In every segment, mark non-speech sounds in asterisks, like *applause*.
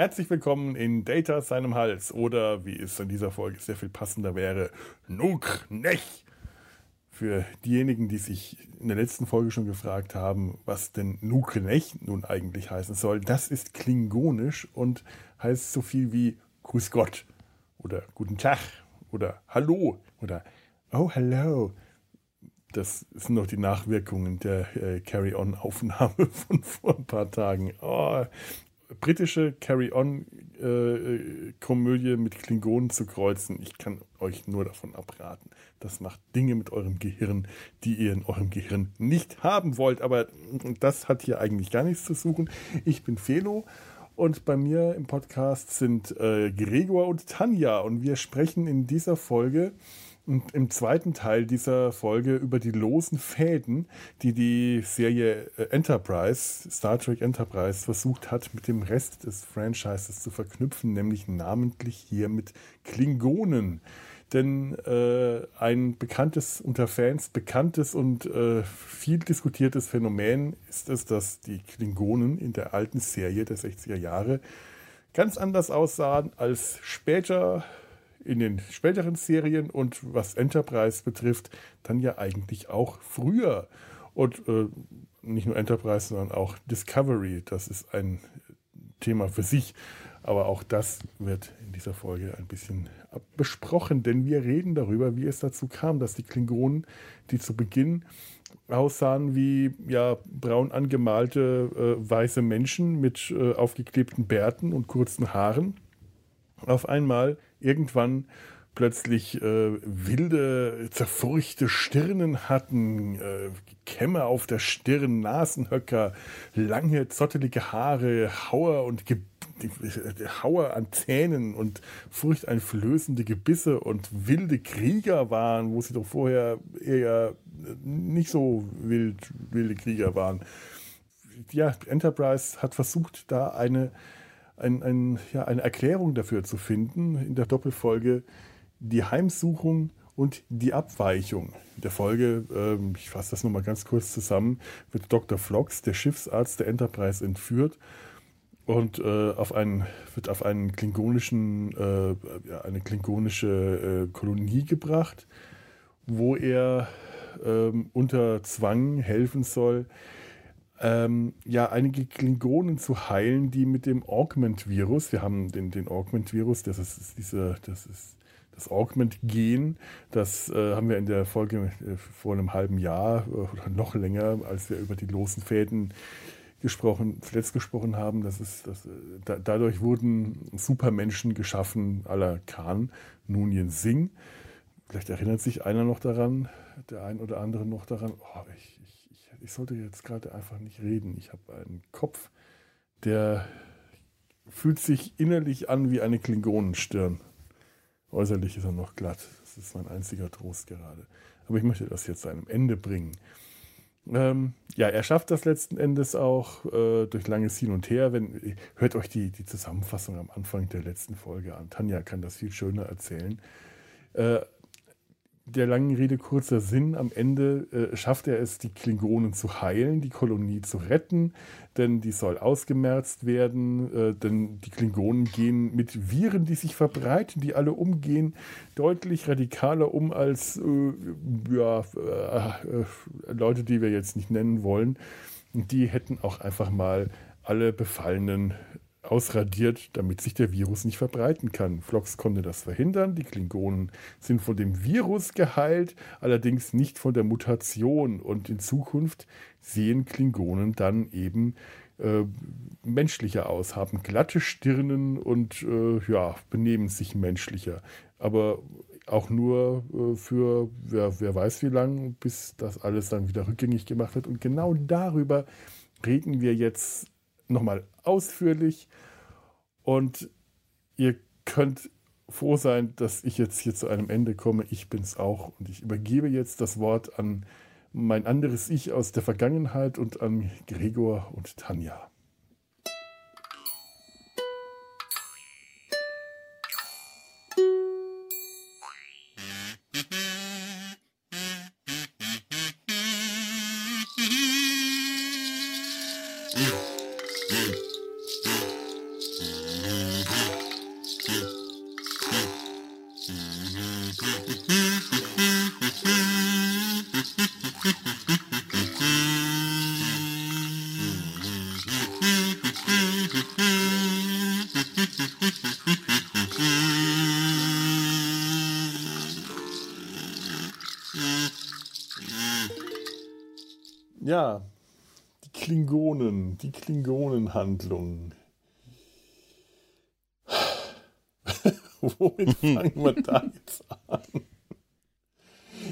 Herzlich willkommen in Data seinem Hals oder wie es in dieser Folge sehr viel passender wäre, Nuk Nech. Für diejenigen, die sich in der letzten Folge schon gefragt haben, was denn Nuk Nech nun eigentlich heißen soll, das ist klingonisch und heißt so viel wie Grüß Gott oder Guten Tag oder Hallo oder Oh Hello. Das sind noch die Nachwirkungen der äh, Carry-On-Aufnahme *laughs* von vor ein paar Tagen. Oh, britische Carry-On-Komödie äh, mit Klingonen zu kreuzen. Ich kann euch nur davon abraten. Das macht Dinge mit eurem Gehirn, die ihr in eurem Gehirn nicht haben wollt. Aber das hat hier eigentlich gar nichts zu suchen. Ich bin Felo und bei mir im Podcast sind äh, Gregor und Tanja und wir sprechen in dieser Folge und im zweiten Teil dieser Folge über die losen Fäden, die die Serie äh, Enterprise, Star Trek Enterprise, versucht hat, mit dem Rest des Franchises zu verknüpfen, nämlich namentlich hier mit Klingonen. Denn äh, ein bekanntes, unter Fans bekanntes und äh, viel diskutiertes Phänomen ist es, dass die Klingonen in der alten Serie der 60er Jahre ganz anders aussahen als später in den späteren Serien und was Enterprise betrifft, dann ja eigentlich auch früher. Und äh, nicht nur Enterprise, sondern auch Discovery. Das ist ein Thema für sich. Aber auch das wird in dieser Folge ein bisschen besprochen, denn wir reden darüber, wie es dazu kam, dass die Klingonen, die zu Beginn aussahen wie ja, braun angemalte äh, weiße Menschen mit äh, aufgeklebten Bärten und kurzen Haaren, auf einmal irgendwann plötzlich äh, wilde, zerfurchte Stirnen hatten, äh, Kämme auf der Stirn, Nasenhöcker, lange, zottelige Haare, Hauer und Ge Hauer an Zähnen und furchteinflößende Gebisse und wilde Krieger waren, wo sie doch vorher eher nicht so wild, wilde Krieger waren. Ja, Enterprise hat versucht, da eine ein, ein, ja, eine Erklärung dafür zu finden in der Doppelfolge die Heimsuchung und die Abweichung. In der Folge, ähm, ich fasse das nochmal ganz kurz zusammen, wird Dr. Flox, der Schiffsarzt der Enterprise, entführt und äh, auf einen, wird auf einen klingonischen, äh, eine klingonische äh, Kolonie gebracht, wo er ähm, unter Zwang helfen soll, ähm, ja, einige Klingonen zu heilen, die mit dem Augment-Virus, wir haben den, den Augment-Virus, das ist, ist diese, das ist das Augment-Gen, das äh, haben wir in der Folge äh, vor einem halben Jahr äh, oder noch länger, als wir über die losen Fäden gesprochen, zuletzt gesprochen haben, das ist, das, äh, da, dadurch wurden Supermenschen geschaffen, aller Khan, Nunien Singh. Vielleicht erinnert sich einer noch daran, der ein oder andere noch daran. Oh, ich, ich sollte jetzt gerade einfach nicht reden. Ich habe einen Kopf, der fühlt sich innerlich an wie eine Klingonenstirn. Äußerlich ist er noch glatt. Das ist mein einziger Trost gerade. Aber ich möchte das jetzt zu einem Ende bringen. Ähm, ja, er schafft das letzten Endes auch äh, durch langes Hin und Her. Wenn, hört euch die, die Zusammenfassung am Anfang der letzten Folge an. Tanja kann das viel schöner erzählen. Äh, der langen Rede kurzer Sinn, am Ende äh, schafft er es, die Klingonen zu heilen, die Kolonie zu retten, denn die soll ausgemerzt werden, äh, denn die Klingonen gehen mit Viren, die sich verbreiten, die alle umgehen, deutlich radikaler um als äh, ja, äh, äh, Leute, die wir jetzt nicht nennen wollen. Und die hätten auch einfach mal alle Befallenen ausradiert, damit sich der Virus nicht verbreiten kann. Flox konnte das verhindern. Die Klingonen sind von dem Virus geheilt, allerdings nicht von der Mutation. Und in Zukunft sehen Klingonen dann eben äh, menschlicher aus, haben glatte Stirnen und äh, ja, benehmen sich menschlicher. Aber auch nur äh, für wer, wer weiß wie lang, bis das alles dann wieder rückgängig gemacht wird. Und genau darüber reden wir jetzt nochmal ausführlich und ihr könnt froh sein, dass ich jetzt hier zu einem Ende komme. Ich bin es auch und ich übergebe jetzt das Wort an mein anderes Ich aus der Vergangenheit und an Gregor und Tanja. Klingonenhandlung. *laughs* Womit fangen wir da jetzt an?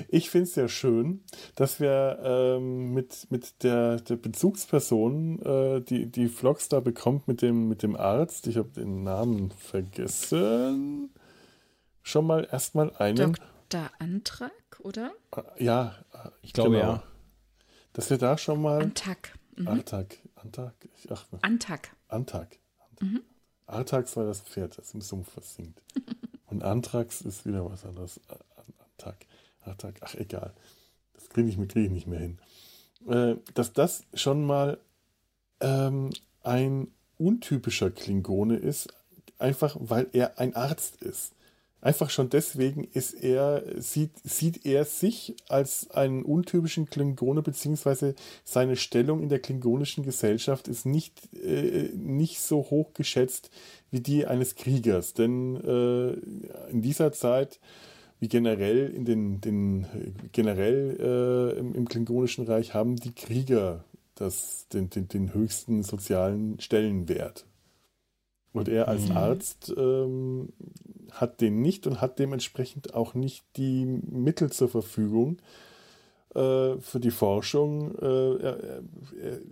Ich finde es ja schön, dass wir ähm, mit, mit der, der Bezugsperson, äh, die, die Vlogs da bekommt mit dem, mit dem Arzt, ich habe den Namen vergessen, schon mal erstmal einen. Dr. Antrag, oder? Äh, ja, ich glaube genau. ja. Dass wir da schon mal. Antak. Mhm. Antak. Antak. Ach, Antak. Antak. Mhm. Artax war das Pferd, das im Sumpf versinkt. *laughs* Und Antrax ist wieder was anderes. Antak. Antak. Ach, egal. Das kriege ich, krieg ich nicht mehr hin. Äh, dass das schon mal ähm, ein untypischer Klingone ist, einfach weil er ein Arzt ist. Einfach schon deswegen ist er, sieht, sieht er sich als einen untypischen Klingone, beziehungsweise seine Stellung in der klingonischen Gesellschaft ist nicht, äh, nicht so hoch geschätzt wie die eines Kriegers. Denn äh, in dieser Zeit, wie generell in den, den generell äh, im, im, Klingonischen Reich, haben die Krieger das, den, den, den höchsten sozialen Stellenwert. Und er als mhm. Arzt ähm, hat den nicht und hat dementsprechend auch nicht die Mittel zur Verfügung äh, für die Forschung. Äh, er, er,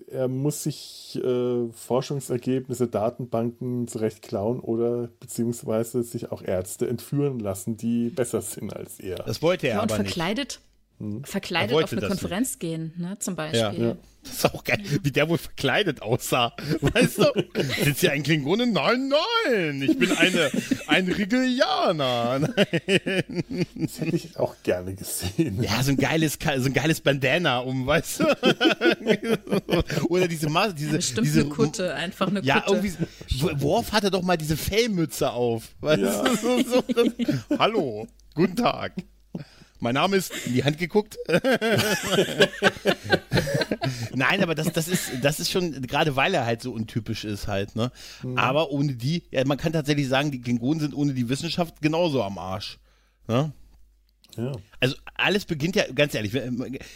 er, muss sich äh, Forschungsergebnisse, Datenbanken zurecht klauen oder beziehungsweise sich auch Ärzte entführen lassen, die besser sind als er. Das wollte er ja, und aber verkleidet, hm. Verkleidet auf eine Konferenz nicht. gehen, ne, zum Beispiel. Ja, ja. Das ist auch geil, wie der wohl verkleidet aussah. *laughs* Weißt du? Sind Sie ein Klingone? Nein, nein, ich bin eine, ein Rigelianer. *laughs* Nein. Das hätte ich auch gerne gesehen. Ja, so ein geiles, so ein geiles Bandana um, weißt du? *laughs* Oder diese Maske, diese. Bestimmt diese, eine Kutte, einfach eine ja, Kutte. Irgendwie, Worf hatte doch mal diese Fellmütze auf. Weißt ja. du? So, so, das, Hallo, guten Tag. Mein Name ist in die Hand geguckt. *laughs* Nein, aber das, das, ist, das ist schon, gerade weil er halt so untypisch ist halt, ne? Mhm. Aber ohne die, ja, man kann tatsächlich sagen, die Klingonen sind ohne die Wissenschaft genauso am Arsch. Ne? Also alles beginnt ja, ganz ehrlich,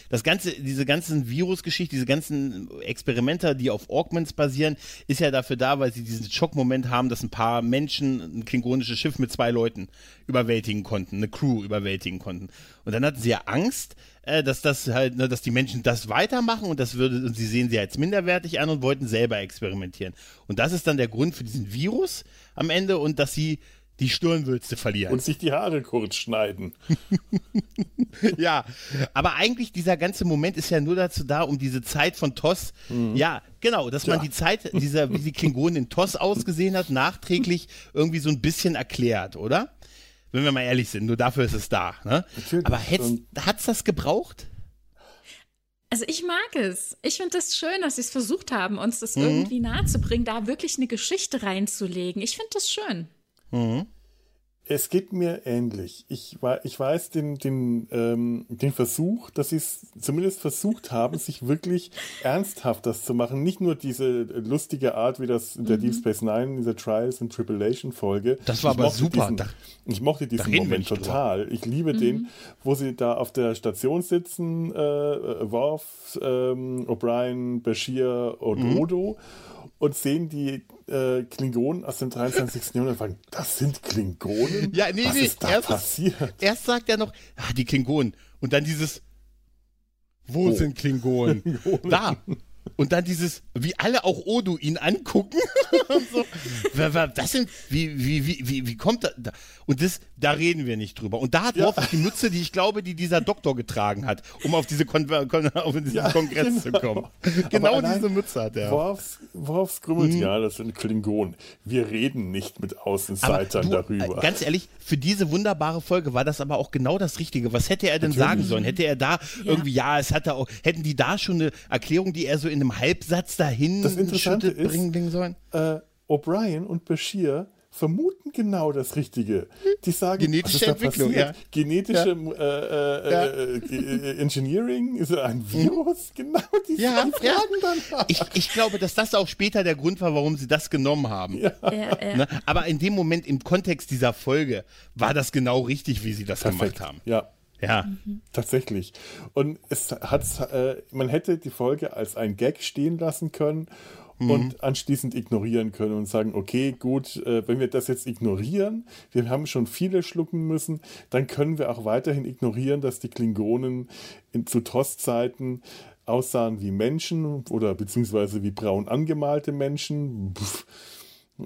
das ganze, diese ganzen Virusgeschichte, diese ganzen Experimente, die auf Augments basieren, ist ja dafür da, weil sie diesen Schockmoment haben, dass ein paar Menschen ein klingonisches Schiff mit zwei Leuten überwältigen konnten, eine Crew überwältigen konnten. Und dann hatten sie ja Angst, äh, dass das halt, ne, dass die Menschen das weitermachen und das würde, und sie sehen sie als minderwertig an und wollten selber experimentieren. Und das ist dann der Grund für diesen Virus am Ende und dass sie die Stirnwülste verlieren. Und sich die Haare kurz schneiden. *laughs* ja, aber eigentlich dieser ganze Moment ist ja nur dazu da, um diese Zeit von Toss, mhm. ja, genau, dass ja. man die Zeit, dieser, wie die Klingonen in Toss ausgesehen hat, nachträglich irgendwie so ein bisschen erklärt, oder? Wenn wir mal ehrlich sind, nur dafür ist es da. Ne? Aber hat es das gebraucht? Also ich mag es. Ich finde es das schön, dass sie es versucht haben, uns das mhm. irgendwie nahezubringen, da wirklich eine Geschichte reinzulegen. Ich finde das schön. Mhm. Es geht mir ähnlich. Ich, ich weiß den, den, ähm, den Versuch, dass sie es zumindest versucht haben, sich wirklich ernsthaft das zu machen. Nicht nur diese lustige Art, wie das in der mhm. Deep Space Nine, in dieser Trials and Tribulation Folge. Das war ich aber super. Diesen, ich mochte diesen Moment total. Drüber. Ich liebe mhm. den, wo sie da auf der Station sitzen, äh, Worf, ähm, O'Brien, Bashir und mhm. Odo und sehen die äh, Klingonen aus dem 23. Jahrhundert fragen, das sind Klingonen? Ja, nee, Was nee, ist da erst, passiert? Erst sagt er noch, ah, die Klingonen. Und dann dieses, wo oh. sind Klingonen? *laughs* Klingonen? Da. Und dann dieses, wie alle auch Odu ihn angucken. *laughs* so. Das sind, wie, wie, wie, wie, wie kommt da? Und das, da reden wir nicht drüber. Und da hat ja. Worf die Mütze, die ich glaube, die dieser Doktor getragen hat, um auf, diese Kon auf diesen ja, Kongress genau. zu kommen. Genau diese Mütze hat er. Worfs, Worfs grümmelt, hm. ja, das sind Klingonen. Wir reden nicht mit Außenseitern du, darüber. Äh, ganz ehrlich, für diese wunderbare Folge war das aber auch genau das Richtige. Was hätte er denn Natürlich. sagen sollen? Hätte er da ja. irgendwie, ja, es hat auch, hätten die da schon eine Erklärung, die er so in einem Halbsatz dahin das Interessante ist, bringen sollen? Äh, O'Brien und Bashir vermuten genau das Richtige. Die sagen, genetische Entwicklung, ja. Genetische ja. Äh, äh, ja. Äh, äh, Engineering, ist ein Virus? Genau, die ja, Fragen dann. *laughs* Ich, ich glaube, dass das auch später der Grund war, warum sie das genommen haben. Ja. Ne? Aber in dem Moment, im Kontext dieser Folge, war das genau richtig, wie sie das Perfekt. gemacht haben. Ja. Ja. Mhm. Tatsächlich. Und es hat, äh, man hätte die Folge als ein Gag stehen lassen können mhm. und anschließend ignorieren können und sagen, okay, gut, äh, wenn wir das jetzt ignorieren, wir haben schon viele schlucken müssen, dann können wir auch weiterhin ignorieren, dass die Klingonen in, zu TOS-Zeiten aussahen wie Menschen oder beziehungsweise wie braun angemalte Menschen. Pff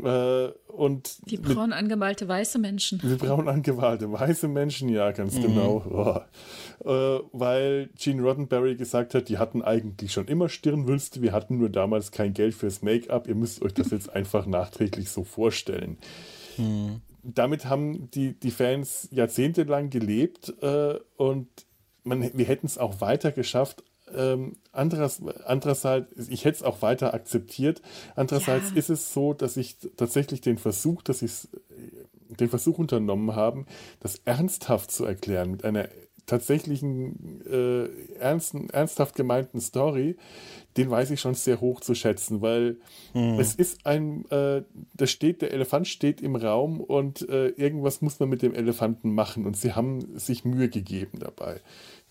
äh, und wie braun mit, angemalte weiße Menschen. Wie braun angemalte weiße Menschen, ja, ganz mhm. genau. Oh. Äh, weil Gene Roddenberry gesagt hat, die hatten eigentlich schon immer Stirnwülste, wir hatten nur damals kein Geld fürs Make-up, ihr müsst euch das jetzt *laughs* einfach nachträglich so vorstellen. Mhm. Damit haben die, die Fans jahrzehntelang gelebt äh, und man, wir hätten es auch weiter geschafft, ähm, anderes, andererseits, ich hätte es auch weiter akzeptiert. Andererseits ja. ist es so, dass ich tatsächlich den Versuch, dass ich den Versuch unternommen habe, das ernsthaft zu erklären, mit einer tatsächlichen, äh, ernsten, ernsthaft gemeinten Story, den weiß ich schon sehr hoch zu schätzen, weil mhm. es ist ein, äh, da steht, der Elefant steht im Raum und äh, irgendwas muss man mit dem Elefanten machen und sie haben sich Mühe gegeben dabei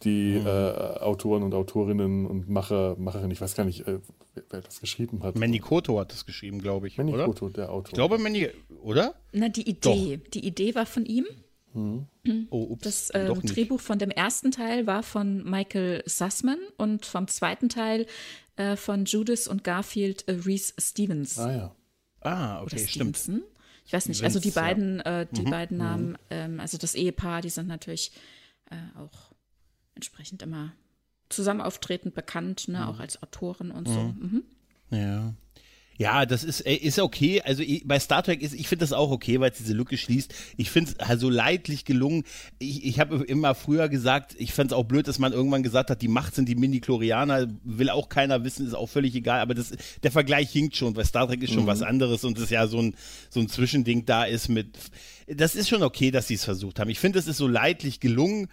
die mhm. äh, Autoren und Autorinnen und Macher, Macherinnen, ich weiß gar nicht, äh, wer, wer, das geschrieben hat. Manny Koto hat das geschrieben, glaube ich. Manny Koto, der Autor. Ich glaube, Manny, oder? Na, die Idee. Doch. Die Idee war von ihm. Mhm. Oh, ups, das äh, Drehbuch von dem ersten Teil war von Michael Sussman und vom zweiten Teil äh, von Judith und Garfield äh, Reese Stevens. Ah ja. Ah, okay, stimmt. Ich weiß nicht, also die beiden, äh, die mhm. beiden mhm. Namen, ähm, also das Ehepaar, die sind natürlich äh, auch entsprechend immer zusammen auftretend bekannt, ne, mhm. auch als Autorin und so. Mhm. Mhm. Ja. Ja, das ist, ist okay. Also ich, bei Star Trek ist, ich finde das auch okay, weil es diese Lücke schließt. Ich finde es also leidlich gelungen. Ich, ich habe immer früher gesagt, ich fand es auch blöd, dass man irgendwann gesagt hat, die Macht sind die Mini-Chlorianer, will auch keiner wissen, ist auch völlig egal. Aber das, der Vergleich hinkt schon, weil Star Trek ist schon mhm. was anderes und es ja so ein, so ein Zwischending da ist mit. Das ist schon okay, dass sie es versucht haben. Ich finde, es ist so leidlich gelungen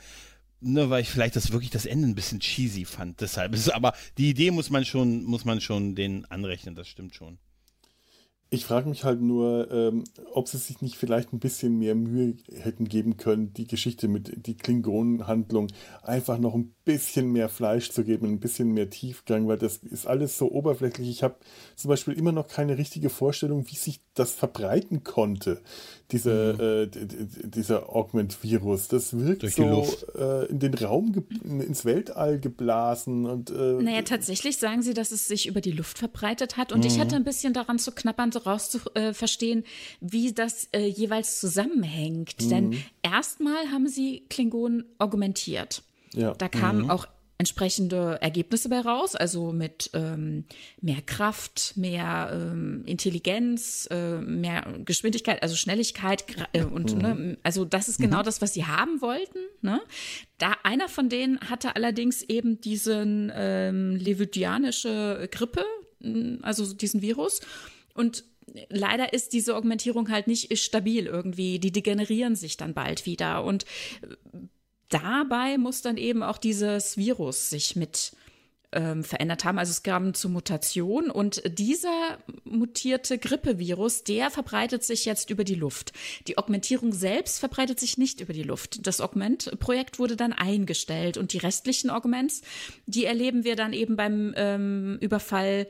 ne, weil ich vielleicht das wirklich das Ende ein bisschen cheesy fand. Deshalb ist *laughs* aber die Idee muss man schon, muss man schon den anrechnen, das stimmt schon. Ich frage mich halt nur, ähm, ob sie sich nicht vielleicht ein bisschen mehr Mühe hätten geben können, die Geschichte mit die Klingonenhandlung einfach noch ein bisschen mehr Fleisch zu geben, ein bisschen mehr Tiefgang, weil das ist alles so oberflächlich. Ich habe zum Beispiel immer noch keine richtige Vorstellung, wie sich das verbreiten konnte, diese, mhm. äh, dieser Augment-Virus. Das wirkt Durch so äh, in den Raum, ins Weltall geblasen. Und, äh, naja, tatsächlich sagen sie, dass es sich über die Luft verbreitet hat. Und mhm. ich hatte ein bisschen daran zu knappern, so rauszuverstehen, wie das äh, jeweils zusammenhängt. Mhm. Denn erstmal haben sie Klingonen augmentiert. Ja. Da kamen mhm. auch entsprechende Ergebnisse bei raus, also mit ähm, mehr Kraft, mehr ähm, Intelligenz, äh, mehr Geschwindigkeit, also Schnelligkeit äh, und mhm. ne, also das ist genau mhm. das, was sie haben wollten. Ne? Da einer von denen hatte allerdings eben diesen ähm, levidianische Grippe, also diesen Virus und leider ist diese Augmentierung halt nicht stabil irgendwie. Die degenerieren sich dann bald wieder und dabei muss dann eben auch dieses Virus sich mit ähm, verändert haben. Also es kam zu Mutation und dieser mutierte Grippevirus, der verbreitet sich jetzt über die Luft. Die Augmentierung selbst verbreitet sich nicht über die Luft. Das Augment-Projekt wurde dann eingestellt und die restlichen Augments, die erleben wir dann eben beim ähm, Überfall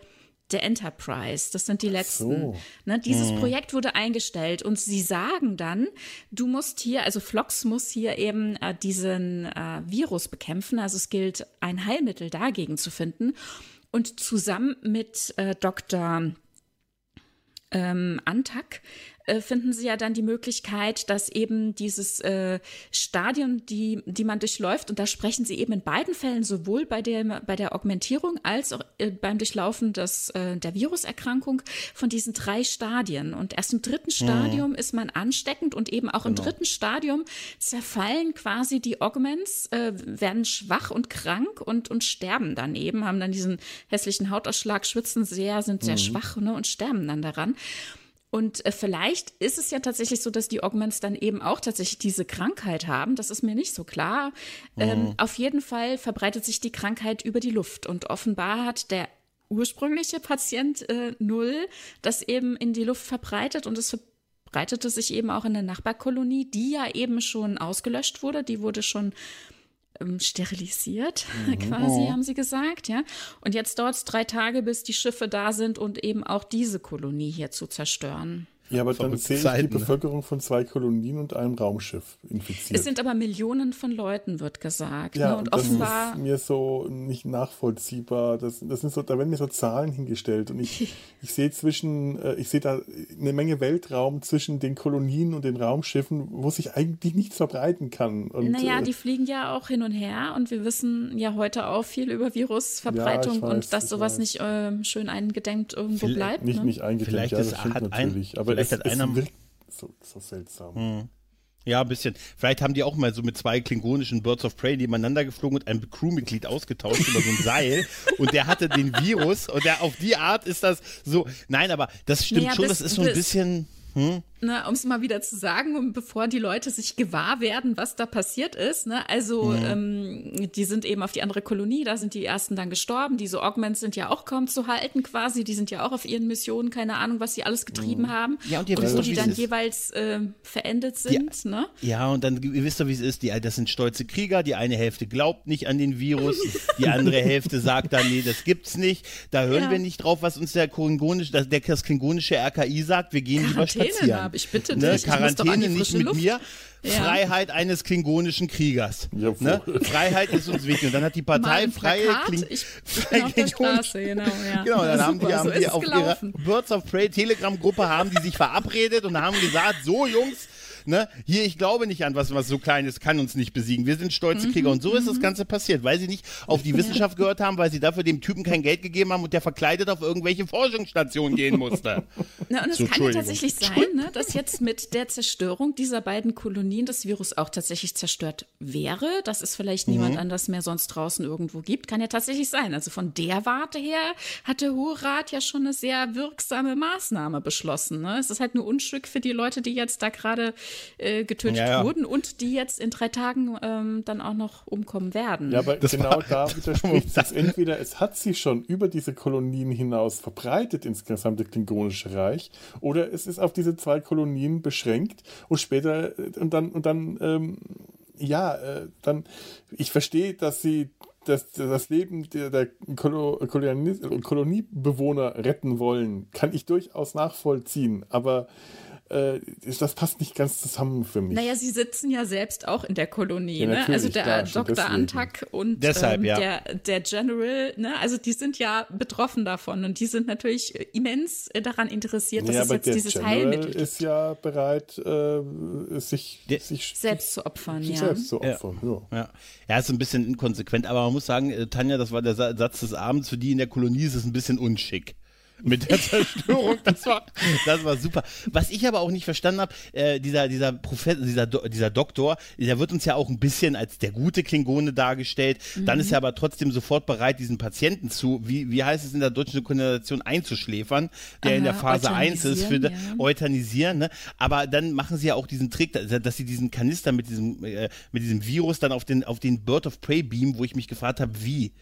der Enterprise. Das sind die letzten. So. Ne, dieses hm. Projekt wurde eingestellt und sie sagen dann, du musst hier, also Flox muss hier eben äh, diesen äh, Virus bekämpfen. Also es gilt, ein Heilmittel dagegen zu finden. Und zusammen mit äh, Dr. Ähm, Antak äh, finden sie ja dann die Möglichkeit, dass eben dieses äh, Stadion, die, die man durchläuft, und da sprechen sie eben in beiden Fällen sowohl bei der, bei der Augmentierung als auch äh, beim Durchlaufen des, äh, der Viruserkrankung von diesen drei Stadien. Und erst im dritten Stadium mhm. ist man ansteckend und eben auch genau. im dritten Stadium zerfallen quasi die Augments, äh, werden schwach und krank und, und sterben dann eben, haben dann diesen hässlichen Hautausschlag, schwitzen sehr, sind sehr mhm. schwach ne, und sterben dann daran. Und äh, vielleicht ist es ja tatsächlich so, dass die Augments dann eben auch tatsächlich diese Krankheit haben. Das ist mir nicht so klar. Mhm. Ähm, auf jeden Fall verbreitet sich die Krankheit über die Luft. Und offenbar hat der ursprüngliche Patient äh, Null das eben in die Luft verbreitet und es verbreitete sich eben auch in der Nachbarkolonie, die ja eben schon ausgelöscht wurde. Die wurde schon ähm, sterilisiert, *laughs* quasi, Oh. haben sie gesagt, ja. Und jetzt dauert es drei Tage, bis die Schiffe da sind und eben auch diese Kolonie hier zu zerstören. Ja, aber dann sehe ich Zeiten, die ne? Bevölkerung von zwei Kolonien und einem Raumschiff infiziert. Es sind aber Millionen von Leuten, wird gesagt. ja, ne? Und das offenbar. ist mir so nicht nachvollziehbar. Das, das sind so, da werden mir so Zahlen hingestellt und ich, *laughs* ich sehe zwischen, äh, ich sehe da eine Menge Weltraum zwischen den Kolonien und den Raumschiffen, wo sich eigentlich nichts verbreiten kann. Und, Naja, äh, die fliegen ja auch hin und her und wir wissen ja heute auch viel über Virusverbreitung Ja, weiß, und dass sowas weiß. nicht ähm, schön eingedämmt irgendwo Vielleicht bleibt. nicht, ne? nicht eingedenkt, Vielleicht ja, ist- das stimmt hat ein- natürlich. aber vielleicht hat einer- so, so seltsam. Ja, ein bisschen. Vielleicht haben die auch mal so mit zwei klingonischen Birds of Prey nebeneinander geflogen und ein Crewmitglied ausgetauscht über so ein Seil *laughs* und der hatte den Virus und der auf die Art ist das so. Nein, aber das stimmt Naja, schon, bis- das ist so ein bis- bisschen. Hm? Ne, um es mal wieder zu sagen, und bevor die Leute sich gewahr werden, was da passiert ist. Ne? Also ähm, die sind eben auf die andere Kolonie, da sind die ersten dann gestorben. Diese Augments sind ja auch kaum zu halten quasi. Die sind ja auch auf ihren Missionen, keine Ahnung, was sie alles getrieben haben. Ja, und ihr und wisst wo doch, die dann jeweils äh, verendet sind. ne? Ja, und dann, ihr wisst doch, wie es ist. Die, das sind stolze Krieger. Die eine Hälfte glaubt nicht an den Virus. *laughs* Die andere Hälfte sagt dann, nee, das gibt's nicht. Da hören Ja. wir nicht drauf, was uns der klingonische, der, das klingonische RKI sagt. Wir gehen lieber Quarantäne, spazieren. Nab, ich bitte ne? dich, ich an die Quarantäne nicht mit Luft. mir. Ja. Freiheit eines klingonischen Kriegers. Jawohl. Ne? Freiheit ist uns wichtig. Und dann hat die Partei freie Kling ich freie auf der Straße, genau. Ja. *laughs* Genau, dann haben die, Super, haben so die auf gelaufen. ihrer Birds of Prey Telegram-Gruppe haben die sich verabredet und haben gesagt, so Jungs, ne, hier, ich glaube nicht an was, was so Kleines kann uns nicht besiegen. Wir sind stolze Mhm, Krieger. Und so ist das Ganze passiert, weil sie nicht auf die Wissenschaft gehört haben, weil sie dafür dem Typen kein Geld gegeben haben und der verkleidet auf irgendwelche Forschungsstationen gehen musste. Na, und es So, kann ja tatsächlich sein, ne, dass jetzt mit der Zerstörung dieser beiden Kolonien das Virus auch tatsächlich zerstört wäre, dass es vielleicht Mhm. niemand anders mehr sonst draußen irgendwo gibt. Kann ja tatsächlich sein. Also von der Warte her hat der Hohe Rat ja schon eine sehr wirksame Maßnahme beschlossen. Ne? Es ist halt nur Unstück für die Leute, die jetzt da gerade äh, getötet Ja, ja. wurden und die jetzt in drei Tagen ähm, dann auch noch umkommen werden. Ja, aber Das genau war- da *laughs* widerspricht es. Entweder es hat sich schon über diese Kolonien hinaus verbreitet ins gesamte Klingonische Reich, oder es ist auf diese zwei Kolonien beschränkt und später äh, und dann und dann ähm, ja, äh, dann ich verstehe, dass sie das, das Leben der, der Kolo, Koloni, Koloniebewohner retten wollen, kann ich durchaus nachvollziehen, aber äh, das passt nicht ganz zusammen für mich. Naja, sie sitzen ja selbst auch in der Kolonie, Ja, ne? Also der Dr. deswegen. Antak und Deshalb, ähm, ja. der, der General, ne? Also die sind ja betroffen davon und die sind natürlich immens äh, daran interessiert, dass ja, es jetzt der dieses General Heilmittel gibt. ist ja bereit, äh, sich, Der- sich Selbst zu opfern, sich ja. selbst zu Ja. opfern. Ja. Ja. ja, ist ein bisschen inkonsequent, aber man muss sagen, äh, Tanja, das war der Sa- Satz des Abends, für die in der Kolonie ist es ein bisschen unschick. Mit der Zerstörung, *laughs* das war, das war super. Was ich aber auch nicht verstanden habe, äh, dieser, dieser Professor, dieser, Do dieser Doktor, der wird uns ja auch ein bisschen als der gute Klingone dargestellt. Dann ist er aber trotzdem sofort bereit, diesen Patienten zu, wie, wie heißt es in der deutschen Synchronisation, einzuschläfern, der in der Aha, Phase 1 ist, für ja. euthanisieren, ne? Aber dann machen sie ja auch diesen Trick, dass dass sie diesen Kanister mit diesem, äh, mit diesem Virus dann auf den, auf den Bird of Prey beamen, wo ich mich gefragt habe, wie?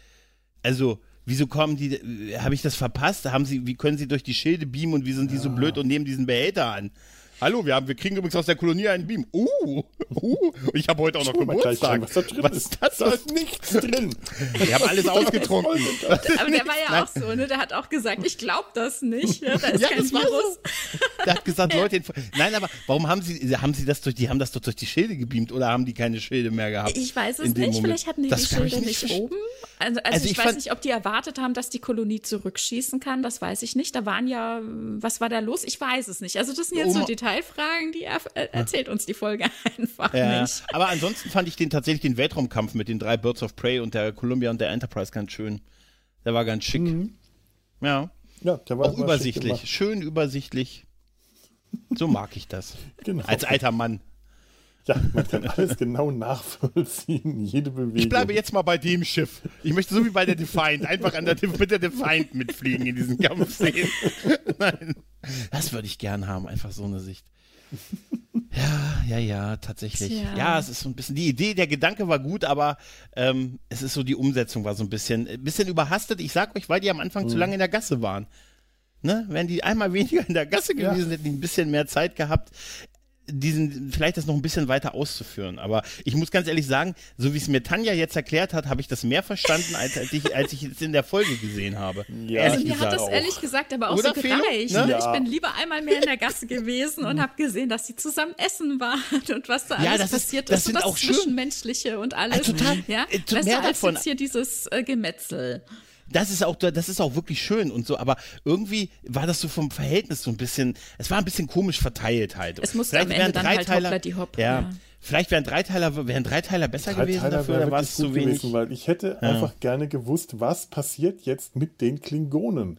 Also, wieso kommen die, äh, habe ich das verpasst? Haben sie, wie können sie durch die Schilde beamen und wie sind die so blöd und nehmen diesen Behälter an? Hallo, wir, haben, wir kriegen übrigens aus der Kolonie einen Beam. Uh, uh, ich habe heute auch noch gleich Geburtstag. was da drin Was ist. das? Da ist nichts drin. Wir haben alles *laughs* ausgetrunken. Aber der war ja auch so, ne? Der hat auch gesagt, ich glaube das nicht. Ja, da ist Ja, kein das war Virus. Der hat gesagt, *laughs* Leute, nein, aber warum haben sie, haben sie das durch, die haben das doch durch die Schilde gebeamt oder haben die keine Schilde mehr gehabt? Ich weiß es nicht, Moment? vielleicht hatten die Das die Schilder nicht nicht oben. Also, also, Also ich, ich weiß fand- nicht, ob die erwartet haben, dass die Kolonie zurückschießen kann. Das weiß ich nicht. Da waren ja, was war da los? Ich weiß es nicht. Also das sind jetzt so Oma- Detailfragen, die er, äh, erzählt uns die Folge *laughs* einfach Ja, nicht. aber ansonsten fand ich den tatsächlich den Weltraumkampf mit den drei Birds of Prey und der Columbia und der Enterprise ganz schön. Der war ganz schick. Ja, Ja, der war auch übersichtlich, schön übersichtlich. So mag ich das. Genau. Als alter Mann. Ja, man kann alles genau nachvollziehen, jede Bewegung. Ich bleibe jetzt mal bei dem Schiff. Ich möchte so wie bei der Defiant einfach an der, mit der Defiant mitfliegen in diesen Kampfszenen. *laughs* Nein, das würde ich gern haben, einfach so eine Sicht. Ja, ja, ja, tatsächlich. Tja. Ja, es ist so ein bisschen, die Idee, der Gedanke war gut, aber ähm, es ist so, die Umsetzung war so ein bisschen, ein bisschen überhastet. Ich sag euch, weil die am Anfang zu lange in der Gasse waren. Ne? Wären die einmal weniger in der Gasse Ja. gewesen, hätten die ein bisschen mehr Zeit gehabt. Diesen, vielleicht das noch ein bisschen weiter auszuführen. Aber ich muss ganz ehrlich sagen, so wie es mir Tanja jetzt erklärt hat, habe ich das mehr verstanden, als, als ich, als ich es in der Folge gesehen habe. Ja, also mir hat das auch. ehrlich gesagt aber auch Oder so gereicht. Ne? Ja. Ich bin lieber einmal mehr in der Gasse gewesen und habe gesehen, dass sie zusammen essen waren und was da alles ja, das passiert ist. Das, das, das Zwischenmenschliche und alles. Ja, total. Ja, äh, besser als jetzt hier dieses äh, Gemetzel das ist auch, das ist auch wirklich schön und so, aber irgendwie war das so vom Verhältnis so ein bisschen, es war ein bisschen komisch verteilt halt. Es musste Vielleicht am Ende dann halt Hoppla die Hopp. Ja. ja. Vielleicht wären Dreiteiler, wären Dreiteiler besser Dreiteiler gewesen dafür, oder war es zu wenig? Gewesen, weil ich hätte ja. einfach gerne gewusst, was passiert jetzt mit den Klingonen.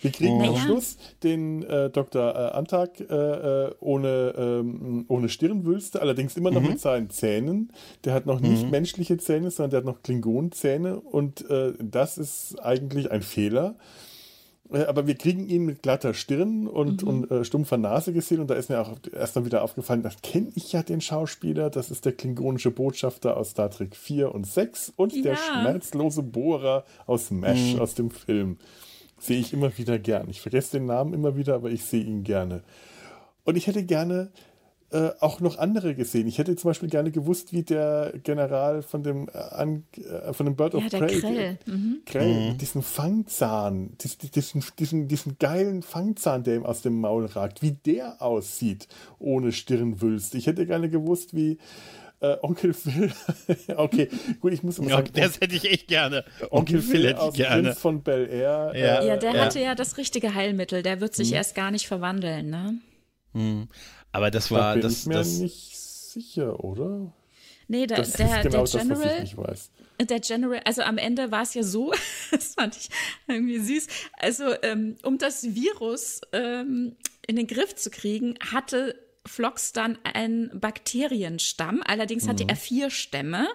Wir kriegen oh. am Schluss den äh, Dr. Äh, Antak äh, äh, ohne, ähm, ohne Stirnwülste, allerdings immer noch mhm. mit seinen Zähnen. Der hat noch nicht mhm. menschliche Zähne, sondern der hat noch Klingonenzähne und äh, das ist eigentlich ein Fehler. Äh, aber wir kriegen ihn mit glatter Stirn und, mhm. und stumpfer Nase gesehen und da ist mir auch erst mal wieder aufgefallen, das kenne ich ja den Schauspieler, das ist der klingonische Botschafter aus Star Trek 4 und 6 und ja. der schmerzlose Bohrer aus MASH, mhm. aus dem Film sehe ich immer wieder gern. Ich vergesse den Namen immer wieder, aber ich sehe ihn gerne. Und ich hätte gerne äh, auch noch andere gesehen. Ich hätte zum Beispiel gerne gewusst, wie der General von dem, äh, an, äh, von dem Bird ja, of Prey, Krell, mhm. Krell mhm. diesen Fangzahn, diesen, diesen, diesen geilen Fangzahn, der ihm aus dem Maul ragt, wie der aussieht ohne Stirnwülst. Ich hätte gerne gewusst, wie äh, Onkel Phil. *laughs* okay, gut, ich muss immer sagen. Ja, das hätte ich echt gerne. Onkel, Onkel Phil hätte ich gerne. Prinz von Bel Air. Ja, äh, ja der ja. hatte ja das richtige Heilmittel. Der wird sich hm. erst gar nicht verwandeln, ne? Hm. Aber das war. Da bin das, ich mir das, nicht sicher, oder? Nee, der, das der, genau der General. Das, was ich nicht weiß. Der General, also am Ende war es ja so, *laughs* das fand ich irgendwie süß. Also, ähm, um das Virus ähm, in den Griff zu kriegen, hatte Phlox dann ein Bakterienstamm. Allerdings hatte mhm. er vier Stämme.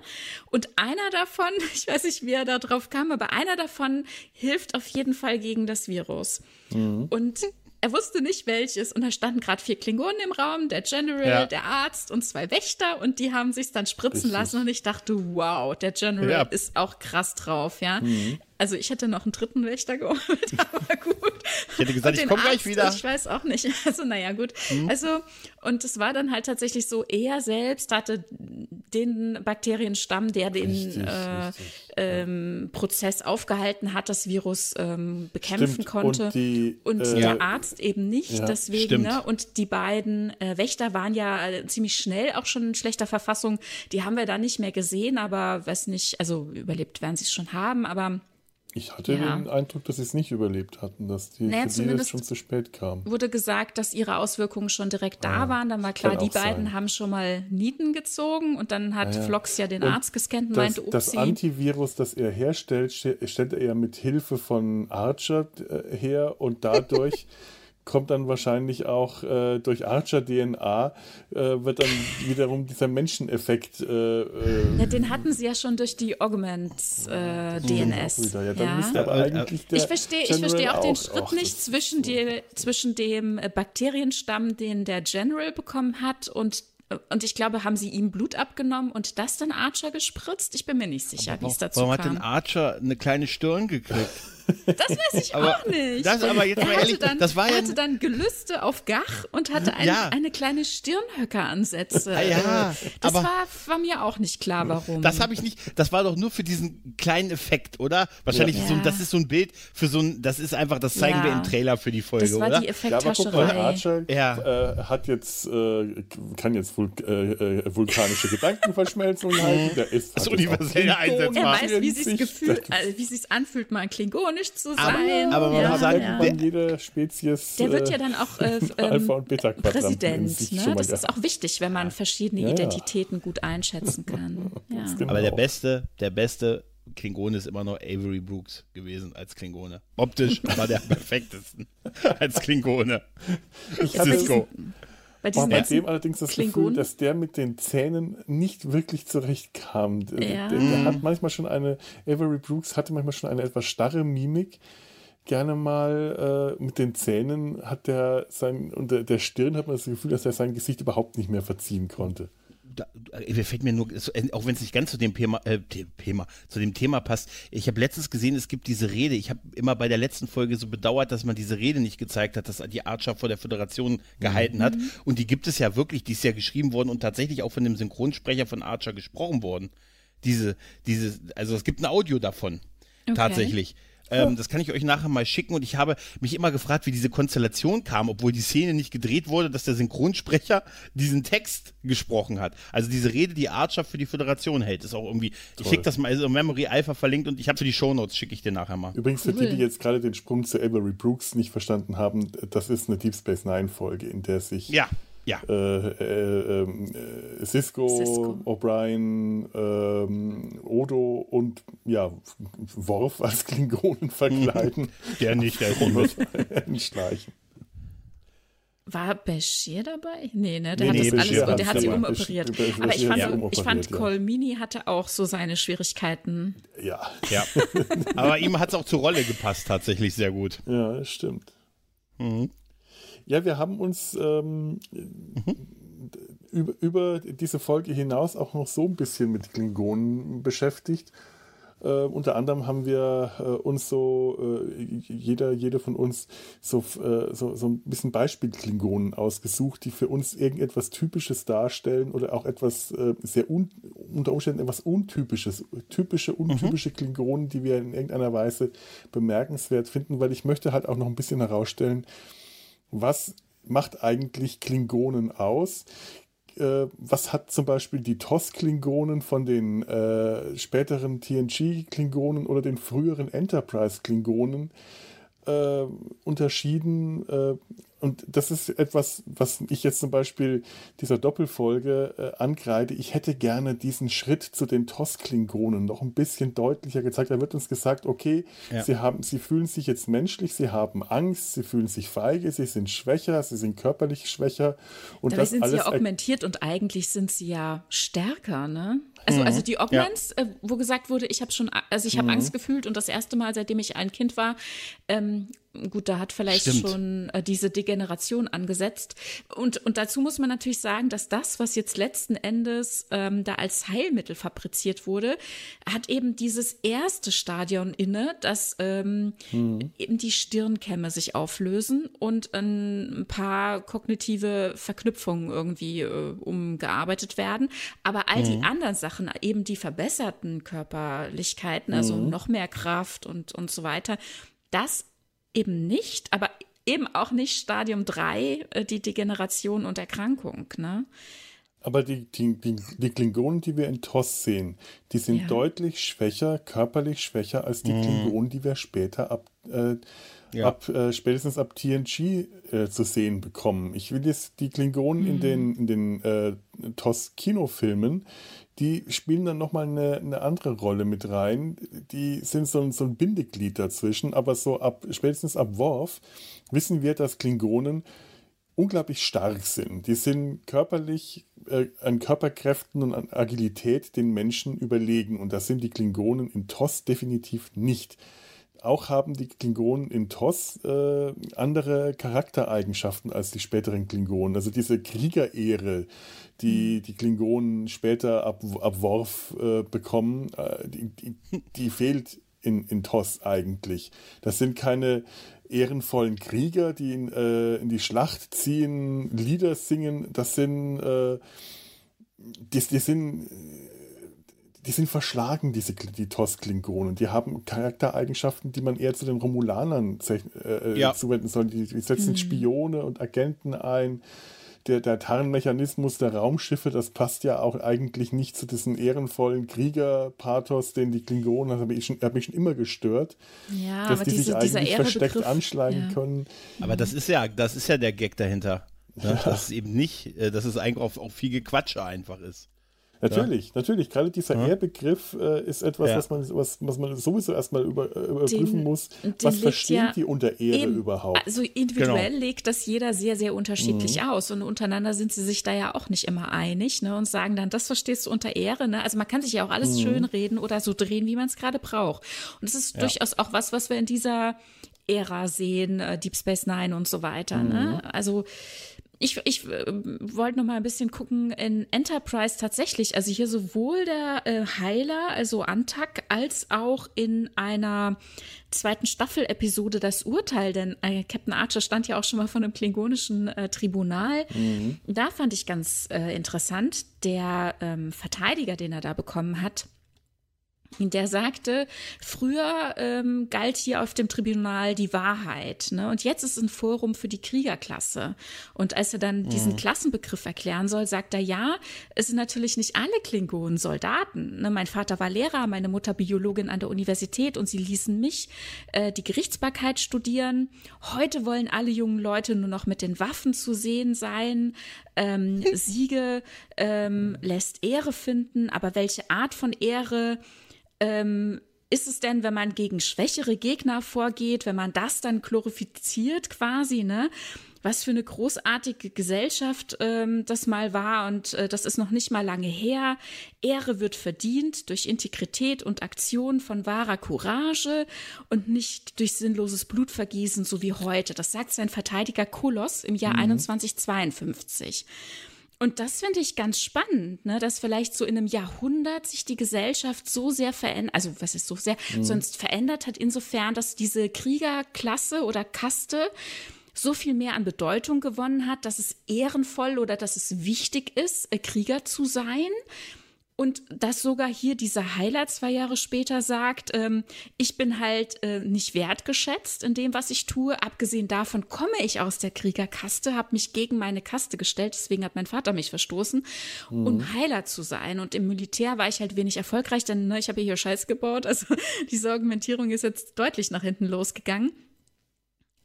Und einer davon, *laughs* ich weiß nicht, wie er da drauf kam, aber einer davon hilft auf jeden Fall gegen das Virus. Mhm. Und er wusste nicht welches und da standen gerade vier Klingonen im Raum, der General, ja. der Arzt und zwei Wächter und die haben sich dann spritzen Richtig. lassen und ich dachte, wow, der General ja. ist auch krass drauf, ja. Mhm. Also ich hätte noch einen dritten Wächter geholt, *laughs* aber gut. Ich hätte gesagt, ich komme gleich wieder. Ich weiß auch nicht. *laughs* Also naja, gut. Mhm. Also und es war dann halt tatsächlich so, er selbst hatte den Bakterienstamm, der den richtig, äh, richtig. Ähm, Prozess aufgehalten hat, das Virus ähm, bekämpfen stimmt. konnte. Und, die, und äh, der Arzt eben nicht. Ja, deswegen, ne? Und die beiden äh, Wächter waren ja äh, ziemlich schnell auch schon in schlechter Verfassung. Die haben wir da nicht mehr gesehen, aber weiß nicht, also überlebt werden sie es schon haben, aber ich hatte ja. den Eindruck, dass sie es nicht überlebt hatten, dass die naja, das schon zu spät kam. Wurde gesagt, dass ihre Auswirkungen schon direkt da ah, waren. Dann war klar, die beiden sein. haben schon mal Nieten gezogen und dann hat naja. Flox ja den und Arzt gescannt und das, meinte, Das Antivirus, das er herstellt, stellt er ja mit Hilfe von Archer äh, her und dadurch *laughs* kommt dann wahrscheinlich auch äh, durch Archer-DNA, äh, wird dann wiederum dieser Menscheneffekt. Äh, äh, ja, den hatten sie ja schon durch die Augment-DNS. Äh, ja, dann ja. aber eigentlich der ich verstehe ich versteh auch den Schritt auch, nicht zwischen, die, zwischen dem Bakterienstamm, den der General bekommen hat, und und ich glaube, haben sie ihm Blut abgenommen und das dann Archer gespritzt? Ich bin mir nicht sicher, wie es dazu warum kam. Warum hat denn Archer eine kleine Stirn gekriegt? Das weiß ich aber, auch nicht. Das aber jetzt er mal ehrlich, dann, das war ja hatte dann Gelüste auf Gach und hatte ein, ja. eine kleine Stirnhöckeransätze. Ah, ja, das war, war, mir auch nicht klar, warum. Das habe ich nicht. Das war doch nur für diesen kleinen Effekt, oder? Wahrscheinlich ja. so. Das ist so ein Bild für so ein. Das ist einfach. Das zeigen wir im Trailer für die Folge, das war oder? Die Effekthascherei. Ja, Archer äh, hat jetzt äh, kann jetzt Vul äh, äh vulkanische Gedankenverschmelzung *laughs* halten. Der ist das universelle Einsatz. Er weiß, wie sich gefühlt, äh, wie sich anfühlt, mal klingonisch zu sein. Nein. Aber man ja, muss sagen, ja. der, jede Spezies. Der wird ja dann auch äh, *laughs* Alpha und Beta Präsident. Ne? Das ist auch wichtig, wenn man verschiedene ja, Identitäten gut einschätzen *laughs* kann. Genau. Aber der beste, der beste Klingone ist immer noch Avery Brooks gewesen als Klingone. Optisch war der *laughs* perfektesten als Klingone. Ich hatte Cisco. Bei, diesem bei dem allerdings das Klingonen? Gefühl, dass der mit den Zähnen nicht wirklich zurechtkam. Ja. Der, der, hat manchmal schon eine, Avery Brooks hatte manchmal schon eine etwas starre Mimik. Gerne mal äh, mit den Zähnen hat der sein, und der, der Stirn hat man das Gefühl, dass er sein Gesicht überhaupt nicht mehr verziehen konnte. Da, fällt mir nur, auch wenn es nicht ganz zu dem Thema, äh, Thema, zu dem Thema passt. Ich habe letztens gesehen, es gibt diese Rede. Ich habe immer bei der letzten Folge so bedauert, dass man diese Rede nicht gezeigt hat, dass die Archer vor der Föderation gehalten mhm. hat. Und die gibt es ja wirklich, die ist ja geschrieben worden und tatsächlich auch von dem Synchronsprecher von Archer gesprochen worden. Diese, diese, also es gibt ein Audio davon. Okay. Tatsächlich. Ähm, das kann ich euch nachher mal schicken. Und ich habe mich immer gefragt, wie diese Konstellation kam, obwohl die Szene nicht gedreht wurde, dass der Synchronsprecher *laughs* diesen Text gesprochen hat. Also diese Rede, die Archer für die Föderation hält, ist auch irgendwie. Toll. Ich schicke das mal, also Memory Alpha verlinkt und ich habe für die Shownotes, schicke ich dir nachher mal. Übrigens, für die, die jetzt gerade den Sprung zu Avery Brooks nicht verstanden haben, das ist eine Deep Space Nine Folge, in der sich ja ja. Äh, äh, äh, Cisco, Cisco. O'Brien, ähm, Odo und ja, Worf als Klingonen verkleiden. *laughs* der nicht, der Streichen. *laughs* War Bashir dabei? Nee, ne? Der nee, hat nee, das alles, der hat sie umoperiert. Aber ich fand, ja. ich fand ja. Colmini hatte auch so seine Schwierigkeiten. Ja. ja. *laughs* Aber ihm hat es auch zur Rolle gepasst, tatsächlich sehr gut. Ja, stimmt. Mhm. Ja, wir haben uns ähm, mhm. über, über, diese Folge hinaus auch noch so ein bisschen mit Klingonen beschäftigt. Äh, unter anderem haben wir äh, uns so, äh, jeder, jeder von uns, so, äh, so, so ein bisschen Beispiel-Klingonen ausgesucht, die für uns irgendetwas Typisches darstellen oder auch etwas äh, sehr un, unter Umständen etwas Untypisches, typische, untypische mhm. Klingonen, die wir in irgendeiner Weise bemerkenswert finden, weil ich möchte halt auch noch ein bisschen herausstellen, was macht eigentlich Klingonen aus? Äh, was hat zum Beispiel die TOS-Klingonen von den äh, späteren TNG-Klingonen oder den früheren Enterprise-Klingonen äh, unterschieden? Äh, und das ist etwas, was ich jetzt zum Beispiel dieser Doppelfolge äh, angreide. Ich hätte gerne diesen Schritt zu den TOS-Klingonen noch ein bisschen deutlicher gezeigt. Da wird uns gesagt, okay, ja. sie, haben, sie fühlen sich jetzt menschlich, sie haben Angst, sie fühlen sich feige, sie sind schwächer, sie sind körperlich schwächer. Und Dabei das sind sie ja augmentiert und eigentlich sind sie ja stärker, ne? Also, mhm. also die Augments, ja. äh, wo gesagt wurde, ich habe schon, also ich habe mhm. Angst gefühlt und das erste Mal, seitdem ich ein Kind war, ähm, gut, da hat vielleicht Stimmt. schon äh, diese Degeneration angesetzt. Und, und dazu muss man natürlich sagen, dass das, was jetzt letzten Endes ähm, da als Heilmittel fabriziert wurde, hat eben dieses erste Stadion inne, dass ähm, mhm. eben die Stirnkämme sich auflösen und ein paar kognitive Verknüpfungen irgendwie äh, umgearbeitet werden. Aber all mhm. die anderen Sachen, eben die verbesserten Körperlichkeiten, also mhm. noch mehr Kraft und, und so weiter, das eben nicht, aber eben auch nicht Stadium 3, äh, die Degeneration und Erkrankung. Ne? Aber die, die, die, die, Klingonen, die wir in TOS sehen, die sind ja. deutlich schwächer, körperlich schwächer als die mhm. Klingonen, die wir später ab, äh, ja. ab äh, spätestens ab TNG äh, zu sehen bekommen. Ich will jetzt die Klingonen mhm. in den, in den äh, TOS-Kinofilmen, die spielen dann nochmal eine, eine andere Rolle mit rein. Die sind so ein, so ein Bindeglied dazwischen, aber so ab, spätestens ab Worf wissen wir, dass Klingonen unglaublich stark sind. Die sind körperlich äh, an Körperkräften und an Agilität den Menschen überlegen und das sind die Klingonen in TOS definitiv nicht. Auch haben die Klingonen in TOS äh, andere Charaktereigenschaften als die späteren Klingonen. Also diese Kriegerehre, die die Klingonen später ab, ab Worf äh, bekommen, äh, die, die, die, fehlt in, in TOS eigentlich. Das sind keine ehrenvollen Krieger, die in, äh, in die Schlacht ziehen, Lieder singen. Das sind, äh, die, die sind die sind verschlagen, diese die TOS-Klingonen. Die haben Charaktereigenschaften, die man eher zu den Romulanern äh, ja. zuwenden soll. Die, die setzen mhm. Spione und Agenten ein. Der, der Tarnmechanismus der Raumschiffe, das passt ja auch eigentlich nicht zu diesem ehrenvollen Krieger-Pathos, den die Klingonen haben. Ich schon, hat mich schon immer gestört, ja, dass die diese, sich eigentlich versteckt anschlagen ja. können. Aber das ist ja, das ist ja der Gag dahinter. Ne? Ja. *laughs* Dass es eben nicht, äh, dass es eigentlich auch, auch viel Gequatsche einfach ist. Natürlich, ja. natürlich. Gerade dieser ja. Ehrbegriff äh, ist etwas, ja. was, man, was, was man sowieso erstmal über, äh, überprüfen den, muss. Was verstehen die unter Ehre eben, überhaupt? Also individuell genau. legt das jeder sehr, sehr unterschiedlich mhm. aus. Und untereinander sind sie sich da ja auch nicht immer einig ne, und sagen dann, das verstehst du unter Ehre. Ne? Also man kann sich ja auch alles mhm. schön reden oder so drehen, wie man es gerade braucht. Und es ist durchaus auch was, was wir in dieser Ära sehen, äh, Deep Space Nine und so weiter. Ne? Mhm. Ne? Also ich, ich äh, wollte noch mal ein bisschen gucken in Enterprise tatsächlich, also hier sowohl der äh, Heiler, also Antak, als auch in einer zweiten Staffel-Episode das Urteil, denn äh, Captain Archer stand ja auch schon mal von einem klingonischen äh, Tribunal. Mhm. Da fand ich ganz äh, interessant, der ähm, Verteidiger, den er da bekommen hat, der sagte, früher ähm, galt hier auf dem Tribunal die Wahrheit, ne? Und jetzt ist ein Forum für die Kriegerklasse. Und als er dann mhm. diesen Klassenbegriff erklären soll, sagt er, ja, es sind natürlich nicht alle Klingonen Soldaten. Ne? Mein Vater war Lehrer, meine Mutter Biologin an der Universität und sie ließen mich äh, die Gerichtsbarkeit studieren. Heute wollen alle jungen Leute nur noch mit den Waffen zu sehen sein. Ähm, *laughs* Siege ähm, lässt Ehre finden, aber welche Art von Ehre ähm, ist es denn, wenn man gegen schwächere Gegner vorgeht, wenn man das dann glorifiziert quasi, ne? Was für eine großartige Gesellschaft ähm, das mal war und äh, das ist noch nicht mal lange her. Ehre wird verdient durch Integrität und Aktion von wahrer Courage und nicht durch sinnloses Blutvergießen, so wie heute. Das sagt sein Verteidiger Kolos im Jahr mhm. 2152. Und das finde ich ganz spannend, ne, dass vielleicht so in einem Jahrhundert sich die Gesellschaft so sehr verändert, also was ist so sehr, mhm. sonst verändert hat, insofern, dass diese Kriegerklasse oder Kaste so viel mehr an Bedeutung gewonnen hat, dass es ehrenvoll oder dass es wichtig ist, Krieger zu sein und dass sogar hier dieser Heiler zwei Jahre später sagt, ähm, ich bin halt äh, nicht wertgeschätzt in dem, was ich tue. Abgesehen davon komme ich aus der Kriegerkaste, habe mich gegen meine Kaste gestellt, deswegen hat mein Vater mich verstoßen, mhm. um Heiler zu sein. Und im Militär war ich halt wenig erfolgreich, denn ne, ich habe hier Scheiß gebaut. Also *laughs* diese Argumentierung ist jetzt deutlich nach hinten losgegangen.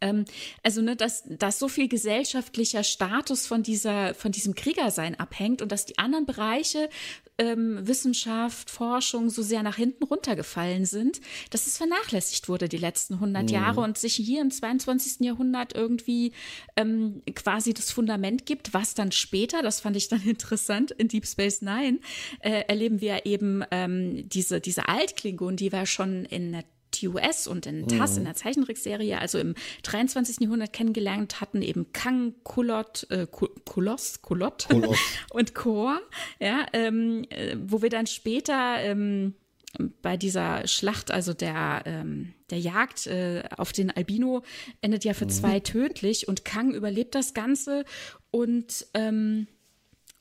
Ähm, also, ne, dass, dass so viel gesellschaftlicher Status von dieser, von diesem Kriegersein abhängt und dass die anderen Bereiche ähm, Wissenschaft, Forschung so sehr nach hinten runtergefallen sind, dass es vernachlässigt wurde die letzten 100 mhm. Jahre und sich hier im 22. Jahrhundert irgendwie ähm, quasi das Fundament gibt, was dann später, das fand ich dann *laughs* interessant, in Deep Space Nine äh, erleben wir eben ähm, diese, diese Altklingon, die wir schon in der TUS und in TAS, mhm. in der Zeichentrickserie, also im 23. Jahrhundert kennengelernt hatten, eben Kang, Kulot, äh, Kulos, Kulot *laughs* und Kor, ja, ähm, äh, wo wir dann später ähm, bei dieser Schlacht, also der, ähm, der Jagd äh, auf den Albino, endet ja für mhm. zwei tödlich und Kang überlebt das Ganze und ähm,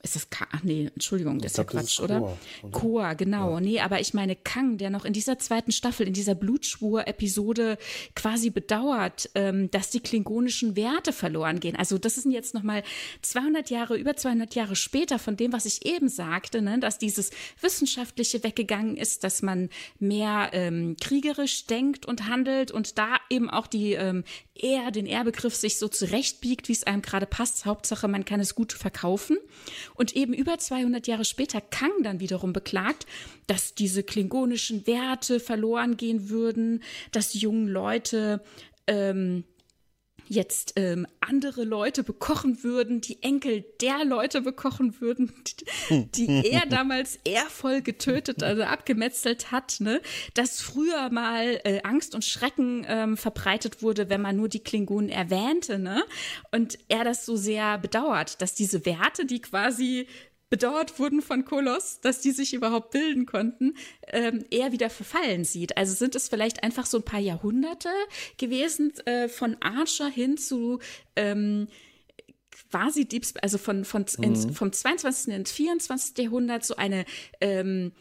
ist das K? Ach nee, Entschuldigung, das ist ja Quatsch, oder? oder? Chor, genau. Ja. Nee, aber ich meine Kang, der noch in dieser zweiten Staffel, in dieser Blutschwur-Episode quasi bedauert, ähm, dass die klingonischen Werte verloren gehen. Also das sind jetzt nochmal 200 Jahre, über 200 Jahre später von dem, was ich eben sagte, ne, dass dieses Wissenschaftliche weggegangen ist, dass man mehr ähm, kriegerisch denkt und handelt und da eben auch die ähm, eher den Ehrbegriff sich so zurechtbiegt, wie es einem gerade passt. Hauptsache, man kann es gut verkaufen. Und eben über 200 Jahre später Kang dann wiederum beklagt, dass diese klingonischen Werte verloren gehen würden, dass jungen Leute ähm, jetzt ähm, andere Leute bekochen würden, die Enkel der Leute bekochen würden, *laughs* die, die er damals ehrvoll getötet, also abgemetzelt hat, ne? dass früher mal äh, Angst und Schrecken ähm, verbreitet wurde, wenn man nur die Klingonen erwähnte, ne? Und er das so sehr bedauert, dass diese Werte, die quasi bedauert wurden von Kolos, dass die sich überhaupt bilden konnten, ähm, eher wieder verfallen sieht. Also sind es vielleicht einfach so ein paar Jahrhunderte gewesen äh, von Archer hin zu ähm, quasi Deep, also von, von mhm. ins, vom 22. ins 24. Jahrhundert so eine ähm,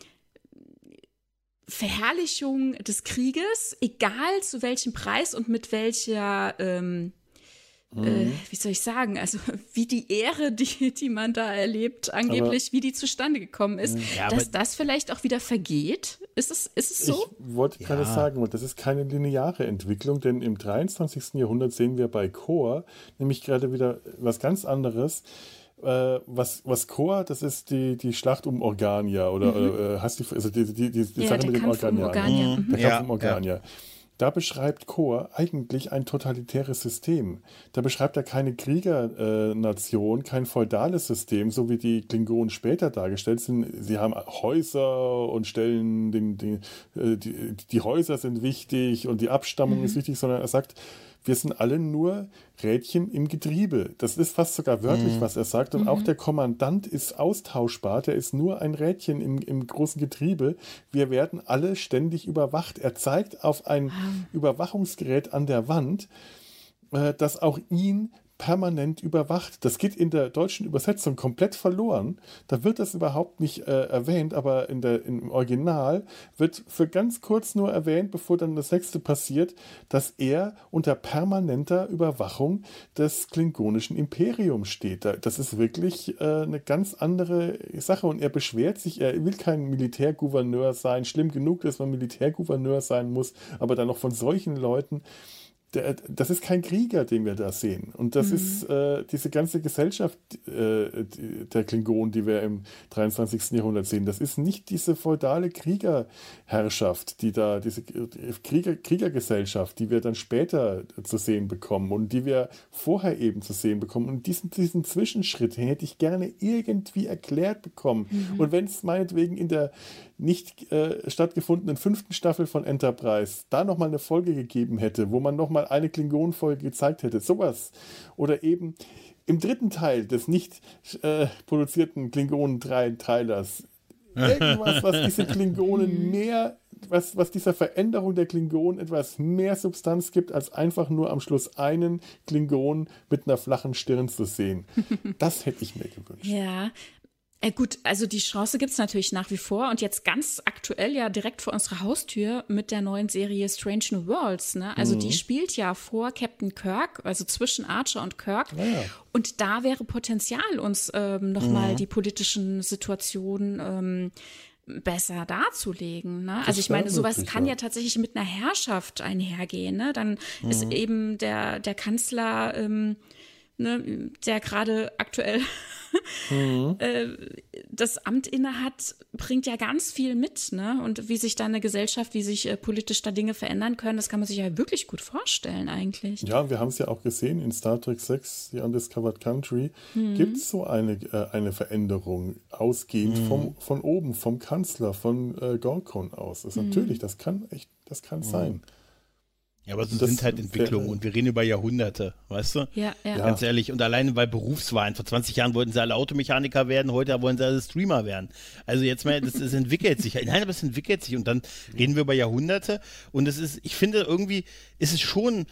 Verherrlichung des Krieges, egal zu welchem Preis und mit welcher ähm, äh, mhm. wie soll ich sagen, also *laughs* wie die Ehre, die, die man da erlebt, angeblich, aber, wie die zustande gekommen ist, ja, dass das vielleicht auch wieder vergeht. Ist es, ist es so? Ich wollte ja. gerade sagen, das ist keine lineare Entwicklung, denn im 23. Jahrhundert sehen wir bei Chor nämlich gerade wieder was ganz anderes. Äh, was, was Chor, das ist die, die Schlacht um Organia oder mhm. äh, hast du also die, die, die, die ja, Sache mit dem Organia. Um Organia. Mhm. Der Kampf um Organia. Da beschreibt Chor eigentlich ein totalitäres System. Da beschreibt er keine Kriegernation, kein feudales System, so wie die Klingonen später dargestellt sind. Sie haben Häuser und stellen den, den, äh, die, die Häuser sind wichtig und die Abstammung mhm. ist wichtig, sondern er sagt, wir sind alle nur Rädchen im Getriebe. Das ist fast sogar wörtlich, mhm. was er sagt. Und mhm. auch der Kommandant ist austauschbar. Der ist nur ein Rädchen im, im großen Getriebe. Wir werden alle ständig überwacht. Er zeigt auf ein wow. Überwachungsgerät an der Wand, äh, das auch ihn permanent überwacht. Das geht in der deutschen Übersetzung komplett verloren. Da wird das überhaupt nicht äh, erwähnt, aber in der, im Original wird für ganz kurz nur erwähnt, bevor dann das nächste passiert, dass er unter permanenter Überwachung des klingonischen Imperiums steht. Das ist wirklich äh, eine ganz andere Sache und er beschwert sich, er will kein Militärgouverneur sein. Schlimm genug, dass man Militärgouverneur sein muss, aber dann noch von solchen Leuten der, das ist kein Krieger, den wir da sehen. Und das mhm. ist äh, diese ganze Gesellschaft äh, der Klingonen, die wir im 23. Jahrhundert sehen. Das ist nicht diese feudale Kriegerherrschaft, die da, diese Krieger, Kriegergesellschaft, die wir dann später zu sehen bekommen und die wir vorher eben zu sehen bekommen. Und diesen, diesen Zwischenschritt hätte ich gerne irgendwie erklärt bekommen. Mhm. Und wenn es meinetwegen in der nicht äh, stattgefundenen fünften Staffel von Enterprise da nochmal eine Folge gegeben hätte, wo man nochmal eine Klingonenfolge gezeigt hätte, sowas. Oder eben im dritten Teil des nicht äh, produzierten Klingonen-Trailers irgendwas, was diese Klingonen mehr, was, was dieser Veränderung der Klingonen etwas mehr Substanz gibt, als einfach nur am Schluss einen Klingon mit einer flachen Stirn zu sehen. *laughs* Das hätte ich mir gewünscht. Ja, äh, gut, also die Chance gibt's natürlich nach wie vor und jetzt ganz aktuell ja direkt vor unserer Haustür mit der neuen Serie Strange New Worlds. Ne? Also mhm. die spielt ja vor Captain Kirk, also zwischen Archer und Kirk. Ja, ja. Und da wäre Potenzial, uns ähm, nochmal mhm. die politischen Situationen ähm, besser darzulegen. Ne? Also ich meine, sowas kann ja tatsächlich mit einer Herrschaft einhergehen. Ne? Dann mhm. ist eben der, der Kanzler, ähm, ne, der gerade aktuell *laughs* mhm. Äh, das Amt innehat, bringt ja ganz viel mit, ne? Und wie sich da eine Gesellschaft, wie sich äh, politisch da Dinge verändern können, das kann man sich ja wirklich gut vorstellen eigentlich. Ja, wir haben es ja auch gesehen in Star Trek 6, The Undiscovered Country, mhm. gibt es so eine, äh, eine Veränderung, ausgehend mhm. vom, von oben, vom Kanzler, von äh, Gorkon aus. Das mhm. Natürlich, das kann echt, das kann sein. Ja, aber so das sind halt Entwicklungen und wir reden über Jahrhunderte, weißt du? Ja, ja. Ganz ehrlich, und alleine bei Berufswahlen. Vor 20 Jahren wollten sie alle Automechaniker werden, heute wollen sie alle Streamer werden. Also jetzt mal, das, das entwickelt sich. Nein, aber es entwickelt sich und dann reden wir über Jahrhunderte und es ist, ich finde irgendwie, ist es schon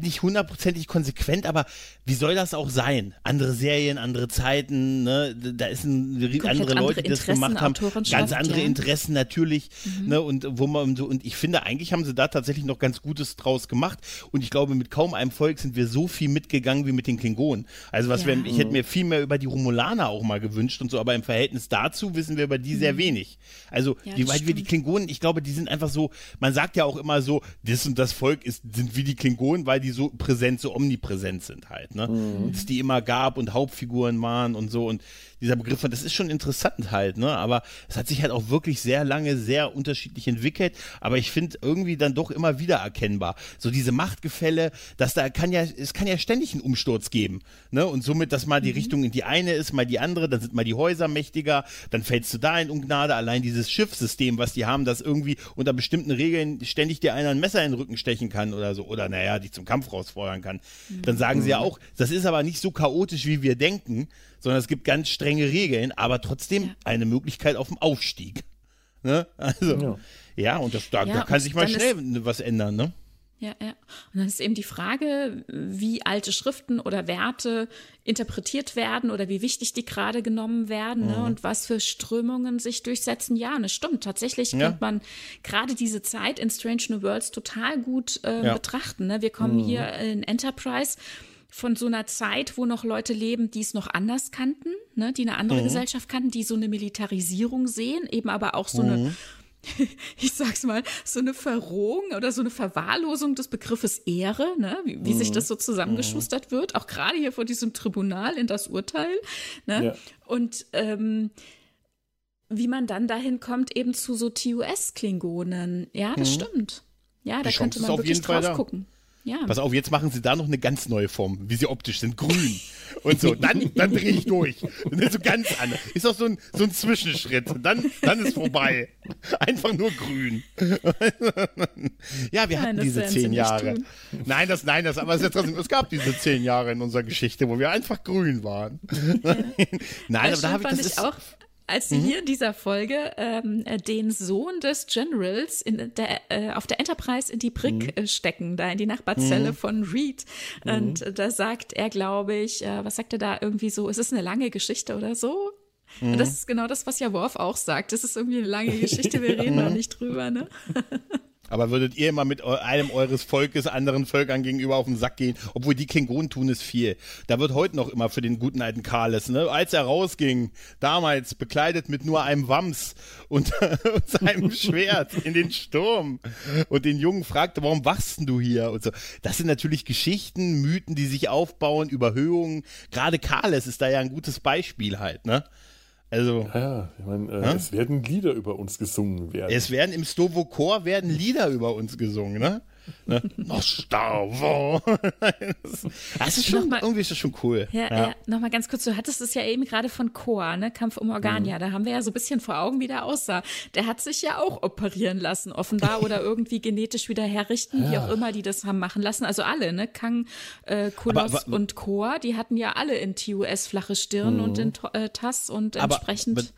nicht hundertprozentig konsequent, aber wie soll das auch sein? Andere Serien, andere Zeiten, ne? da ist ein, andere Leute, die das gemacht haben, ganz andere ja. Interessen natürlich, mhm. ne? und wo man so und ich finde eigentlich haben sie da tatsächlich noch ganz Gutes draus gemacht und ich glaube mit kaum einem Volk sind wir so viel mitgegangen wie mit den Klingonen. Also was ja. wir, ich hätte mir viel mehr über die Romulaner auch mal gewünscht und so, aber im Verhältnis dazu wissen wir über die mhm. sehr wenig. Also ja, wie weit wir die Klingonen, ich glaube, die sind einfach so, man sagt ja auch immer so, das und das Volk ist sind wie die Klingonen Klingonen, weil die so präsent, so omnipräsent sind halt, ne? Mhm. Dass die immer gab und Hauptfiguren waren und so und dieser Begriff, das ist schon interessant halt, ne? Aber es hat sich halt auch wirklich sehr lange sehr unterschiedlich entwickelt, aber ich finde irgendwie dann doch immer wieder erkennbar. So diese Machtgefälle, dass da kann ja, es kann ja ständig einen Umsturz geben, ne? Und somit, dass mal die mhm. Richtung in die eine ist, mal die andere, dann sind mal die Häuser mächtiger, dann fällst du da in Ungnade, allein dieses Schiffssystem, was die haben, das irgendwie unter bestimmten Regeln ständig dir einer ein Messer in den Rücken stechen kann oder so, oder naja, dich zum Kampf rausfordern kann. Mhm. Dann sagen sie ja mhm. auch, das ist aber nicht so chaotisch, wie wir denken, sondern es gibt ganz strenge Regeln, aber trotzdem ja. eine Möglichkeit auf dem Aufstieg. Ne? Also, ja. ja, und das, da, ja, da kann sich mal schnell was ändern, ne? Ja, ja. Und dann ist eben die Frage, wie alte Schriften oder Werte interpretiert werden oder wie wichtig die gerade genommen werden ne? mhm. ne? und was für Strömungen sich durchsetzen. Ja, ne, stimmt. Tatsächlich ja. könnte man gerade diese Zeit in Strange New Worlds total gut äh, ja. betrachten. Ne? Wir kommen mhm. hier in Enterprise von so einer Zeit, wo noch Leute leben, die es noch anders kannten, ne, die eine andere mhm. Gesellschaft kannten, die so eine Militarisierung sehen, eben aber auch so mhm. eine, *laughs* ich sag's mal, so eine Verrohung oder so eine Verwahrlosung des Begriffes Ehre, ne, wie, wie mhm. sich das so zusammengeschustert wird, auch gerade hier vor diesem Tribunal in das Urteil. Ne? Ja. Und ähm, wie man dann dahin kommt, eben zu so TUS-Klingonen. Ja, das mhm. stimmt. Ja, da könnte man wirklich drauf gucken. Ja. Pass auf, jetzt machen sie da noch eine ganz neue Form, wie sie optisch sind, grün. Und so, dann, dann drehe ich durch. Und dann so ganz anders. Ist auch so ein, so ein Zwischenschritt. Dann, dann ist vorbei. Einfach nur grün. ja, wir hatten Nein, das diese zehn Jahre. Nein, das, nein, das, aber es, ist ja trotzdem, es gab diese zehn Jahre in unserer Geschichte, wo wir einfach grün waren. nein, aber da habe ich, das ist, auch, als sie hier in dieser Folge ähm, äh, den Sohn des Generals in der, äh, auf der Enterprise in die Brick äh, stecken, da in die Nachbarzelle von Reed. Und äh, da sagt er, glaube ich, äh, was sagt er da irgendwie so, es ist eine lange Geschichte oder so? Und das ist genau das, was ja Worf auch sagt. Das ist irgendwie eine lange *laughs* Geschichte, wir reden da nicht drüber, ne? *laughs* Aber würdet ihr immer mit einem eures Volkes anderen Völkern gegenüber auf den Sack gehen? Obwohl die Klingonen tun es viel. Da wird heute noch immer für den guten alten Karles, ne? Als er rausging, damals bekleidet mit nur einem Wams und, *laughs* und seinem Schwert in den Sturm und den Jungen fragte, warum wachst du hier? Und so. Das sind natürlich Geschichten, Mythen, die sich aufbauen, Überhöhungen. Gerade Karles ist da ja ein gutes Beispiel halt, ne? Also. Ja, ich meine, äh, es werden Lieder über uns gesungen werden. Es werden im Stovo Chor werden Lieder über uns gesungen, ne? Ne? Nostavo. *laughs* das, ist schon, Nochmal- irgendwie ist das schon cool. Ja, ja. nochmal ganz kurz, du hattest es ja eben gerade von Koa, ne? Kampf um Organia. Da haben wir ja so ein bisschen vor Augen, wie der aussah. Der hat sich ja auch operieren lassen, offenbar, *laughs* oder irgendwie genetisch wieder herrichten, wie auch immer die das haben machen lassen. Also alle, ne? Kang, äh, Kulos Aber- aber- und Koa, die hatten ja alle in TUS flache Stirn und in äh, TAS und Aber- entsprechend.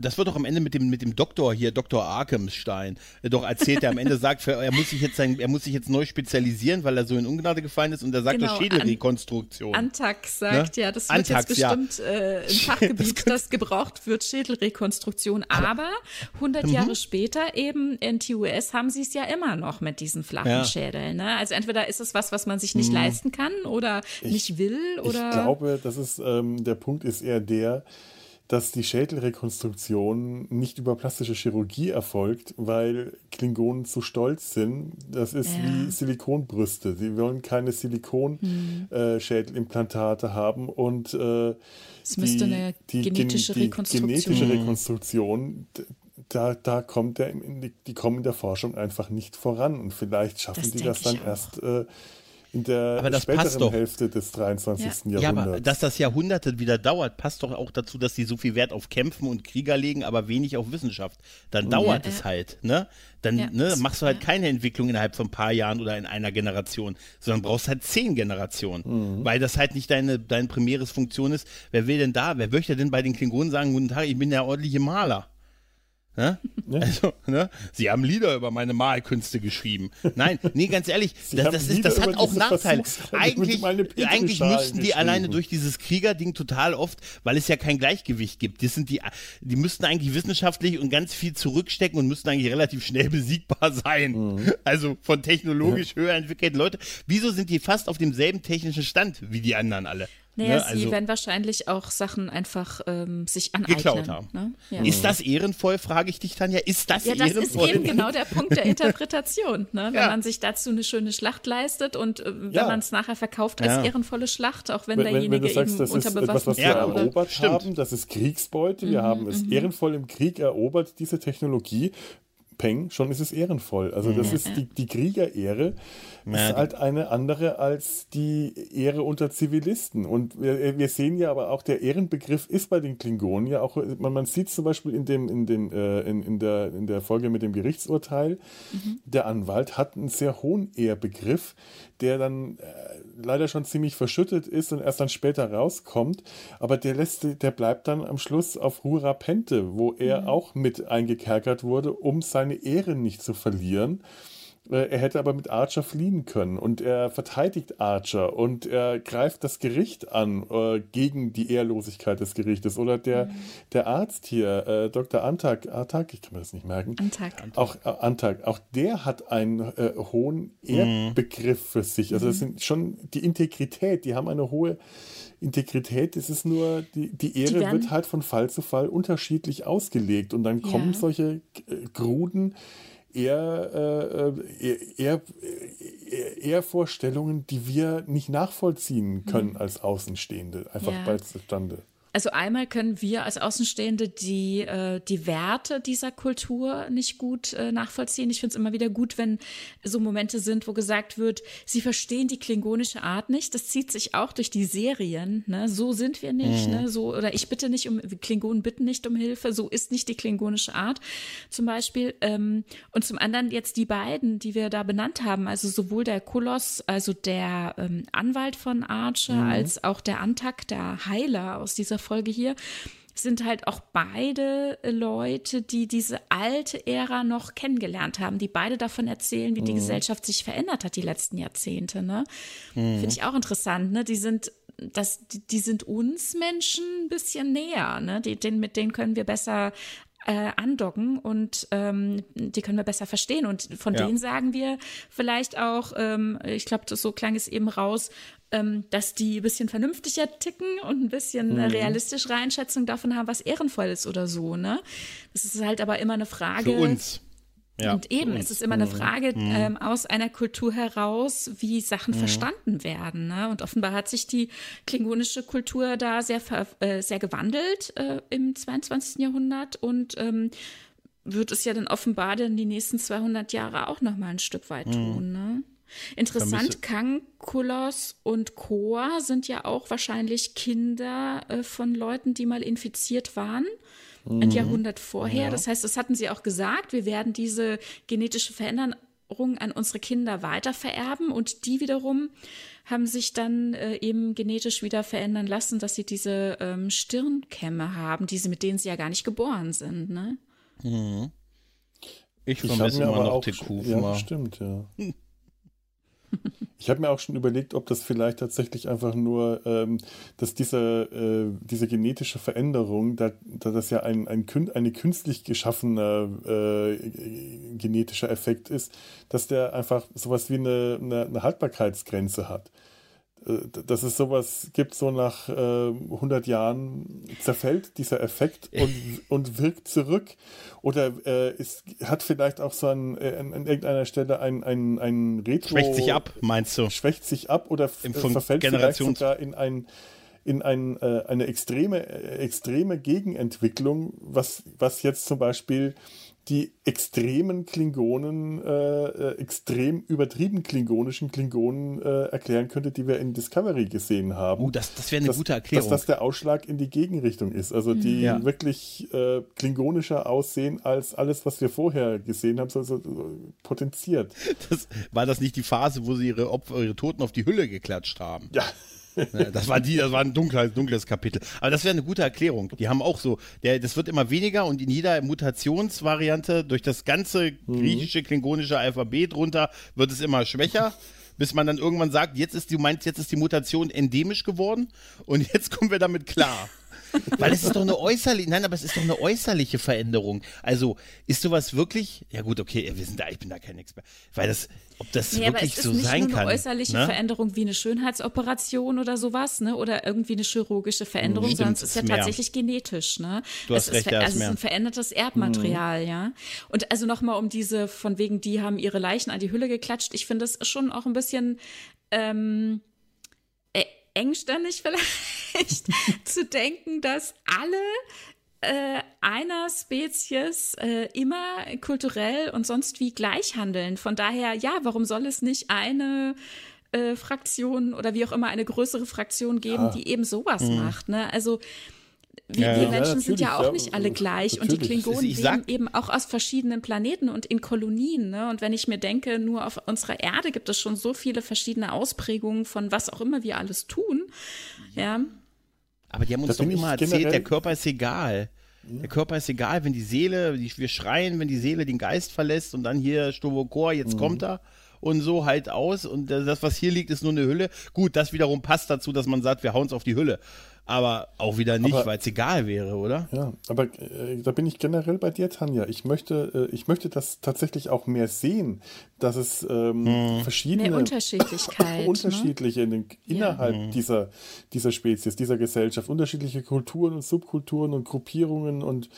Das wird doch am Ende mit dem, mit dem Doktor hier, Dr. Arkemstein, äh, doch erzählt, der am Ende sagt, er muss sich jetzt sein, er muss sich jetzt neu spezialisieren, weil er so in Ungnade gefallen ist und er sagt Genau, doch an- Schädelrekonstruktion. Antak sagt, Ne? ja, das wird Antax, jetzt ja. bestimmt äh, im *laughs* Fachgebiet, das, gebraucht wird, Schädelrekonstruktion. Aber 100 Mhm. Jahre später eben in TUS haben sie es ja immer noch mit diesen flachen Ja. Mhm. Schädeln. Ne? Also entweder ist es was, was man sich nicht leisten kann oder nicht will oder Ich glaube, das ist, ähm, der Punkt ist eher der, dass die Schädelrekonstruktion nicht über plastische Chirurgie erfolgt, weil Klingonen zu stolz sind. Das ist Ja. wie Silikonbrüste. Sie wollen keine Silikonschädelimplantate haben und äh, Es müsste eine genetische die Rekonstruktion. genetische. Rekonstruktion, da, da kommt der, die, die kommen in der Forschung einfach nicht voran. Und vielleicht schaffen Das die das dann auch. erst äh, in der Aber das passt späteren doch. Hälfte des 23. Ja, Jahrhunderts. aber dass das Jahrhunderte wieder dauert, passt doch auch dazu, dass sie so viel Wert auf Kämpfen und Krieger legen, aber wenig auf Wissenschaft. Dann dauert Ja, es ja. halt, ne? Dann Ja, ne, machst du halt ja. keine Entwicklung innerhalb von ein paar Jahren oder in einer Generation, sondern brauchst halt zehn Generationen, weil das halt nicht deine, deine primäres Funktion ist. Wer will denn da, wer möchte denn bei den Klingonen sagen, guten Tag, ich bin der ordentliche Maler? Ne? Also, ne? Sie haben Lieder über meine Malkünste geschrieben. Nein, nee, ganz ehrlich, *laughs* das, das, ist, das hat auch Nachteile. Eigentlich, eigentlich müssten die alleine durch dieses Kriegerding total oft, weil es ja kein Gleichgewicht gibt. Das sind die, die müssten eigentlich wissenschaftlich und ganz viel zurückstecken und müssten eigentlich relativ schnell *laughs* besiegbar sein. Mhm. Also von technologisch höher entwickelten Leute. Wieso sind die fast auf demselben technischen Stand wie die anderen alle? Naja, Ne? sie Also- werden wahrscheinlich auch Sachen einfach ähm, sich aneignen. geklaut haben. Ne? Ja. Ist das ehrenvoll, frage ich dich, Tanja? Ist das Ja, das ist ehrenvoll? eben genau der Punkt der Interpretation. Ne? Wenn Ja. man sich dazu eine schöne Schlacht leistet und äh, wenn Ja. man es nachher verkauft als Ja. ehrenvolle Schlacht, auch wenn, Wenn, derjenige wenn du sagst, eben das ist unter etwas, was wir erobert stimmt. haben, das ist Kriegsbeute, Mhm, wir haben es ehrenvoll im Krieg erobert, diese Technologie. Peng, schon ist es ehrenvoll. Also das ist die, die Kriegerehre ist halt eine andere als die Ehre unter Zivilisten. Und wir, wir sehen ja aber auch, der Ehrenbegriff ist bei den Klingonen ja auch, man, man sieht zum Beispiel in, dem, in, den, äh, in, in, der, in der Folge mit dem Gerichtsurteil, der Anwalt hat einen sehr hohen Ehrbegriff, der dann äh, leider schon ziemlich verschüttet ist und erst dann später rauskommt. Aber der lässt, der bleibt dann am Schluss auf Hura Pente, wo er auch mit eingekerkert wurde, um seine Ehre nicht zu verlieren. Äh, Er hätte aber mit Archer fliehen können und er verteidigt Archer und er greift das Gericht an äh, gegen die Ehrlosigkeit des Gerichtes. Oder der, der Arzt hier, äh, Dr. Antak, Antak, ich kann mir das nicht merken. Antag. Auch äh, Antak, auch der hat einen äh, hohen Ehrbegriff für sich. Also das sind schon die Integrität, die haben eine hohe Integrität. Es ist nur, die, die Ehre werden- wird halt von Fall zu Fall unterschiedlich ausgelegt und dann kommen Ja. solche äh, Gruden eher, äh, eher, eher, eher, eher Vorstellungen, die wir nicht nachvollziehen können als Außenstehende. Einfach Ja. zustande. Also einmal können wir als Außenstehende die, äh, die Werte dieser Kultur nicht gut äh, nachvollziehen. Ich finde es immer wieder gut, wenn so Momente sind, wo gesagt wird, sie verstehen die klingonische Art nicht. Das zieht sich auch durch die Serien. Ne? So sind wir nicht. Mhm. Ne? So, oder ich bitte nicht um, Klingonen bitten nicht um Hilfe. So ist nicht die klingonische Art zum Beispiel. Ähm, und zum anderen jetzt die beiden, die wir da benannt haben. Also sowohl der Koloss, also der ähm, Anwalt von Archer, mhm. als auch der Antak, der Heiler aus dieser Folge hier, sind halt auch beide Leute, die diese alte Ära noch kennengelernt haben, die beide davon erzählen, wie die mhm. Gesellschaft sich verändert hat die letzten Jahrzehnte. Ne? Mhm. Finde ich auch interessant. Ne? Die sind das, die, die, sind uns Menschen ein bisschen näher. Ne? Die, den, mit denen können wir besser äh, andocken und ähm, die können wir besser verstehen. Und von ja. denen sagen wir vielleicht auch, ähm, ich glaube, so klang es eben raus, ähm, dass die ein bisschen vernünftiger ticken und ein bisschen mhm. realistischere Einschätzung davon haben, was ehrenvoll ist oder so. Ne? Das ist halt aber immer eine Frage. Für uns. Ja, und eben, es ist immer eine mhm. Frage mhm. ähm, aus einer Kultur heraus, wie Sachen mhm. verstanden werden. Ne? Und offenbar hat sich die klingonische Kultur da sehr, äh, sehr gewandelt äh, im 22. Jahrhundert und ähm, wird es ja dann offenbar dann die nächsten 200 Jahre auch noch mal ein Stück weit mhm. tun. Ne? Interessant, Kang, Kulos und Koa sind ja auch wahrscheinlich Kinder äh, von Leuten, die mal infiziert waren. Mhm. Ein Jahrhundert vorher. Ja. Das heißt, das hatten sie auch gesagt, wir werden diese genetische Veränderung an unsere Kinder weiter vererben und die wiederum haben sich dann äh, eben genetisch wieder verändern lassen, dass sie diese ähm, Stirnkämme haben, diese, mit denen sie ja gar nicht geboren sind. Ne? Mhm. Ich vermisse immer noch die Kufen. Ja, stimmt, ja. *laughs* Ich habe mir auch schon überlegt, ob das vielleicht tatsächlich einfach nur, ähm, dass diese, äh, diese genetische Veränderung, da, da das ja ein, ein eine künstlich geschaffener äh, genetischer Effekt ist, dass der einfach sowas wie eine, eine, eine Haltbarkeitsgrenze hat. Äh, dass es sowas gibt, so nach äh, 100 Jahren zerfällt dieser Effekt *laughs* und, und wirkt zurück. Oder äh, ist, hat vielleicht auch so an, äh, an, an irgendeiner Stelle ein, ein, ein Retro. Schwächt sich ab, meinst du? Schwächt sich ab oder verfällt vielleicht sogar in ein in ein, äh, eine extreme, äh, extreme Gegenentwicklung, was, was jetzt zum Beispiel die extremen Klingonen, äh, äh, extrem übertrieben klingonischen Klingonen äh, erklären könnte, die wir in Discovery gesehen haben. Oh, das, das wäre eine dass, gute Erklärung. Dass das der Ausschlag in die Gegenrichtung ist. Also die ja. wirklich äh, klingonischer aussehen als alles, was wir vorher gesehen haben, so, so, so potenziert. Das, war das nicht die Phase, wo sie ihre, Opfer, ihre Toten auf die Hülle geklatscht haben? Ja. Ne, das war die, das war ein dunkles, dunkles Kapitel. Aber das wäre eine gute Erklärung. Die haben auch so, der, das wird immer weniger und in jeder Mutationsvariante durch das ganze griechische, klingonische Alphabet runter wird es immer schwächer. *laughs* bis man dann irgendwann sagt, jetzt ist die, meinst, jetzt ist die Mutation endemisch geworden und jetzt kommen wir damit klar. Weil es ist doch eine äußerliche, nein, aber es ist doch eine äußerliche Veränderung. Also ist sowas wirklich, ja gut, okay, wir sind da, ich bin da kein Experte, weil das, ob das nee, wirklich so sein kann. Es ist nicht nur eine äußerliche ne? Veränderung wie eine Schönheitsoperation oder sowas, ne, oder irgendwie eine chirurgische Veränderung, Stimmt, sondern es ist ja mehr. tatsächlich genetisch, ne. Du hast es recht, ist, ja, also es ist ein verändertes Erbmaterial, mhm. ja. Und also nochmal um diese, von wegen, die haben ihre Leichen an die Hülle geklatscht, ich finde das schon auch ein bisschen, ähm, engstirnig *laughs* vielleicht zu denken, dass alle äh, einer Spezies äh, immer kulturell und sonst wie gleich handeln. Von daher, ja, warum soll es nicht eine äh, Fraktion oder wie auch immer eine größere Fraktion geben, ja. die eben sowas mhm. macht? Ne? Also wir, ja, wir Menschen ja, sind ja auch nicht alle gleich natürlich. und die Klingonen leben eben auch aus verschiedenen Planeten und in Kolonien. Ne? Und wenn ich mir denke, nur auf unserer Erde gibt es schon so viele verschiedene Ausprägungen von was auch immer wir alles tun. Ja. Aber die haben uns doch immer erzählt, der Körper ist egal. Der Körper ist egal, wenn die Seele, wir schreien, wenn die Seele den Geist verlässt und dann hier Stovokor, jetzt mhm. kommt er und so halt aus und das, was hier liegt, ist nur eine Hülle. Gut, das wiederum passt dazu, dass man sagt, wir hauen es auf die Hülle aber auch wieder nicht, weil es egal wäre, oder? Ja, aber äh, da bin ich generell bei dir, Tanja. Ich möchte, äh, ich möchte das tatsächlich auch mehr sehen, dass es ähm, hm. verschiedene mehr Unterschiedlichkeit, *laughs* ne? unterschiedliche ne? innerhalb ja. dieser, dieser Spezies, dieser Gesellschaft, unterschiedliche Kulturen und Subkulturen und Gruppierungen und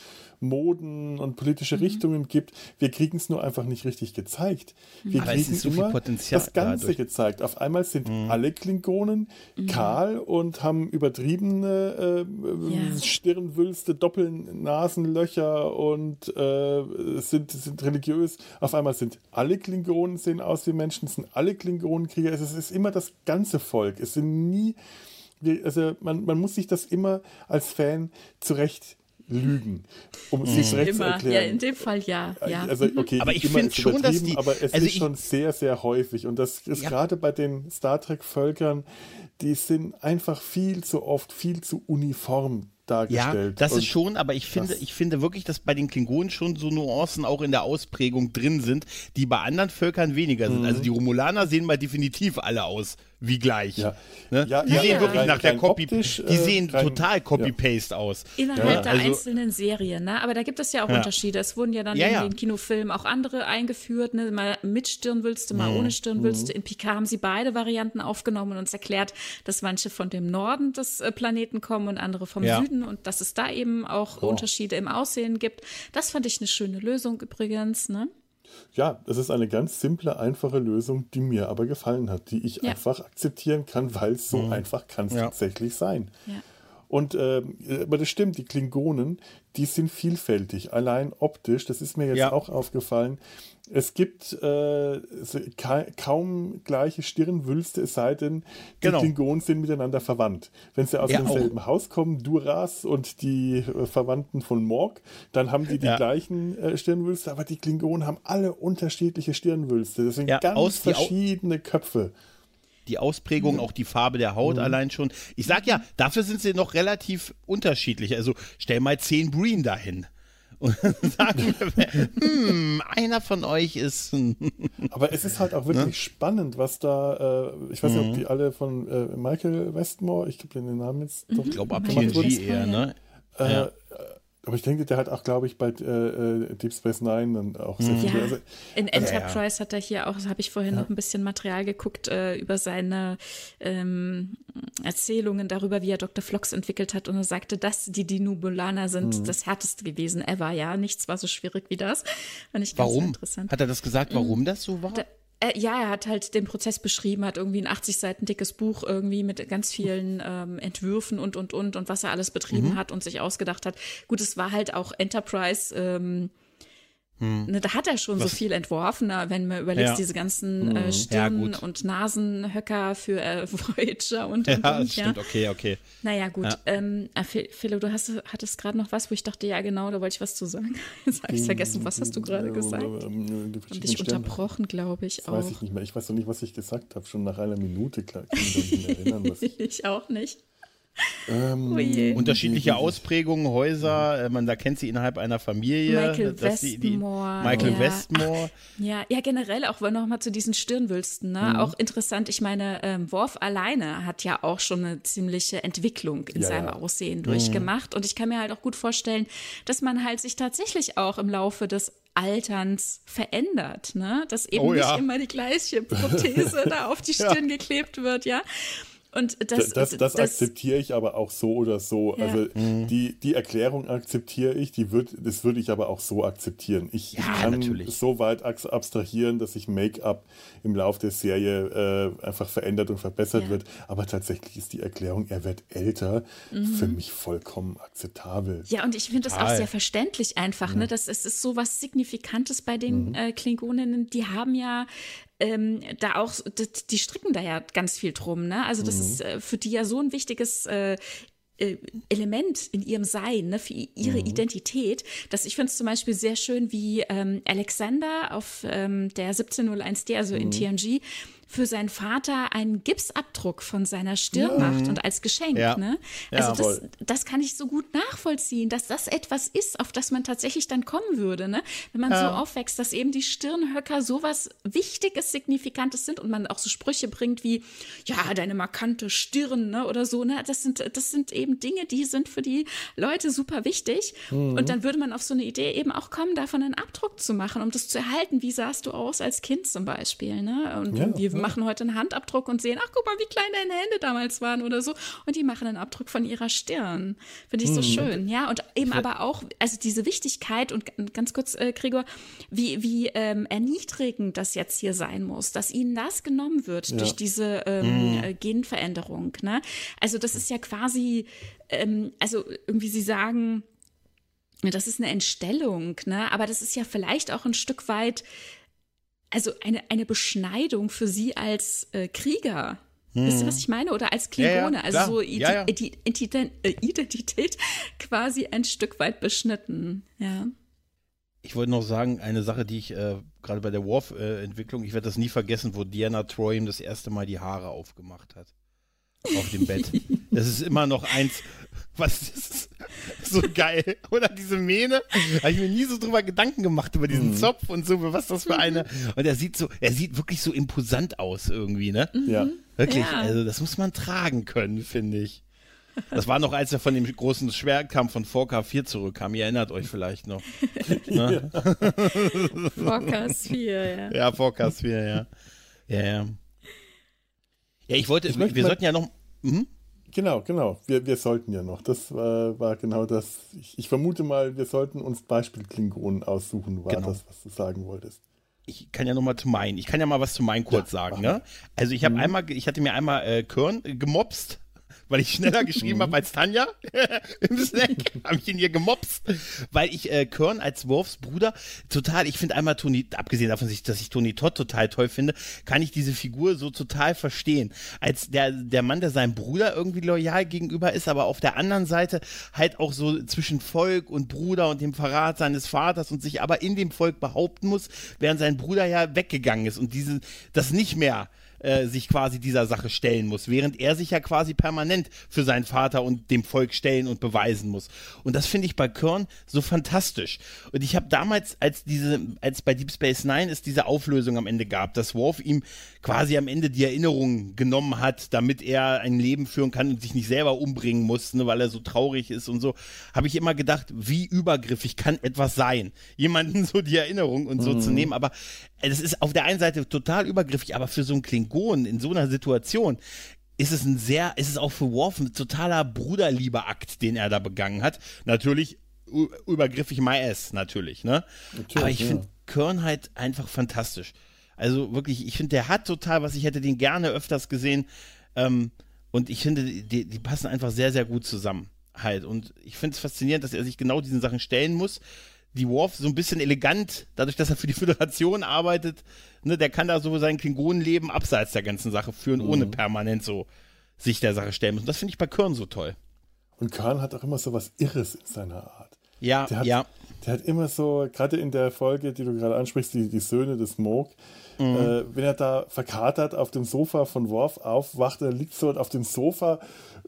Moden und politische mhm. Richtungen gibt. Wir kriegen es nur einfach nicht richtig gezeigt. Wir Aber kriegen so immer das Ganze dadurch. gezeigt. Auf einmal sind mhm. alle Klingonen mhm. kahl und haben übertrieben einzelne äh, Ja. Stirnwülste, Doppelnasenlöcher und äh, sind, sind religiös. Auf einmal sind alle Klingonen sehen aus wie Menschen, sind alle Klingonenkrieger. Es ist, es ist immer das ganze Volk. Es sind nie, also man, man muss sich das immer als Fan zurecht lügen, um es sich zurecht zu Immer. Ja, in erklären. dem Fall ja. ja. Also, okay, Aber ich immer find ist schon, dass die- aber es also ist ich- schon sehr, sehr häufig. Und das ist Ja. gerade bei den Star Trek-Völkern, die sind einfach viel zu oft, viel zu uniform Ja, dargestellt. das Und ist schon, aber ich finde, ich finde wirklich, dass bei den Klingonen schon so Nuancen auch in der Ausprägung drin sind, die bei anderen Völkern weniger sind. Also die Romulaner sehen mal definitiv alle aus wie gleich. Ja. Ne? Ja, die ja, sehen ja. wirklich nach der Copy, optisch, die äh, sehen rein- total Copy-Paste aus. Innerhalb Ja, der also- einzelnen Serien, ne? Aber da gibt es ja auch Ja. Unterschiede. Es wurden ja dann Ja, in ja. den Kinofilmen auch andere eingeführt, ne? Mal mit Stirnwülste, Mhm. mal ohne Stirnwülste. In Picard haben sie beide Varianten aufgenommen und uns erklärt, dass manche von dem Norden des äh, Planeten kommen und andere vom Ja. Süden und dass es da eben auch Unterschiede im Aussehen gibt. Das fand ich eine schöne Lösung übrigens, ne? Ja, das ist eine ganz simple, einfache Lösung, die mir aber gefallen hat, die ich Ja. einfach akzeptieren kann, weil so einfach kann es Ja. tatsächlich sein. Ja. Und ähm, aber das stimmt, die Klingonen, die sind vielfältig, allein optisch, das ist mir jetzt Ja. auch aufgefallen. Es gibt äh, ka kaum gleiche Stirnwülste, es sei denn, die Genau. Klingonen sind miteinander verwandt. Wenn sie aus Ja, demselben Haus kommen, Duras und die äh, Verwandten von Morg, dann haben die die Ja. gleichen äh, Stirnwülste, aber die Klingonen haben alle unterschiedliche Stirnwülste. Das sind Ja, ganz verschiedene Köpfe. Die Ausprägung, auch die Farbe der Haut allein schon. Ich sag ja, dafür sind sie noch relativ unterschiedlich. Also stell mal zehn Breen dahin. Und *laughs* sagen wir, hm, einer von euch ist *laughs* Aber es ist halt auch Ne? wirklich spannend, was da, äh, ich weiß nicht, Mhm. ob die alle von äh, Michael Westmore, ich glaube den Namen jetzt doch. Ich glaube, ab TNG eher, ne? Äh, ja. Aber ich denke, der hat auch, glaube ich, bei äh, äh, Deep Space Nine dann auch sehr viel. Ja, Also, in Enterprise hat er hier auch, habe ich vorhin noch ein bisschen Material geguckt äh, über seine ähm, Erzählungen darüber, wie er Dr. Flox entwickelt hat und er sagte, dass die Dinubulaner sind Mhm. das härteste gewesen ever, ja, nichts war so schwierig wie das. Fand ich ganz Warum? interessant. Hat er das gesagt, warum das so war? Da- äh, ja, er hat halt den Prozess beschrieben, hat irgendwie ein 80 Seiten dickes Buch irgendwie mit ganz vielen ähm, Entwürfen und, und, und und was er alles betrieben Mhm. hat und sich ausgedacht hat. Gut, es war halt auch Enterprise, ähm, ne, da hat er schon so viel entworfen, na, wenn man überlegt, Hm. Ja. diese ganzen äh, Ja, Stirn- gut. und Nasenhöcker für äh, *laughs* Voyager und, Ja, und, das und stimmt, okay, okay. Naja, gut. Ja. Ähm, äh, Phil- Philo, du hast, hattest gerade noch was, wo ich dachte, ja genau, da wollte ich was zu sagen. *laughs* Jetzt habe ich vergessen, was hast du gerade gesagt? Ähm, Und verschiedenen dich unterbrochen, glaube ich Das auch. weiß ich nicht mehr. Ich weiß noch nicht, was ich gesagt habe. Schon nach einer Minute klar, kann ich mich erinnern. Was, *laughs* Ich auch nicht. Ähm, Oh. Unterschiedliche Ausprägungen, Häuser, äh, man da kennt sie innerhalb einer Familie. Michael dass die- die- Westmore, Michael ja. Westmore. Ja, ja, generell auch noch mal zu diesen Stirnwülsten. Ne? Auch interessant. Ich meine, ähm, Worf alleine hat ja auch schon eine ziemliche Entwicklung in Ja, seinem ja. Aussehen durchgemacht. Und ich kann mir halt auch gut vorstellen, dass man halt sich tatsächlich auch im Laufe des Alterns verändert, ne? Dass eben Oh ja. nicht immer die gleiche Prothese *laughs* da auf die Stirn geklebt wird, ja. Und das, Das, das, das, akzeptiere ich aber auch so oder so. Ja. Also die, die Erklärung akzeptiere ich, die würd, das würde ich aber auch so akzeptieren. Ich, ich Ja, kann natürlich. so weit abs- abstrahieren, dass sich Make-up im Lauf der Serie äh, einfach verändert und verbessert Ja. wird. Aber tatsächlich ist die Erklärung, er wird älter, für mich vollkommen akzeptabel. Ja, und ich finde das auch sehr verständlich einfach, ne? Das es ist so was Signifikantes bei den äh, Klingoninnen. Die haben ja ähm, da auch, die, die stricken da ja ganz viel drum, ne? Also das ist äh, für die ja so ein wichtiges äh, äh, Element in ihrem Sein, ne, für ihre Identität, dass ich finde es zum Beispiel sehr schön, wie ähm, Alexander auf ähm, der 1701D, also in TNG, für seinen Vater einen Gipsabdruck von seiner Stirn macht und als Geschenk. Ja. Ne? Ja, Also das, voll. das kann ich so gut nachvollziehen, dass das etwas ist, auf das man tatsächlich dann kommen würde, ne? Wenn man so aufwächst, dass eben die Stirnhöcker sowas Wichtiges, Signifikantes sind und man auch so Sprüche bringt wie, ja, deine markante Stirn, ne? Oder so, ne? Das sind, das sind eben Dinge, die sind für die Leute super wichtig. Mhm. Und dann würde man auf so eine Idee eben auch kommen, davon einen Abdruck zu machen, um das zu erhalten. Wie sahst du aus als Kind zum Beispiel, ne? Und Ja, wie ja. Machen heute einen Handabdruck und sehen, ach guck mal, wie klein deine Hände damals waren oder so. Und die machen einen Abdruck von ihrer Stirn. Finde ich so mhm. schön, ja. Und eben aber auch, also diese Wichtigkeit und ganz kurz, äh, Gregor, wie, wie ähm, erniedrigend das jetzt hier sein muss, dass ihnen das genommen wird ja. durch diese ähm, mhm. Äh, Genveränderung. Ne? Also das ist ja quasi, ähm, also irgendwie sie sagen, das ist eine Entstellung, ne? aber das ist ja vielleicht auch ein Stück weit, also eine, eine Beschneidung für sie als äh, Krieger. Hm. Wisst ihr, was ich meine? Oder als Klingone. Ja, ja, also so ja, Identität, äh, Identität *laughs* quasi ein Stück weit beschnitten. Ja. Ich wollte noch sagen, eine Sache, die ich äh, gerade bei der Worf-Entwicklung, ich werde das nie vergessen, wo Diana Troy ihm das erste Mal die Haare aufgemacht hat. Auf dem Bett. Das ist immer noch eins, was ist *laughs* so geil. Oder diese Mähne. Habe ich mir nie so drüber Gedanken gemacht, über diesen mhm. Zopf und so, was das für eine. Und er sieht so, er sieht wirklich so imposant aus irgendwie, ne? Ja. Wirklich, ja. also das muss man tragen können, finde ich. Das war noch, als er von dem großen Schwerkampf von 4K4 zurückkam. Ihr erinnert euch vielleicht noch. *laughs* ne? 4K4, ja. Ja, 4K4, ja. Ja, ja. Ja, ich wollte, ich wir sollten ja noch. Hm? Genau, genau. Wir, wir sollten ja noch. Das äh, war genau das. Ich, ich, vermute mal, wir sollten uns Beispiel Klingonen aussuchen, war genau. das, was du sagen wolltest. Ich kann ja noch mal zu meinen. Ich kann ja mal was zu meinen kurz ja, sagen. Ne? Also ich habe mhm. einmal, ich hatte mir einmal äh, Körn gemobst weil ich schneller *laughs* geschrieben habe als Tanja *laughs* im Snack, habe ich ihn hier gemobst, weil ich äh, Körn als Worfs Bruder total, ich finde einmal Tony, abgesehen davon, dass ich Tony Todd total toll finde, kann ich diese Figur so total verstehen. Als der, der Mann, der seinem Bruder irgendwie loyal gegenüber ist, aber auf der anderen Seite halt auch so zwischen Volk und Bruder und dem Verrat seines Vaters und sich aber in dem Volk behaupten muss, während sein Bruder ja weggegangen ist und diese, das nicht mehr äh, sich quasi dieser Sache stellen muss, während er sich ja quasi permanent für seinen Vater und dem Volk stellen und beweisen muss. Und das finde ich bei Körn so fantastisch. Und ich habe damals, als diese, als bei Deep Space Nine es diese Auflösung am Ende gab, dass Worf ihm quasi am Ende die Erinnerungen genommen hat, damit er ein Leben führen kann und sich nicht selber umbringen muss, ne, weil er so traurig ist und so, habe ich immer gedacht, wie übergriffig kann etwas sein, jemanden *laughs* so die Erinnerung und so mhm. zu nehmen. Aber das ist auf der einen Seite total übergriffig, aber für so einen Klingon in so einer Situation ist es ein sehr, ist es auch für Worf ein totaler Bruderliebeakt, den er da begangen hat. Natürlich übergriffig my ass, natürlich, ne? Natürlich, aber ich ja. finde Kern halt einfach fantastisch. Also wirklich, ich finde, der hat total was, ich hätte den gerne öfters gesehen. Ähm, und ich finde, die, die passen einfach sehr, sehr gut zusammen. Halt. Und ich finde es faszinierend, dass er sich genau diesen Sachen stellen muss die Worf so ein bisschen elegant, dadurch, dass er für die Föderation arbeitet, ne, der kann da so sein Klingonenleben abseits der ganzen Sache führen, mhm. ohne permanent so sich der Sache stellen müssen. Das finde ich bei Körn so toll. Und Körn hat auch immer so was Irres in seiner Art. Ja, der hat, ja. Der hat immer so, gerade in der Folge, die du gerade ansprichst, die, die Söhne des Moog, mhm. äh, wenn er da verkatert auf dem Sofa von Worf aufwacht, er liegt so auf dem Sofa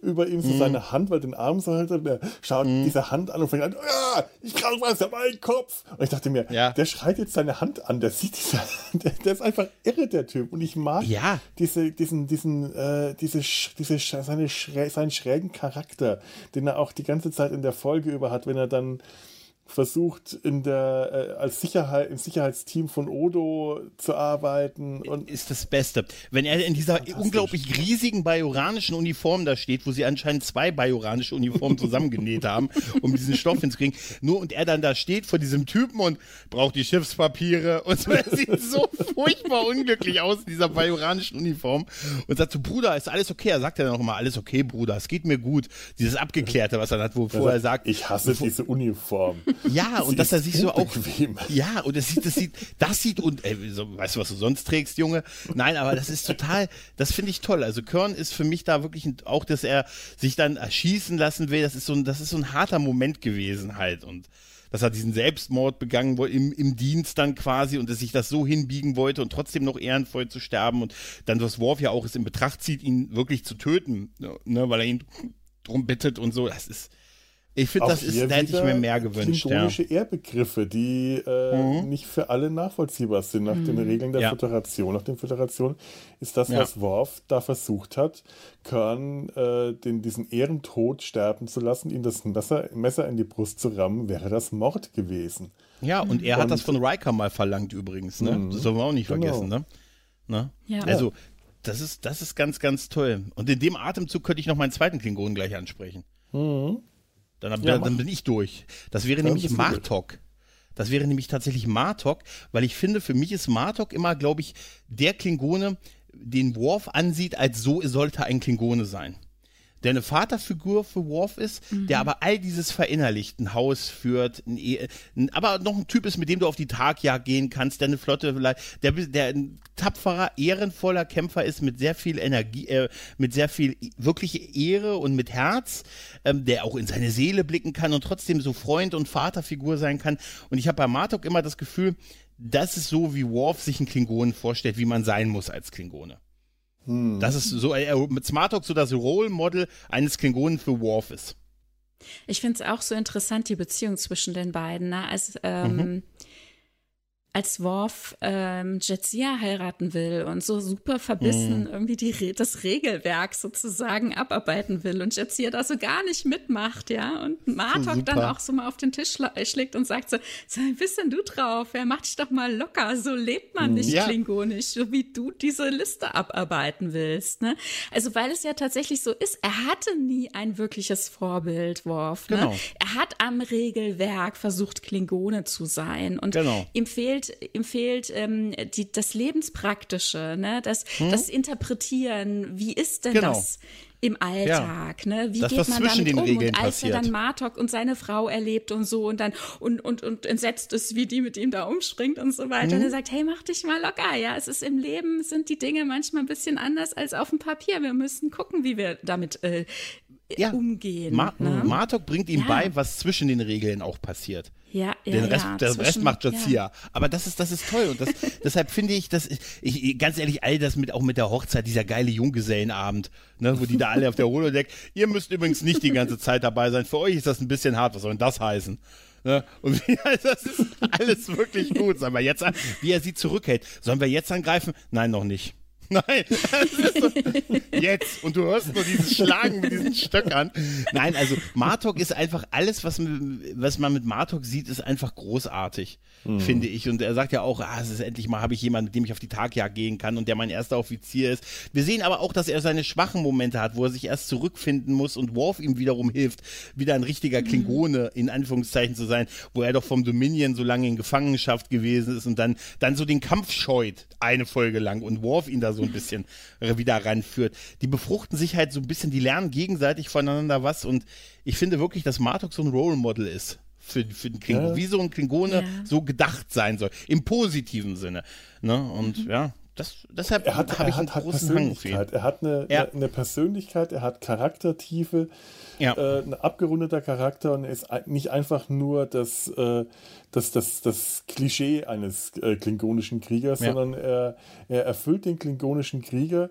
über ihm so mhm. seine Hand, weil den Arm so hält und er schaut mhm. diese Hand an und fängt an, ja, ich brauche was an meinen Kopf. Und ich dachte mir, ja. der schreit jetzt seine Hand an, der sieht diese, der, der ist einfach irre, der Typ. Und ich mag ja. diese, diesen, diesen, äh, diese, diese, seine, seinen schrägen Charakter, den er auch die ganze Zeit in der Folge über hat, wenn er dann versucht in der äh, als Sicherheit im Sicherheitsteam von Odo zu arbeiten und ist das Beste. Wenn er in dieser unglaublich riesigen bajoranischen Uniform da steht, wo sie anscheinend zwei bajoranische Uniformen zusammengenäht haben, um diesen Stoff hinzukriegen, nur und er dann da steht vor diesem Typen und braucht die Schiffspapiere und so, er sieht so furchtbar unglücklich aus in dieser bajoranischen Uniform und sagt so Bruder, ist alles okay? Er sagt ja dann auch immer alles okay, Bruder, es geht mir gut. Dieses abgeklärte, was er hat, wo vorher sagt, ich hasse diese Uniform. Ja, und dass er sich so auch. Ja, und das sieht, das sieht, das sieht und ey, so, weißt du, was du sonst trägst, Junge? Nein, aber das ist total, das finde ich toll. Also Körn ist für mich da wirklich auch, dass er sich dann erschießen lassen will. Das ist so ein, das ist so ein harter Moment gewesen halt und dass er diesen Selbstmord begangen wollte, im, im Dienst dann quasi und dass sich das so hinbiegen wollte und trotzdem noch ehrenvoll zu sterben und dann das Worf ja auch es in Betracht zieht, ihn wirklich zu töten, ne, weil er ihn drum bittet und so. Das ist, ich finde, das ist, da hätte ich mir mehr gewünscht. Klingonische ja. Ehrbegriffe, die äh, mhm. nicht für alle nachvollziehbar sind. Nach mhm. den Regeln der ja. Föderation, nach den Föderation ist das, was ja. Worf da versucht hat, Kern äh, den, diesen Ehrentod sterben zu lassen, ihm das Messer, Messer in die Brust zu rammen, wäre das Mord gewesen. Ja, und er und, hat das von Riker mal verlangt übrigens. Ne? Mhm. Das sollen wir auch nicht genau. vergessen. Ne? Ne? Ja. Also, das ist, das ist ganz, ganz toll. Und in dem Atemzug könnte ich noch meinen zweiten Klingonen gleich ansprechen. Mhm. Dann, Ja, dann bin ich durch. Das wäre Dann nämlich. Martok. Das wäre nämlich tatsächlich Martok, weil ich finde, für mich ist Martok immer, glaube ich, der Klingone, den Worf ansieht, als so sollte ein Klingone sein. Der eine Vaterfigur für Worf ist, der aber all dieses verinnerlicht, ein Haus führt, ein Ehe, ein, aber noch ein Typ ist, mit dem du auf die Tagjagd gehen kannst, der eine Flotte, lei- der, der ein tapferer, ehrenvoller Kämpfer ist mit sehr viel Energie, äh, mit sehr viel wirkliche Ehre und mit Herz, ähm, der auch in seine Seele blicken kann und trotzdem so Freund und Vaterfigur sein kann. Und ich habe bei Martok immer das Gefühl, das ist so, wie Worf sich einen Klingonen vorstellt, wie man sein muss als Klingone. Das ist so, äh, mit Smartok so das Role Model eines Klingonen für Worf ist. Ich finde es auch so interessant, die Beziehung zwischen den beiden. Ne? Als, ähm, Mhm. Als Worf ähm, Jetsia heiraten will und so super verbissen Mhm. irgendwie die, das Regelwerk sozusagen abarbeiten will und Jetsia da so gar nicht mitmacht, ja. Und Martok dann auch so mal auf den Tisch äh, schlägt und sagt so, so wie bist denn du drauf? Ja, mach dich doch mal locker, so lebt man nicht Ja. klingonisch, so wie du diese Liste abarbeiten willst. Ne? Also weil es ja tatsächlich so ist, er hatte nie ein wirkliches Vorbild, Worf. Ne? Genau. Er hat am Regelwerk versucht, Klingone zu sein. Und Genau. ihm fehlt, ihm fehlt ähm, die, das Lebenspraktische, ne? das, das Interpretieren. Wie ist denn Hm? Genau. das? Im Alltag, ne? Wie Das, geht man damit um? Regeln und als er passiert. dann Martok und seine Frau erlebt und so und dann und, und, und entsetzt ist, wie die mit ihm da umspringt und so weiter. Mhm. Und er sagt, hey, mach dich mal locker. Ja, es ist im Leben, sind die Dinge manchmal ein bisschen anders als auf dem Papier. Wir müssen gucken, wie wir damit äh, Ja. umgehen. Ma ne? Martok bringt ihm Ja. bei, was zwischen den Regeln auch passiert. ja, ja, Den Rest, ja, der Rest zwischen- macht ja. Jazia. Aber das ist, das ist toll. Und das, *laughs* deshalb finde ich, dass ich, ganz ehrlich, all das mit, auch mit der Hochzeit, dieser geile Junggesellenabend, ne, wo die da alle auf der Holodeck, ihr müsst übrigens nicht die ganze Zeit dabei sein. Für euch ist das ein bisschen hart. Was soll denn das heißen? Ne? Und *laughs* wie, das ist alles wirklich gut. Sollen wir jetzt an, wie er sie zurückhält. Sollen wir jetzt angreifen? Nein, noch nicht. *laughs* Nein, das ist so, jetzt. Und du hörst nur dieses Schlagen mit diesen Stöckern. Nein, also Martok ist einfach alles, was, was man mit Martok sieht, ist einfach großartig, finde ich. Und er sagt ja auch, ah, es ist endlich mal, habe ich jemanden, mit dem ich auf die Tagjagd gehen kann und der mein erster Offizier ist. Wir sehen aber auch, dass er seine schwachen Momente hat, wo er sich erst zurückfinden muss und Worf ihm wiederum hilft, wieder ein richtiger Klingone in Anführungszeichen zu sein, wo er doch vom Dominion so lange in Gefangenschaft gewesen ist und dann, dann so den Kampf scheut, eine Folge lang und Worf ihn da so ein bisschen äh, wieder ranführt. Die befruchten sich halt so ein bisschen, die lernen gegenseitig voneinander was und ich finde wirklich, dass Martok so ein Role Model ist. Für, für den Kling Ja. wie so ein Klingone Ja. so gedacht sein soll. Im positiven Sinne. Ne? Und ja, das, deshalb hat, habe ich einen hat, hat großen. Persönlichkeit. Er hat eine, Ja. eine, eine Persönlichkeit, er hat Charaktertiefe, Ja. äh, ein abgerundeter Charakter und ist nicht einfach nur das, äh, das, das, das Klischee eines äh, klingonischen Kriegers, Ja. sondern er, er erfüllt den klingonischen Krieger.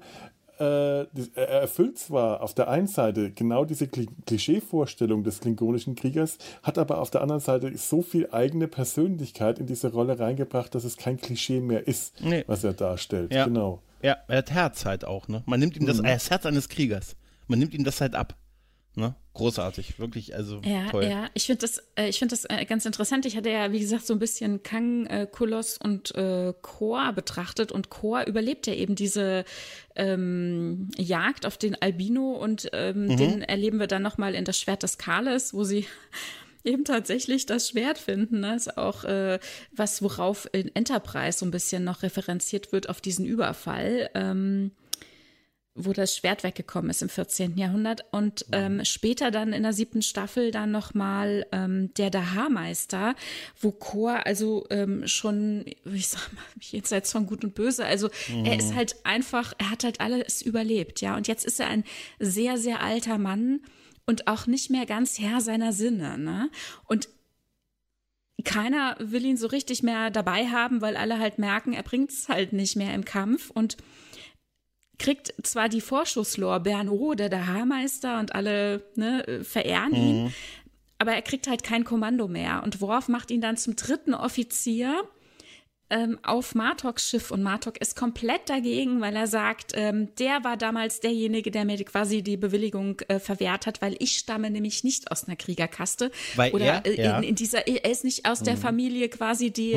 Äh, er erfüllt zwar auf der einen Seite genau diese Kli- Klischeevorstellung des klingonischen Kriegers, hat aber auf der anderen Seite so viel eigene Persönlichkeit in diese Rolle reingebracht, dass es kein Klischee mehr ist, Nee. was er darstellt. Ja. Genau. Ja, er hat Herz halt auch, ne? Man nimmt ihm das, das Herz eines Kriegers. Man nimmt ihm das halt ab. Ne? Großartig, wirklich, also Ja, toll. ja, ich finde das, äh, ich finde das äh, ganz interessant. Ich hatte ja, wie gesagt, so ein bisschen Kang, äh, Kulos und äh, Kor betrachtet und Kor überlebt ja eben diese ähm, Jagd auf den Albino und ähm, Mhm. den erleben wir dann nochmal in das Schwert des Kales, wo sie *laughs* eben tatsächlich das Schwert finden. Ne? Ist auch äh, was, worauf in Enterprise so ein bisschen noch referenziert wird auf diesen Überfall. Ähm, wo das Schwert weggekommen ist im 14. Jahrhundert und ähm, später dann in der siebten Staffel dann nochmal ähm, der Daharmeister, wo Chor also ähm, schon, ich sag mal, *laughs* jenseits von Gut und Böse, also er ist halt einfach, er hat halt alles überlebt, ja, und jetzt ist er ein sehr, sehr alter Mann und auch nicht mehr ganz Herr seiner Sinne, ne, und keiner will ihn so richtig mehr dabei haben, weil alle halt merken, er bringt es halt nicht mehr im Kampf. Und kriegt zwar die Vorschusslorbeeren, oh, der der Haarmeister und alle ne, verehren ihn, aber er kriegt halt kein Kommando mehr. Und Worf macht ihn dann zum dritten Offizier ähm, auf Martoks Schiff und Martok ist komplett dagegen, weil er sagt, ähm, der war damals derjenige, der mir quasi die Bewilligung äh, verwehrt hat, weil ich stamme nämlich nicht aus einer Kriegerkaste. Weil Oder er- äh, ja. in, in dieser, er ist nicht aus der Familie quasi, die,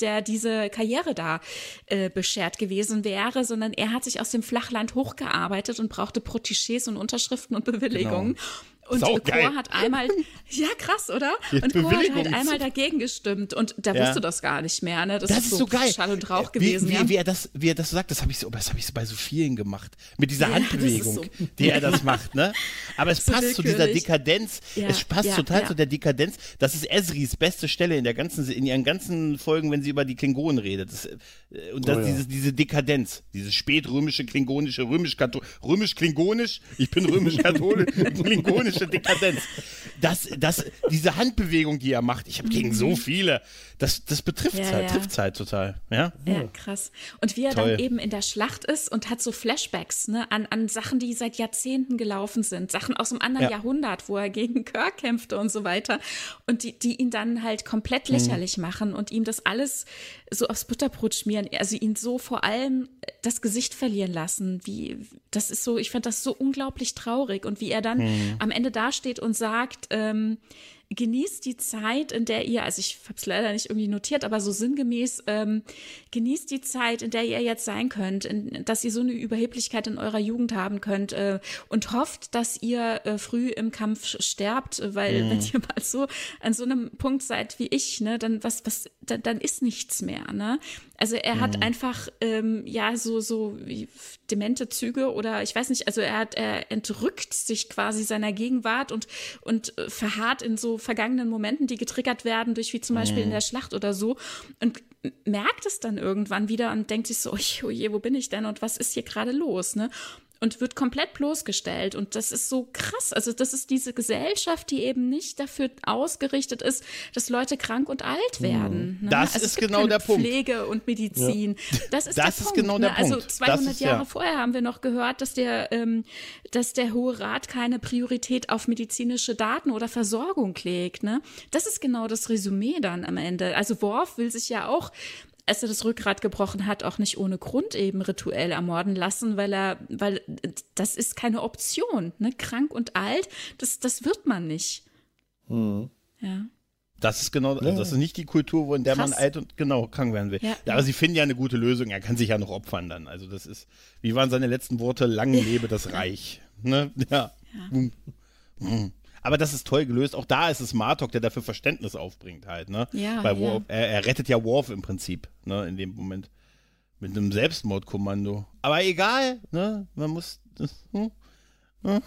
der diese Karriere da äh, beschert gewesen wäre, sondern er hat sich aus dem Flachland hochgearbeitet und brauchte Protégés und Unterschriften und Bewilligungen. Genau. Und Chor hat einmal, *laughs* ja krass, oder? und Chor hat halt einmal dagegen gestimmt und da ja. wusste das gar nicht mehr. Ne? Das, das ist so, so geil. Schall und Rauch wie, gewesen. Wie, ja. wie, er das, wie er das sagt, das habe ich so, das habe ich so bei so vielen gemacht. Mit dieser ja, Handbewegung, so. die er das *laughs* macht. Ne? Aber es so passt zu dieser Dekadenz. es passt total zu der Dekadenz. Das ist Esris beste Stelle in der ganzen, in ihren ganzen Folgen, wenn sie über die Klingonen redet. Das, äh, und das, oh, dieses, diese Dekadenz, dieses spätrömische, klingonische, römisch-klingonisch, römisch, ich bin römisch-katholisch, *laughs* klingonisch komische Dekadenz. Das, das, diese Handbewegung, die er macht, ich habe gegen so mhm. viele, das, das betrifft ja, halt, ja. trifft halt total. Ja? ja, krass. Und wie er Toll. dann eben in der Schlacht ist und hat so Flashbacks ne, an, an Sachen, die seit Jahrzehnten gelaufen sind, Sachen aus einem anderen ja. Jahrhundert, wo er gegen Kirk kämpfte und so weiter. Und die, die ihn dann halt komplett mhm. lächerlich mhm. machen und ihm das alles so aufs Butterbrot schmieren, also ihn so vor allem das Gesicht verlieren lassen. Wie, das ist so, ich fand das so unglaublich traurig. Und wie er dann mhm. am Ende dasteht und sagt, ähm, genießt die Zeit, in der ihr, also ich habe es leider nicht irgendwie notiert, aber so sinngemäß, ähm, genießt die Zeit, in der ihr jetzt sein könnt, in, dass ihr so eine Überheblichkeit in eurer Jugend haben könnt äh, und hofft, dass ihr äh, früh im Kampf sterbt, weil mhm. wenn ihr mal so an so einem Punkt seid wie ich, ne, dann was, was, dann, dann ist nichts mehr, ne? Also er hat mhm. einfach ähm, ja so so demente Züge oder ich weiß nicht, also er hat er entrückt sich quasi seiner Gegenwart und und äh, verharrt in so vergangenen Momenten, die getriggert werden durch wie zum Beispiel in mhm. der Schlacht oder so und merkt es dann irgendwann wieder und denkt sich so, oh je, wo bin ich denn und was ist hier gerade los, ne? Und wird komplett bloßgestellt. Und das ist so krass. Also das ist diese Gesellschaft, die eben nicht dafür ausgerichtet ist, dass Leute krank und alt werden. Ne? Das also ist genau der Punkt. Pflege und Medizin. Ja. Das ist *laughs* das der ist Punkt. Genau der ne? Also 200 ist, Jahre ja. vorher haben wir noch gehört, dass der, ähm, dass der Hohe Rat keine Priorität auf medizinische Daten oder Versorgung legt. Ne? Das ist genau das Resümee dann am Ende. Also Worf will sich ja auch als er das Rückgrat gebrochen hat, auch nicht ohne Grund eben rituell ermorden lassen, weil er, weil das ist keine Option, ne? Krank und alt, das, das wird man nicht. Mhm. Ja. Das ist genau, also das ist nicht die Kultur, in der Krass. man alt und genau krank werden will. Ja, aber sie finden ja eine gute Lösung. Er kann sich ja noch opfern dann. Also das ist, wie waren seine letzten Worte? Lang lebe das Reich. Ne? Ja. ja. Mhm. Mhm. Aber das ist toll gelöst. Auch da ist es Martok, der dafür Verständnis aufbringt halt, ne? Ja. Weil Worf, ja. Er, er, rettet ja Worf im Prinzip, ne, in dem Moment. Mit einem Selbstmordkommando. Aber egal, ne? Man muss. Das, hm, hm.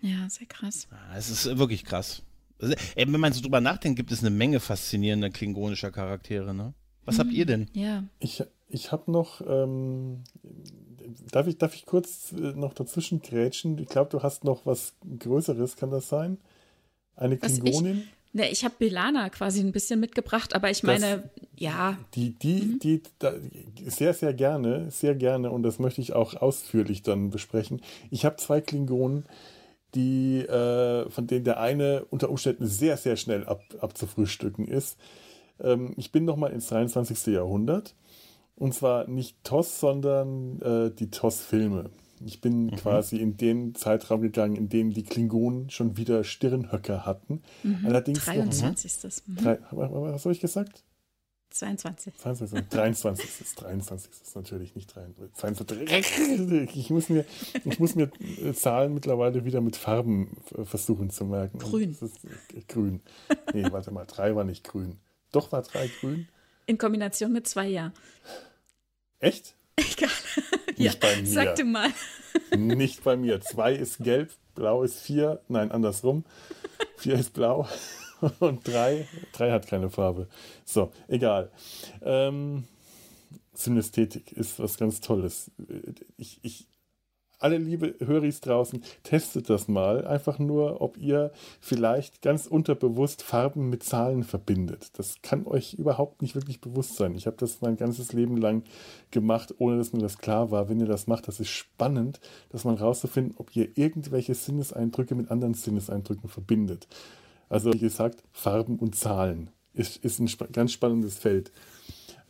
Ja, sehr krass. Es ist wirklich krass. Also, ey, wenn man so drüber nachdenkt, gibt es eine Menge faszinierender klingonischer Charaktere, ne? Was mhm. habt ihr denn? Ja. Ich, ich habe noch ähm, darf ich, darf ich kurz äh, noch dazwischen grätschen? Ich glaube, du hast noch was Größeres, kann das sein? Eine Klingonin? Ich, ne, ich habe Belana quasi ein bisschen mitgebracht, aber ich meine, das, ja. Die, die, mhm. die, da, sehr, sehr gerne, sehr gerne, und das möchte ich auch ausführlich dann besprechen. Ich habe zwei Klingonen, die, äh, von denen der eine unter Umständen sehr, sehr schnell ab, abzufrühstücken ist. Ähm, ich bin nochmal ins 23. Jahrhundert und zwar nicht TOS, sondern äh, die TOS-Filme. Ich bin mhm. quasi in den Zeitraum gegangen, in dem die Klingonen schon wieder Stirnhöcker hatten. Mhm. Allerdings 23. Noch, mhm. drei, was habe ich gesagt? 22. 22. 23. ist 23. ist natürlich nicht 23. Ich muss mir, ich muss mir äh, Zahlen mittlerweile wieder mit Farben versuchen zu merken. Grün. Äh, grün. Nee, warte mal, drei war nicht grün. Doch war drei grün. In Kombination mit zwei, ja. Echt? Egal. Nicht ja, bei mir. Sag du mal. Nicht bei mir. Zwei ist gelb, blau ist vier. Nein, andersrum. Vier ist blau *laughs* und drei, drei hat keine Farbe. So, egal. Ähm, Synästhetik ist was ganz Tolles. Ich, ich alle liebe Höris draußen, testet das mal. Einfach nur, ob ihr vielleicht ganz unterbewusst Farben mit Zahlen verbindet. Das kann euch überhaupt nicht wirklich bewusst sein. Ich habe das mein ganzes Leben lang gemacht, ohne dass mir das klar war. Wenn ihr das macht, das ist spannend, dass man rauszufinden, ob ihr irgendwelche Sinneseindrücke mit anderen Sinneseindrücken verbindet. Also wie gesagt, Farben und Zahlen ist, ist ein ganz spannendes Feld.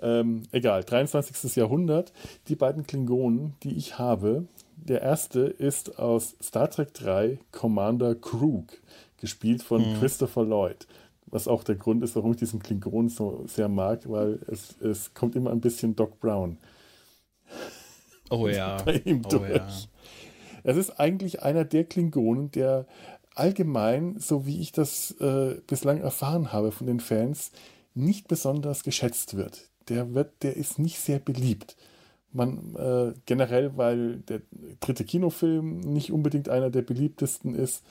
Ähm, egal, 23. Jahrhundert. Die beiden Klingonen, die ich habe, der erste ist aus Star Trek 3 Commander Krug, gespielt von mhm. Christopher Lloyd. Was auch der Grund ist, warum ich diesen Klingon so sehr mag, weil es, es kommt immer ein bisschen Doc Brown. Oh *laughs* ja. Bei ihm oh durch. Ja. Es ist eigentlich einer der Klingonen, der allgemein, so wie ich das äh, bislang erfahren habe von den Fans, nicht besonders geschätzt wird. Der, wird, der ist nicht sehr beliebt. Man äh, generell, weil der dritte Kinofilm nicht unbedingt einer der beliebtesten ist,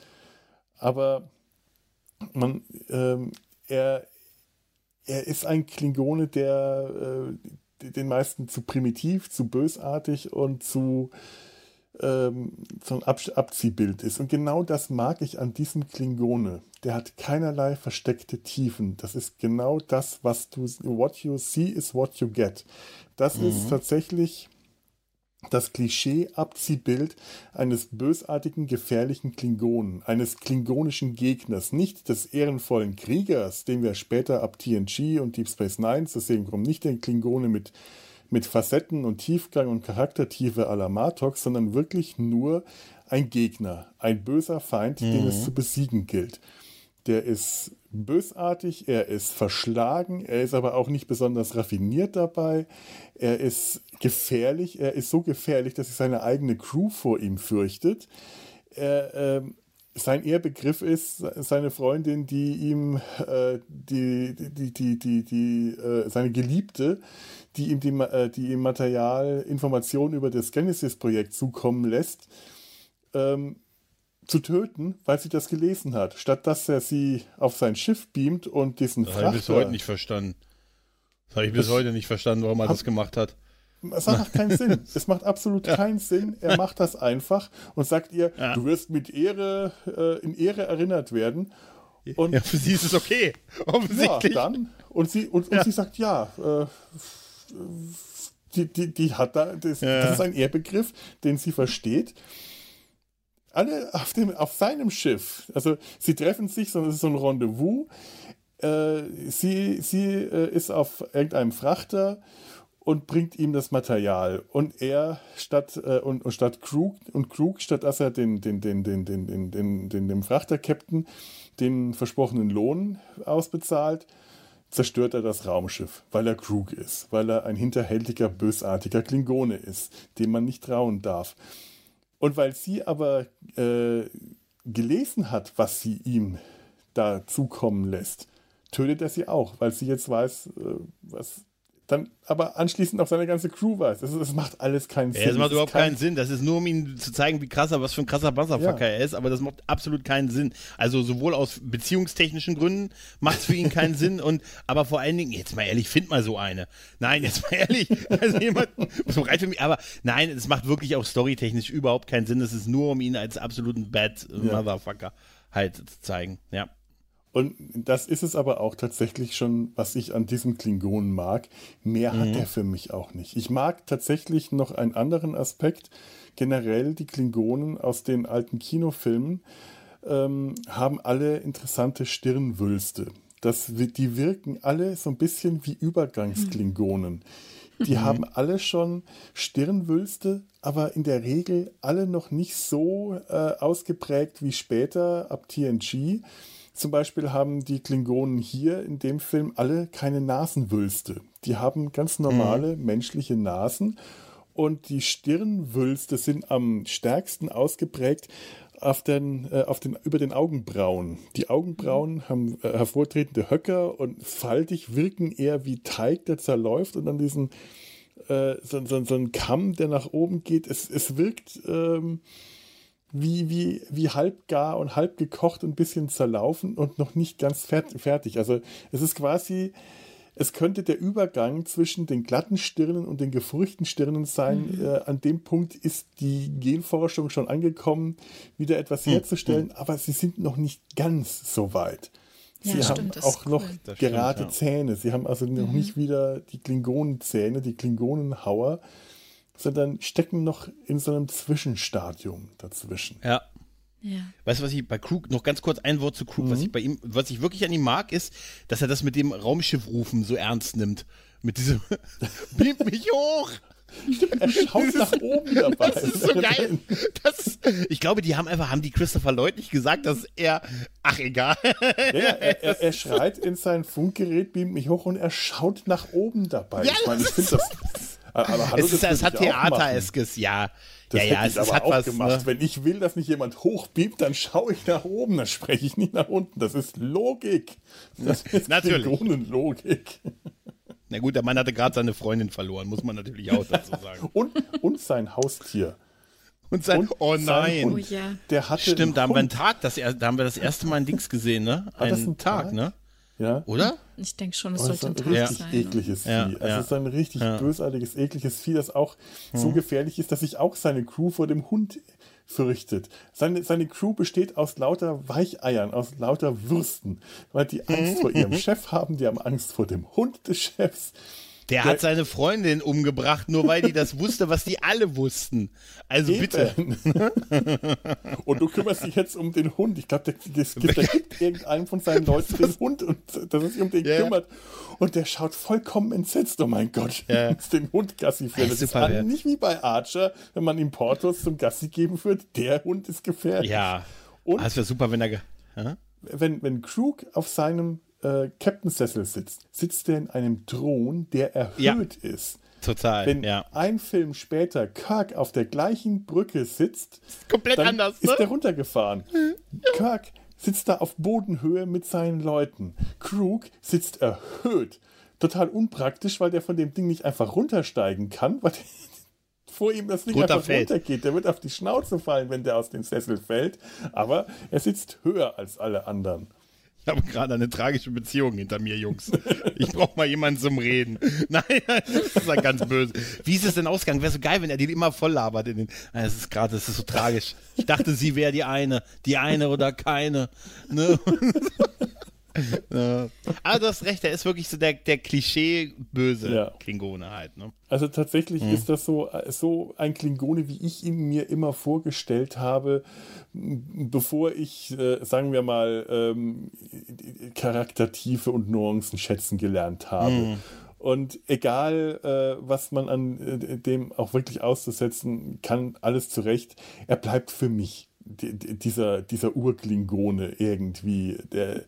aber man, ähm, er, er ist ein Klingone, der äh, den meisten zu primitiv, zu bösartig und zu ähm, so ein Ab Abziehbild ist. Und genau das mag ich an diesem Klingone. Der hat keinerlei versteckte Tiefen. Das ist genau das, was du, what you see is what you get. Das mhm. ist tatsächlich das Klischee-Abziehbild eines bösartigen, gefährlichen Klingonen, eines klingonischen Gegners, nicht des ehrenvollen Kriegers, den wir später ab TNG und Deep Space Nine zu sehen kommen, nicht den Klingone mit mit Facetten und Tiefgang und Charaktertiefe la Martok, sondern wirklich nur ein Gegner, ein böser Feind, mhm. den es zu besiegen gilt. Der ist bösartig, er ist verschlagen, er ist aber auch nicht besonders raffiniert dabei, er ist gefährlich, er ist so gefährlich, dass sich seine eigene Crew vor ihm fürchtet. Er, äh, sein Ehrbegriff ist seine Freundin, die ihm äh, die, die, die, die, die, äh, seine Geliebte, die ihm, die, äh, die ihm Material, Informationen über das Genesis-Projekt zukommen lässt, ähm, zu töten, weil sie das gelesen hat, statt dass er sie auf sein Schiff beamt und diesen das Frachter... Das habe ich bis heute nicht verstanden. Das habe ich bis heute nicht verstanden, warum er hab, das gemacht hat. Es macht keinen Sinn. Es macht absolut ja. keinen Sinn. Er macht das einfach und sagt ihr, ja. du wirst mit Ehre, äh, in Ehre erinnert werden. Und ja, für sie ist es okay. *laughs* Offensichtlich. Ja, dann. Und sie, und, und sie sagt, ja, äh, die, die, die hat da, das, das ist ein Ehrbegriff, den sie versteht. Alle auf, dem, auf seinem Schiff, also sie treffen sich, sondern es ist so ein Rendezvous. Äh, sie sie äh, ist auf irgendeinem Frachter und bringt ihm das Material. Und er statt äh, und, und, statt Krug und Krug, statt dass er den, den, den, den, den, den, den, den dem Frachter-Captain den versprochenen Lohn ausbezahlt, zerstört er das Raumschiff, weil er Krug ist, weil er ein hinterhältiger, bösartiger Klingone ist, dem man nicht trauen darf. Und weil sie aber äh, gelesen hat, was sie ihm da zukommen lässt, tötet er sie auch, weil sie jetzt weiß, äh, was dann aber anschließend auch seine ganze Crew weiß. Das, das macht alles keinen Sinn. Ja, das macht das überhaupt kein... keinen Sinn. Das ist nur, um ihm zu zeigen, wie krasser, was für ein krasser Buzzerfucker ja. er ist, aber das macht absolut keinen Sinn. Also sowohl aus beziehungstechnischen Gründen macht es für ihn keinen *laughs* Sinn und aber vor allen Dingen, jetzt mal ehrlich, find mal so eine. Nein, jetzt mal ehrlich, *laughs* also jemand, so reicht für mich, aber nein, es macht wirklich auch storytechnisch überhaupt keinen Sinn. Es ist nur, um ihn als absoluten Bad ja. Motherfucker halt zu zeigen. Ja. Und das ist es aber auch tatsächlich schon, was ich an diesem Klingonen mag. Mehr mhm. hat er für mich auch nicht. Ich mag tatsächlich noch einen anderen Aspekt. Generell die Klingonen aus den alten Kinofilmen ähm, haben alle interessante Stirnwülste. Das, die wirken alle so ein bisschen wie Übergangsklingonen. Die mhm. haben alle schon Stirnwülste, aber in der Regel alle noch nicht so äh, ausgeprägt wie später ab TNG zum Beispiel haben die Klingonen hier in dem Film alle keine Nasenwülste. Die haben ganz normale mhm. menschliche Nasen und die Stirnwülste sind am stärksten ausgeprägt auf den, äh, auf den, über den Augenbrauen. Die Augenbrauen mhm. haben äh, hervortretende Höcker und faltig wirken eher wie Teig, der zerläuft und dann diesen äh, so, so, so ein Kamm, der nach oben geht. Es, es wirkt ähm, wie, wie, wie halb gar und halb gekocht und ein bisschen zerlaufen und noch nicht ganz fertig. Also es ist quasi, es könnte der Übergang zwischen den glatten Stirnen und den gefurchten Stirnen sein. Mhm. Äh, an dem Punkt ist die Genforschung schon angekommen, wieder etwas hm, herzustellen, mhm. aber sie sind noch nicht ganz so weit. Sie ja, haben stimmt, auch noch cool. gerade stimmt, ja. Zähne. Sie haben also noch mhm. nicht wieder die Klingonenzähne, die Klingonenhauer sondern stecken noch in so einem Zwischenstadium dazwischen. Ja. Ja. Weißt du, was ich bei Krug, noch ganz kurz ein Wort zu Krug, mhm. was ich bei ihm, was ich wirklich an ihm mag, ist, dass er das mit dem Raumschiff rufen so ernst nimmt. Mit diesem *laughs* Beam mich hoch! Stimmt, er schaut nach oben *laughs* dabei. Das ist so geil. Das, ich glaube, die haben einfach, haben die Christopher Lloyd nicht gesagt, dass er, ach egal. Ja, er, er, er schreit in sein Funkgerät, beamt mich hoch und er schaut nach oben dabei. Ja, ich meine, ich finde das. Aber hallo, Es, ist, das es hat ich. Theatereskes, ja. Das ja, hätte ja, ich es, aber auch was. gemacht. Ne? Wenn ich will, dass mich jemand hochbiebt, dann schaue ich nach oben, dann spreche ich nicht nach unten. Das ist Logik. Das *laughs* ist Natürlich. Logik. Na gut, der Mann hatte gerade seine Freundin verloren, muss man natürlich auch dazu sagen. *laughs* Und, und sein Haustier. Und sein, Und oh sein nein. Oh Hund. ja. Der hatte Stimmt, da haben wir einen. Tag, das, er- da haben wir das erste Mal ein Dings gesehen, ne? War das Einen ein Tag, Tag? ne? Ja. Oder? Ich denke schon, es Oh, sollte ist ein ein Tag richtig sein. ekliges Vieh. Ja, Also ja. es ist ein richtig Ja. bösartiges, ekliges Vieh, das auch so gefährlich ist, dass sich auch seine Crew vor dem Hund fürchtet. Seine, seine Crew besteht aus lauter Weicheiern, aus lauter Würsten, weil die Angst vor ihrem Chef haben, die haben Angst vor dem Hund des Chefs. Der hat seine Freundin umgebracht, nur weil die das *laughs* wusste, was die alle wussten. Also bitte. Eben. *laughs* und du kümmerst dich jetzt um den Hund. Ich glaube, der, der, der gibt *laughs* irgendeinem von seinen Leuten den Hund und dass er sich um den Ja. kümmert. Und der schaut vollkommen entsetzt. Oh mein Gott, Ja. muss den Hund Gassi führen. Das ist ja. nicht wie bei Archer, wenn man ihm Portos zum Gassi geben wird. Der Hund ist gefährlich. Ja. Und Ah, es wäre super, wenn er. wenn, wenn Krug auf seinem äh, Captain-Sessel sitzt, sitzt er in einem Thron, der erhöht ist. Total. Wenn ja. ein Film später Kirk auf der gleichen Brücke sitzt, Komplett dann anders, ist ne? der runtergefahren. Kirk sitzt da auf Bodenhöhe mit seinen Leuten. Krug sitzt erhöht. Total unpraktisch, weil der von dem Ding nicht einfach runtersteigen kann, weil *laughs* vor ihm das Ding einfach Runterfällt. runtergeht. Der wird auf die Schnauze fallen, wenn der aus dem Sessel fällt. Aber er sitzt höher als alle anderen. Ich habe gerade eine tragische Beziehung hinter mir, Jungs. Ich brauche mal jemanden zum Reden. *laughs* Nein, das ist ja ganz böse. Wie ist es denn ausgegangen? Wäre so geil, wenn er den immer voll labert. In den, Nein, das ist gerade, das ist so tragisch. Ich dachte, sie wäre die eine. Die eine oder keine. Ne? *laughs* ja. Aber du hast recht, er ist wirklich so der, der Klischee-böse Ja. Klingone halt. Ne? Also tatsächlich Mhm. ist das so, so ein Klingone, wie ich ihn mir immer vorgestellt habe, bevor ich, äh, sagen wir mal, ähm, Charaktertiefe und Nuancen schätzen gelernt habe. Mhm. Und egal, äh, was man an äh, dem auch wirklich auszusetzen kann, alles zurecht, er bleibt für mich die, die, dieser, dieser Urklingone irgendwie, der,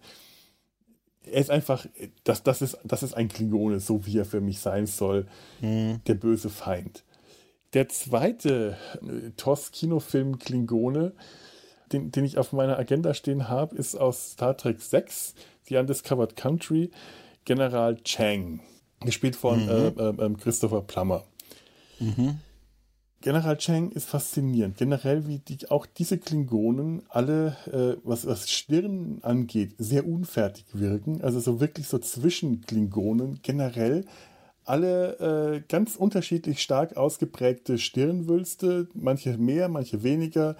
er ist einfach, das, das, ist, das ist ein Klingone, so wie er für mich sein soll, der böse Feind. Der zweite äh, TOS-Kinofilm Klingone, den, den ich auf meiner Agenda stehen habe, ist aus Star Trek 6, The Undiscovered Country, General Chang, gespielt von äh, äh, äh, Christopher Plummer. General Chang ist faszinierend. Generell, wie die, auch diese Klingonen alle, äh, was, was Stirn angeht, sehr unfertig wirken. Also so wirklich so zwischen Klingonen generell alle äh, ganz unterschiedlich stark ausgeprägte Stirnwülste, manche mehr, manche weniger.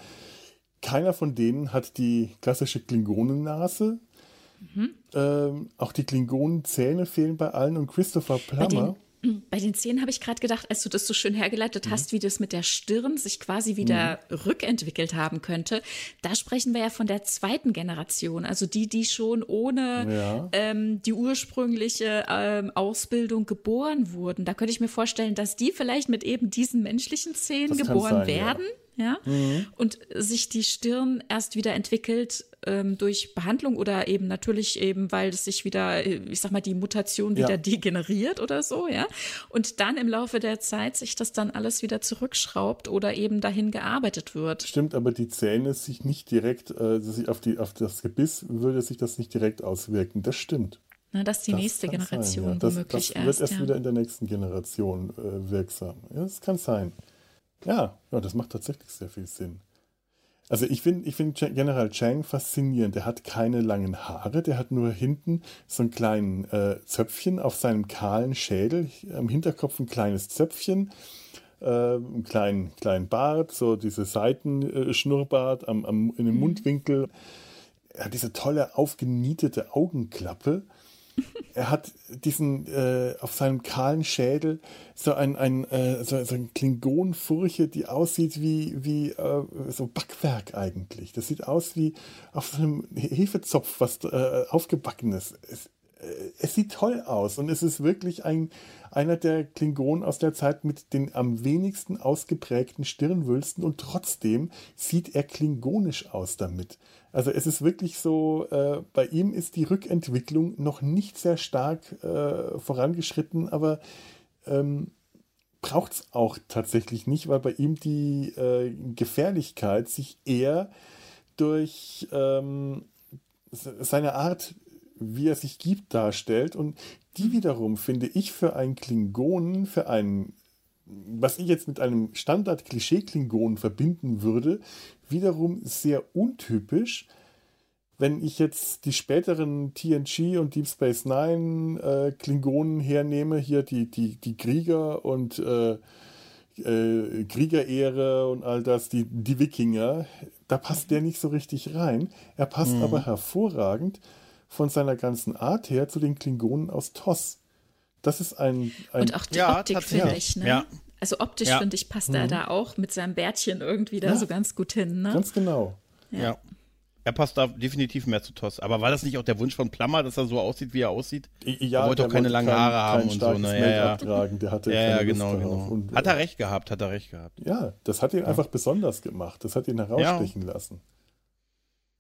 Keiner von denen hat die klassische Klingonennase. Ähm, auch die Klingonenzähne fehlen bei allen und Christopher Plummer. Bei den Szenen habe ich gerade gedacht, als du das so schön hergeleitet Mhm. hast, wie das mit der Stirn sich quasi wieder rückentwickelt haben könnte. Da sprechen wir ja von der zweiten Generation, also die, die schon ohne Ja. ähm, die ursprüngliche ähm, Ausbildung geboren wurden. Da könnte ich mir vorstellen, dass die vielleicht mit eben diesen menschlichen Zähnen Das geboren sein, ja. werden. Ja, und sich die Stirn erst wieder entwickelt ähm, durch Behandlung oder eben natürlich eben, weil es sich wieder, äh, ich sag mal, die Mutation Ja. wieder degeneriert oder so, ja. Und dann im Laufe der Zeit sich das dann alles wieder zurückschraubt oder eben dahin gearbeitet wird. Stimmt, aber die Zähne sich nicht direkt, äh, sich auf, die, auf das Gebiss würde sich das nicht direkt auswirken. Das stimmt. Na, das ist die Das nächste Generation sein, ja. das, womöglich das wird erst. erst ja. wieder in der nächsten Generation äh, wirksam. Ja, das kann sein. Ja, ja, das macht tatsächlich sehr viel Sinn. Also ich finde ich find General Chang faszinierend. Der hat keine langen Haare, der hat nur hinten so einen kleinen äh, Zöpfchen auf seinem kahlen Schädel, am Hinterkopf ein kleines Zöpfchen, äh, einen kleinen, kleinen Bart, so diese Seitenschnurrbart am, am, in dem Mundwinkel. Er hat diese tolle aufgenietete Augenklappe. Er hat diesen äh, auf seinem kahlen Schädel so ein, ein, äh, so, so ein Klingonenfurche, die aussieht wie, wie äh, so Backwerk eigentlich. Das sieht aus wie auf so einem Hefezopf, was äh, aufgebacken ist. Es, äh, es sieht toll aus und es ist wirklich ein, einer der Klingonen aus der Zeit mit den am wenigsten ausgeprägten Stirnwülsten und trotzdem sieht er klingonisch aus damit. Also es ist wirklich so, äh, bei ihm ist die Rückentwicklung noch nicht sehr stark äh, vorangeschritten, aber ähm, braucht es auch tatsächlich nicht, weil bei ihm die äh, Gefährlichkeit sich eher durch ähm, seine Art, wie er sich gibt, darstellt. Und die wiederum finde ich für einen Klingonen, für einen, was ich jetzt mit einem Standard-Klischee-Klingonen verbinden würde, wiederum sehr untypisch. Wenn ich jetzt die späteren TNG und Deep Space Nine äh, Klingonen hernehme, hier die, die, die Krieger und äh, äh, Kriegerehre und all das, die, die Wikinger, da passt der nicht so richtig rein. Er passt mhm. aber hervorragend von seiner ganzen Art her zu den Klingonen aus TOS. Das ist ein. ein und auch die ja, Optik, finde ich. Ne? Ja. Also optisch, ja. finde ich, passt mhm. er da auch mit seinem Bärtchen irgendwie da so ganz gut hin. Ne? Ganz genau. ja. Er passt da definitiv mehr zu Toss. Aber war das nicht auch der Wunsch von Plummer, dass er so aussieht, wie er aussieht? Ja, er wollte auch keine langen Haare haben und so. Ne? Ja, ja. Abtragen. Der hatte ja, ja genau, genau. Und, hat er recht gehabt, hat er recht gehabt. Ja, das hat ihn ja. einfach besonders gemacht. Das hat ihn herausstechen ja. lassen.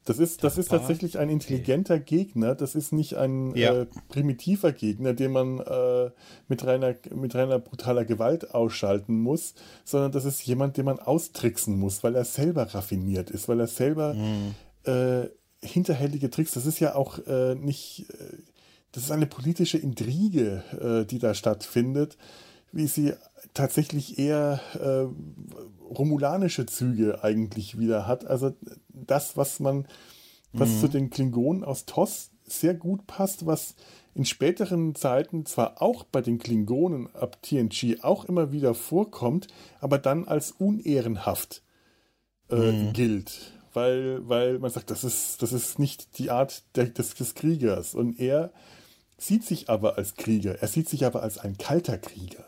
Das ist, das ist tatsächlich ein intelligenter. Gegner. Das ist nicht ein äh, primitiver Gegner, den man äh, mit, reiner, mit reiner brutaler Gewalt ausschalten muss, sondern das ist jemand, den man austricksen muss, weil er selber raffiniert ist, weil er selber mhm äh, hinterhältige Tricks. Das ist ja auch äh, nicht, äh, das ist eine politische Intrige, äh, die da stattfindet, wie sie tatsächlich eher romulanische Züge eigentlich wieder hat. Also das, was man, was mhm. zu den Klingonen aus TOS sehr gut passt, was in späteren Zeiten zwar auch bei den Klingonen ab TNG auch immer wieder vorkommt, aber dann als unehrenhaft äh, mhm. gilt weil, weil man sagt, das ist, das ist nicht die Art der, des, des Kriegers. Und er sieht sich aber als Krieger, er sieht sich aber als ein kalter Krieger.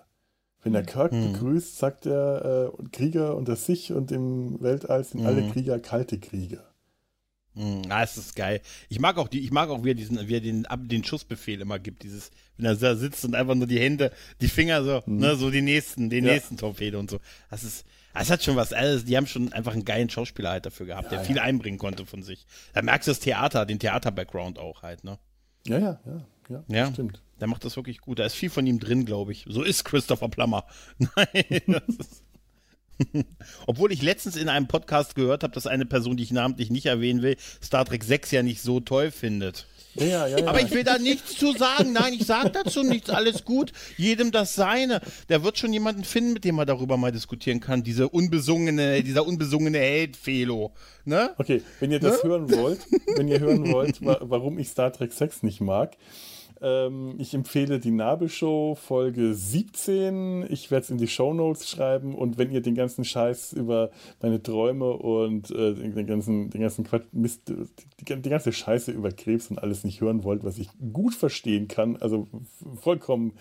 Wenn er Kirk hm. begrüßt, sagt er, äh, Krieger unter sich und im Weltall sind hm. alle Krieger kalte Krieger. Mm, ah, es ist geil. Ich mag auch die, ich mag auch, wie er diesen, wie er den, den Schussbefehl immer gibt, dieses, wenn er da sitzt und einfach nur die Hände, die Finger so, hm. ne, so die nächsten, den ja. nächsten Torpedo und so. Das ist, es hat schon was, also die haben schon einfach einen geilen Schauspieler halt dafür gehabt, ja, der viel einbringen konnte von sich. Da merkst du das Theater, den Theater-Background auch halt, ne? Ja, ja, ja, ja, ja, stimmt. Der macht das wirklich gut. Da ist viel von ihm drin, glaube ich. So ist Christopher Plummer. *laughs* Nein, das ist *laughs* Obwohl ich letztens in einem Podcast gehört habe, dass eine Person, die ich namentlich nicht erwähnen will, Star Trek 6 ja nicht so toll findet. Ja, ja, ja. Aber ich will da nichts zu sagen. Nein, ich sage dazu nichts. Alles gut. Jedem das Seine. Der wird schon jemanden finden, mit dem man darüber mal diskutieren kann. Diese unbesungene, dieser unbesungene Held Felo. Ne? Okay, wenn ihr das ne? hören wollt, wenn ihr hören wollt, warum ich Star Trek 6 nicht mag, ich empfehle die Nabelshow Folge 17. Ich werde es in die Show Notes schreiben und wenn ihr den ganzen Scheiß über meine Träume und äh, den ganzen, den ganzen Quatsch, Mist, die, die, ganze Scheiße über Krebs und alles nicht hören wollt, was ich gut verstehen kann, also vollkommen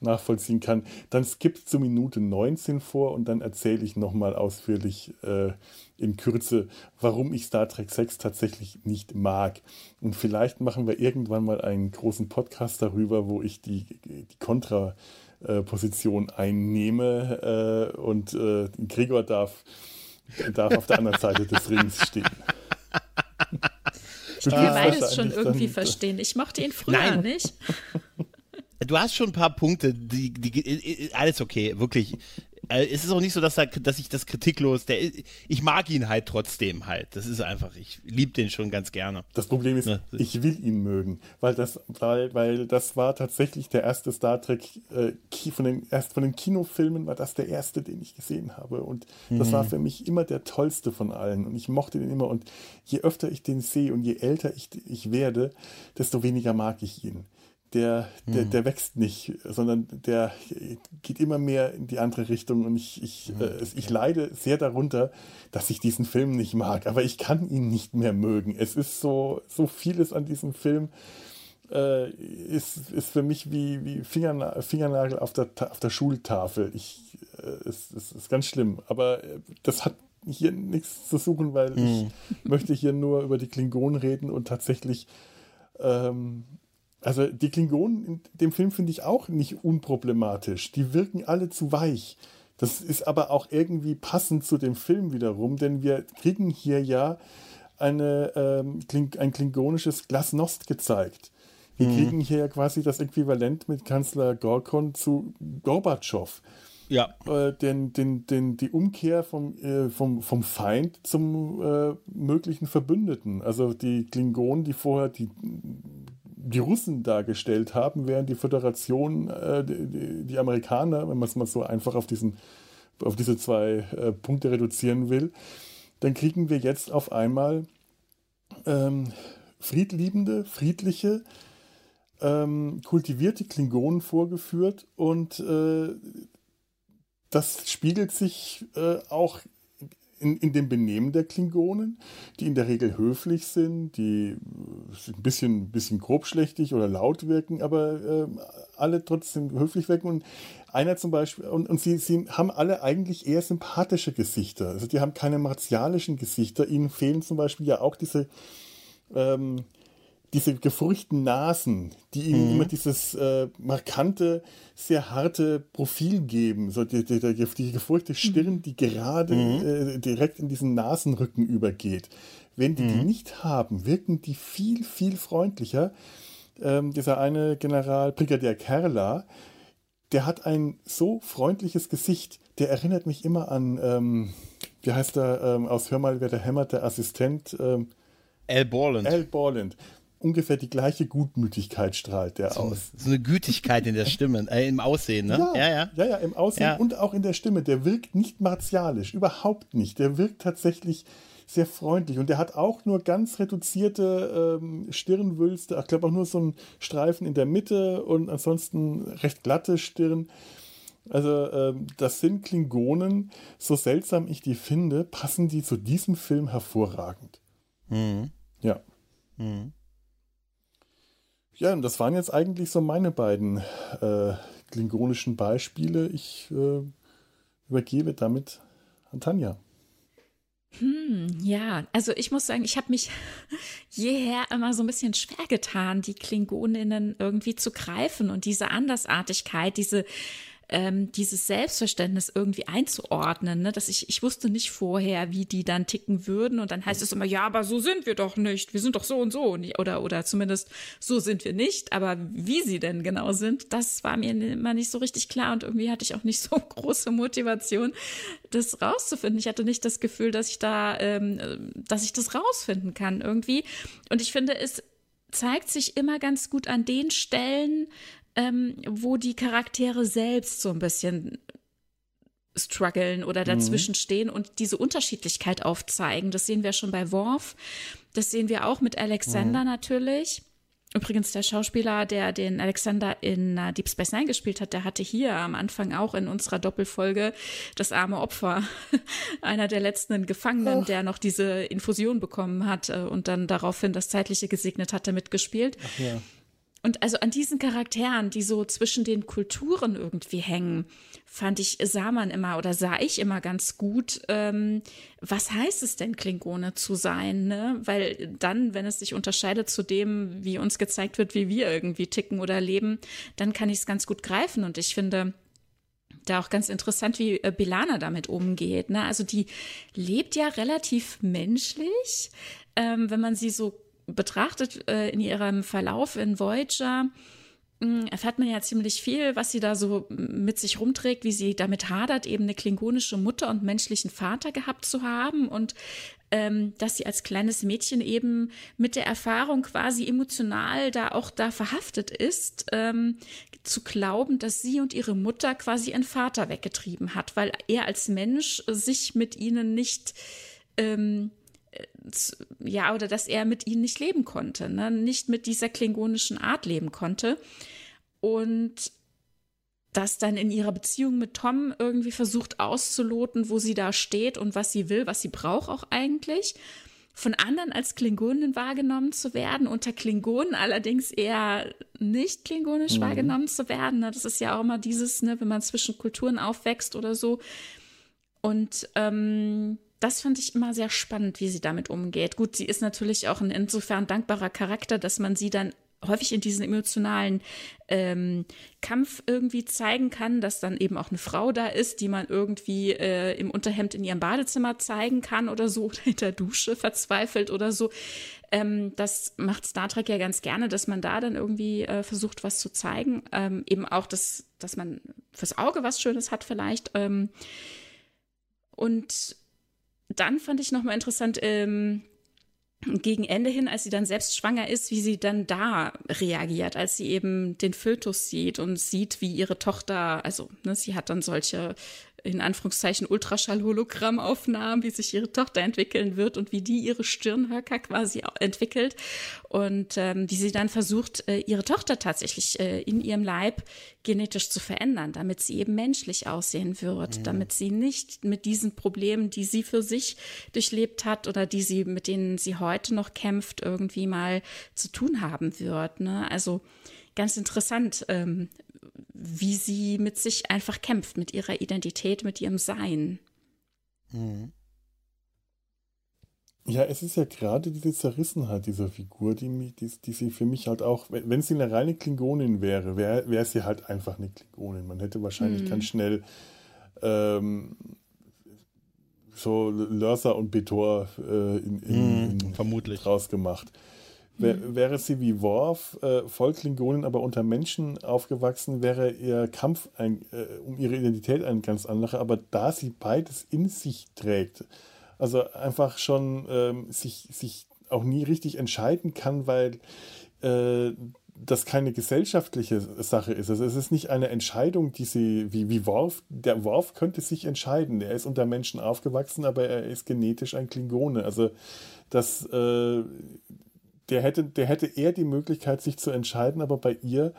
nachvollziehen kann, dann skippt zu Minute 19 vor und dann erzähle ich nochmal ausführlich äh, in Kürze, warum ich Star Trek 6 tatsächlich nicht mag. Und vielleicht machen wir irgendwann mal einen großen Podcast darüber, wo ich die, die Kontraposition einnehme äh, und äh, Gregor darf, darf auf der anderen Seite des Rings stehen. Ich kann beides schon irgendwie verstehen. Ich mochte ihn früher Nein. nicht. *laughs* Du hast schon ein paar Punkte, die, die alles okay, wirklich. Äh, es ist auch nicht so, dass, er, dass ich das kritiklos, der, ich mag ihn halt trotzdem halt. Das ist einfach, ich liebe den schon ganz gerne. Das Problem ist, ja. ich will ihn mögen, weil das, weil, weil das war tatsächlich der erste Star Trek, äh, von den, erst von den Kinofilmen war das der erste, den ich gesehen habe. Und das mhm. war für mich immer der tollste von allen. Und ich mochte den immer. Und je öfter ich den sehe und je älter ich, ich werde, desto weniger mag ich ihn der, der, hm. der wächst nicht, sondern der geht immer mehr in die andere Richtung. Und ich, ich, hm. äh, ich leide sehr darunter, dass ich diesen Film nicht mag. Aber ich kann ihn nicht mehr mögen. Es ist so, so vieles an diesem Film. Äh, ist, ist für mich wie, wie Fingernagel, Fingernagel auf, der, auf der Schultafel. Ich, äh, es, es ist ganz schlimm. Aber äh, das hat hier nichts zu suchen, weil hm. ich möchte hier nur über die Klingonen reden und tatsächlich ähm, Also die Klingonen in dem Film finde ich auch nicht unproblematisch. Die wirken alle zu weich. Das ist aber auch irgendwie passend zu dem Film wiederum, denn wir kriegen hier ja eine, ähm, ein klingonisches Glasnost gezeigt. Wir mhm. kriegen hier ja quasi das Äquivalent mit Kanzler Gorkon zu Gorbatschow. Ja. Äh, den, den, den, die Umkehr vom, äh, vom, vom Feind zum äh, möglichen Verbündeten. Also die Klingonen, die vorher die, die Russen dargestellt haben, während die Föderation, äh, die, die, Amerikaner, wenn man es mal so einfach auf, diesen, auf diese zwei äh, Punkte reduzieren will, dann kriegen wir jetzt auf einmal ähm, friedliebende, friedliche, ähm, kultivierte Klingonen vorgeführt und äh, das spiegelt sich äh, auch in, in dem Benehmen der Klingonen, die in der Regel höflich sind, die ein bisschen, bisschen grobschlächtig oder laut wirken, aber äh, alle trotzdem höflich wirken. Und einer zum Beispiel, und, und sie, sie haben alle eigentlich eher sympathische Gesichter. Also die haben keine martialischen Gesichter. Ihnen fehlen zum Beispiel ja auch diese ähm, diese gefurchten Nasen, die ihnen mhm. immer dieses äh, markante, sehr harte Profil geben, so die, die, die, die gefurchte mhm. Stirn, die gerade mhm. äh, direkt in diesen Nasenrücken übergeht. Wenn die die mhm. nicht haben, wirken die viel, viel freundlicher. Ähm, dieser eine General Brigadier Kerla, der hat ein so freundliches Gesicht, der erinnert mich immer an, ähm, wie heißt er, ähm, aus Hör mal, wer der hämmert, der Assistent. Ähm, Al Borland. Al Borland ungefähr die gleiche Gutmütigkeit strahlt der so, aus. So eine Gütigkeit in der Stimme, äh, im Aussehen, ne? Ja, ja, ja, ja, ja im Aussehen ja. und auch in der Stimme. Der wirkt nicht martialisch, überhaupt nicht. Der wirkt tatsächlich sehr freundlich und der hat auch nur ganz reduzierte ähm, Stirnwülste. Ich glaube auch nur so einen Streifen in der Mitte und ansonsten recht glatte Stirn. Also ähm, das sind Klingonen, so seltsam ich die finde, passen die zu diesem Film hervorragend. Mhm. Ja. Mhm. Ja, und das waren jetzt eigentlich so meine beiden äh, klingonischen Beispiele. Ich äh, übergebe damit an Tanja. Hm, ja, also ich muss sagen, ich habe mich *laughs* jeher immer so ein bisschen schwer getan, die Klingoninnen irgendwie zu greifen und diese Andersartigkeit, diese ähm, dieses Selbstverständnis irgendwie einzuordnen, ne? dass ich, ich wusste nicht vorher, wie die dann ticken würden. Und dann heißt es immer, ja, aber so sind wir doch nicht, wir sind doch so und so. Oder, oder zumindest so sind wir nicht, aber wie sie denn genau sind, das war mir immer nicht so richtig klar. Und irgendwie hatte ich auch nicht *laughs* so große Motivation, das rauszufinden. Ich hatte nicht das Gefühl, dass ich da, ähm, dass ich das rausfinden kann irgendwie. Und ich finde, es zeigt sich immer ganz gut an den Stellen, ähm, wo die Charaktere selbst so ein bisschen strugglen oder mhm. dazwischen stehen und diese Unterschiedlichkeit aufzeigen. Das sehen wir schon bei Worf. Das sehen wir auch mit Alexander mhm. natürlich. Übrigens, der Schauspieler, der den Alexander in uh, Deep Space Nine gespielt hat, der hatte hier am Anfang auch in unserer Doppelfolge das arme Opfer, *laughs* einer der letzten Gefangenen, oh. der noch diese Infusion bekommen hat äh, und dann daraufhin das Zeitliche gesegnet hatte, mitgespielt. Ach ja. Und also an diesen Charakteren, die so zwischen den Kulturen irgendwie hängen, fand ich, sah man immer oder sah ich immer ganz gut, ähm, was heißt es denn, Klingone zu sein? Ne? Weil dann, wenn es sich unterscheidet zu dem, wie uns gezeigt wird, wie wir irgendwie ticken oder leben, dann kann ich es ganz gut greifen. Und ich finde, da auch ganz interessant, wie äh, Belana damit umgeht. Ne? Also die lebt ja relativ menschlich, ähm, wenn man sie so betrachtet äh, in ihrem Verlauf in Voyager, hm, erfährt man ja ziemlich viel, was sie da so mit sich rumträgt, wie sie damit hadert, eben eine klingonische Mutter und menschlichen Vater gehabt zu haben und ähm, dass sie als kleines Mädchen eben mit der Erfahrung quasi emotional da auch da verhaftet ist, ähm, zu glauben, dass sie und ihre Mutter quasi ihren Vater weggetrieben hat, weil er als Mensch sich mit ihnen nicht ähm, ja, oder dass er mit ihnen nicht leben konnte, ne? nicht mit dieser klingonischen Art leben konnte. Und das dann in ihrer Beziehung mit Tom irgendwie versucht auszuloten, wo sie da steht und was sie will, was sie braucht auch eigentlich. Von anderen als Klingonin wahrgenommen zu werden, unter Klingonen allerdings eher nicht klingonisch mhm. wahrgenommen zu werden. Ne? Das ist ja auch immer dieses, ne, wenn man zwischen Kulturen aufwächst oder so. Und ähm, das fand ich immer sehr spannend, wie sie damit umgeht. Gut, sie ist natürlich auch ein insofern dankbarer Charakter, dass man sie dann häufig in diesen emotionalen ähm, Kampf irgendwie zeigen kann, dass dann eben auch eine Frau da ist, die man irgendwie äh, im Unterhemd in ihrem Badezimmer zeigen kann oder so *laughs* oder hinter Dusche verzweifelt oder so. Ähm, das macht Star Trek ja ganz gerne, dass man da dann irgendwie äh, versucht, was zu zeigen. Ähm, eben auch, dass, dass man fürs Auge was Schönes hat vielleicht. Ähm, und dann fand ich nochmal interessant, ähm, gegen Ende hin, als sie dann selbst schwanger ist, wie sie dann da reagiert, als sie eben den Fötus sieht und sieht, wie ihre Tochter, also ne, sie hat dann solche in Anführungszeichen Ultraschall-Hologrammaufnahmen, wie sich ihre Tochter entwickeln wird und wie die ihre Stirnhöcker quasi entwickelt und ähm, wie sie dann versucht, äh, ihre Tochter tatsächlich äh, in ihrem Leib genetisch zu verändern, damit sie eben menschlich aussehen wird, mhm. damit sie nicht mit diesen Problemen, die sie für sich durchlebt hat oder die sie, mit denen sie heute noch kämpft, irgendwie mal zu tun haben wird. Ne? Also ganz interessant, ähm, wie sie mit sich einfach kämpft, mit ihrer Identität, mit ihrem Sein. Mhm. Ja, es ist ja gerade diese Zerrissenheit dieser Figur, die, die, die sie für mich halt auch, wenn, sie eine reine Klingonin wäre, wäre wär sie halt einfach eine Klingonin. Man hätte wahrscheinlich mhm. ganz schnell ähm, so Lörser und Betor äh, in, in, in, vermutlich draus gemacht. Wär, wäre sie wie Worf, äh, Vollklingonin, aber unter Menschen aufgewachsen, wäre ihr Kampf ein, äh, um ihre Identität ein ganz anderer. Aber da sie beides in sich trägt, also einfach schon ähm, sich, sich auch nie richtig entscheiden kann, weil äh, das keine gesellschaftliche Sache ist. Also es ist nicht eine Entscheidung, die sie, wie, wie Worf, der Worf könnte sich entscheiden. Er ist unter Menschen aufgewachsen, aber er ist genetisch ein Klingone. Also das, äh, der hätte, der hätte eher die Möglichkeit, sich zu entscheiden, aber bei ihr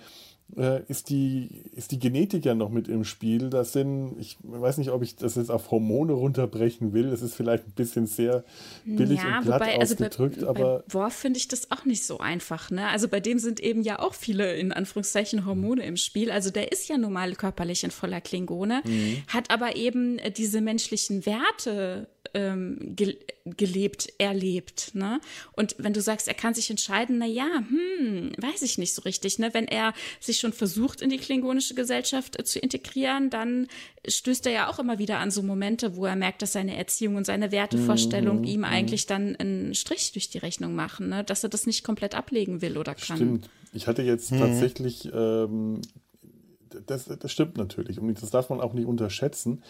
äh, ist, die, ist die Genetik ja noch mit im Spiel. Das sind, ich weiß nicht, ob ich das jetzt auf Hormone runterbrechen will. Das ist vielleicht ein bisschen sehr billig ja, und glatt wobei, ausgedrückt, also bei, aber. Bei Worf finde ich das auch nicht so einfach, ne? Also bei dem sind eben ja auch viele, in Anführungszeichen, Hormone im Spiel. Also der ist ja normal körperlich in voller Klingone, mhm. hat aber eben diese menschlichen Werte ähm, ge gelebt, erlebt. Ne? Und wenn du sagst, er kann sich entscheiden, na ja, hm, weiß ich nicht so richtig. Ne? Wenn er sich schon versucht, in die klingonische Gesellschaft äh, zu integrieren, dann stößt er ja auch immer wieder an so Momente, wo er merkt, dass seine Erziehung und seine Wertevorstellung mhm. ihm mhm. eigentlich dann einen Strich durch die Rechnung machen, ne? dass er das nicht komplett ablegen will oder kann. Stimmt. Ich hatte jetzt mhm. tatsächlich, ähm, das, das stimmt natürlich und das darf man auch nicht unterschätzen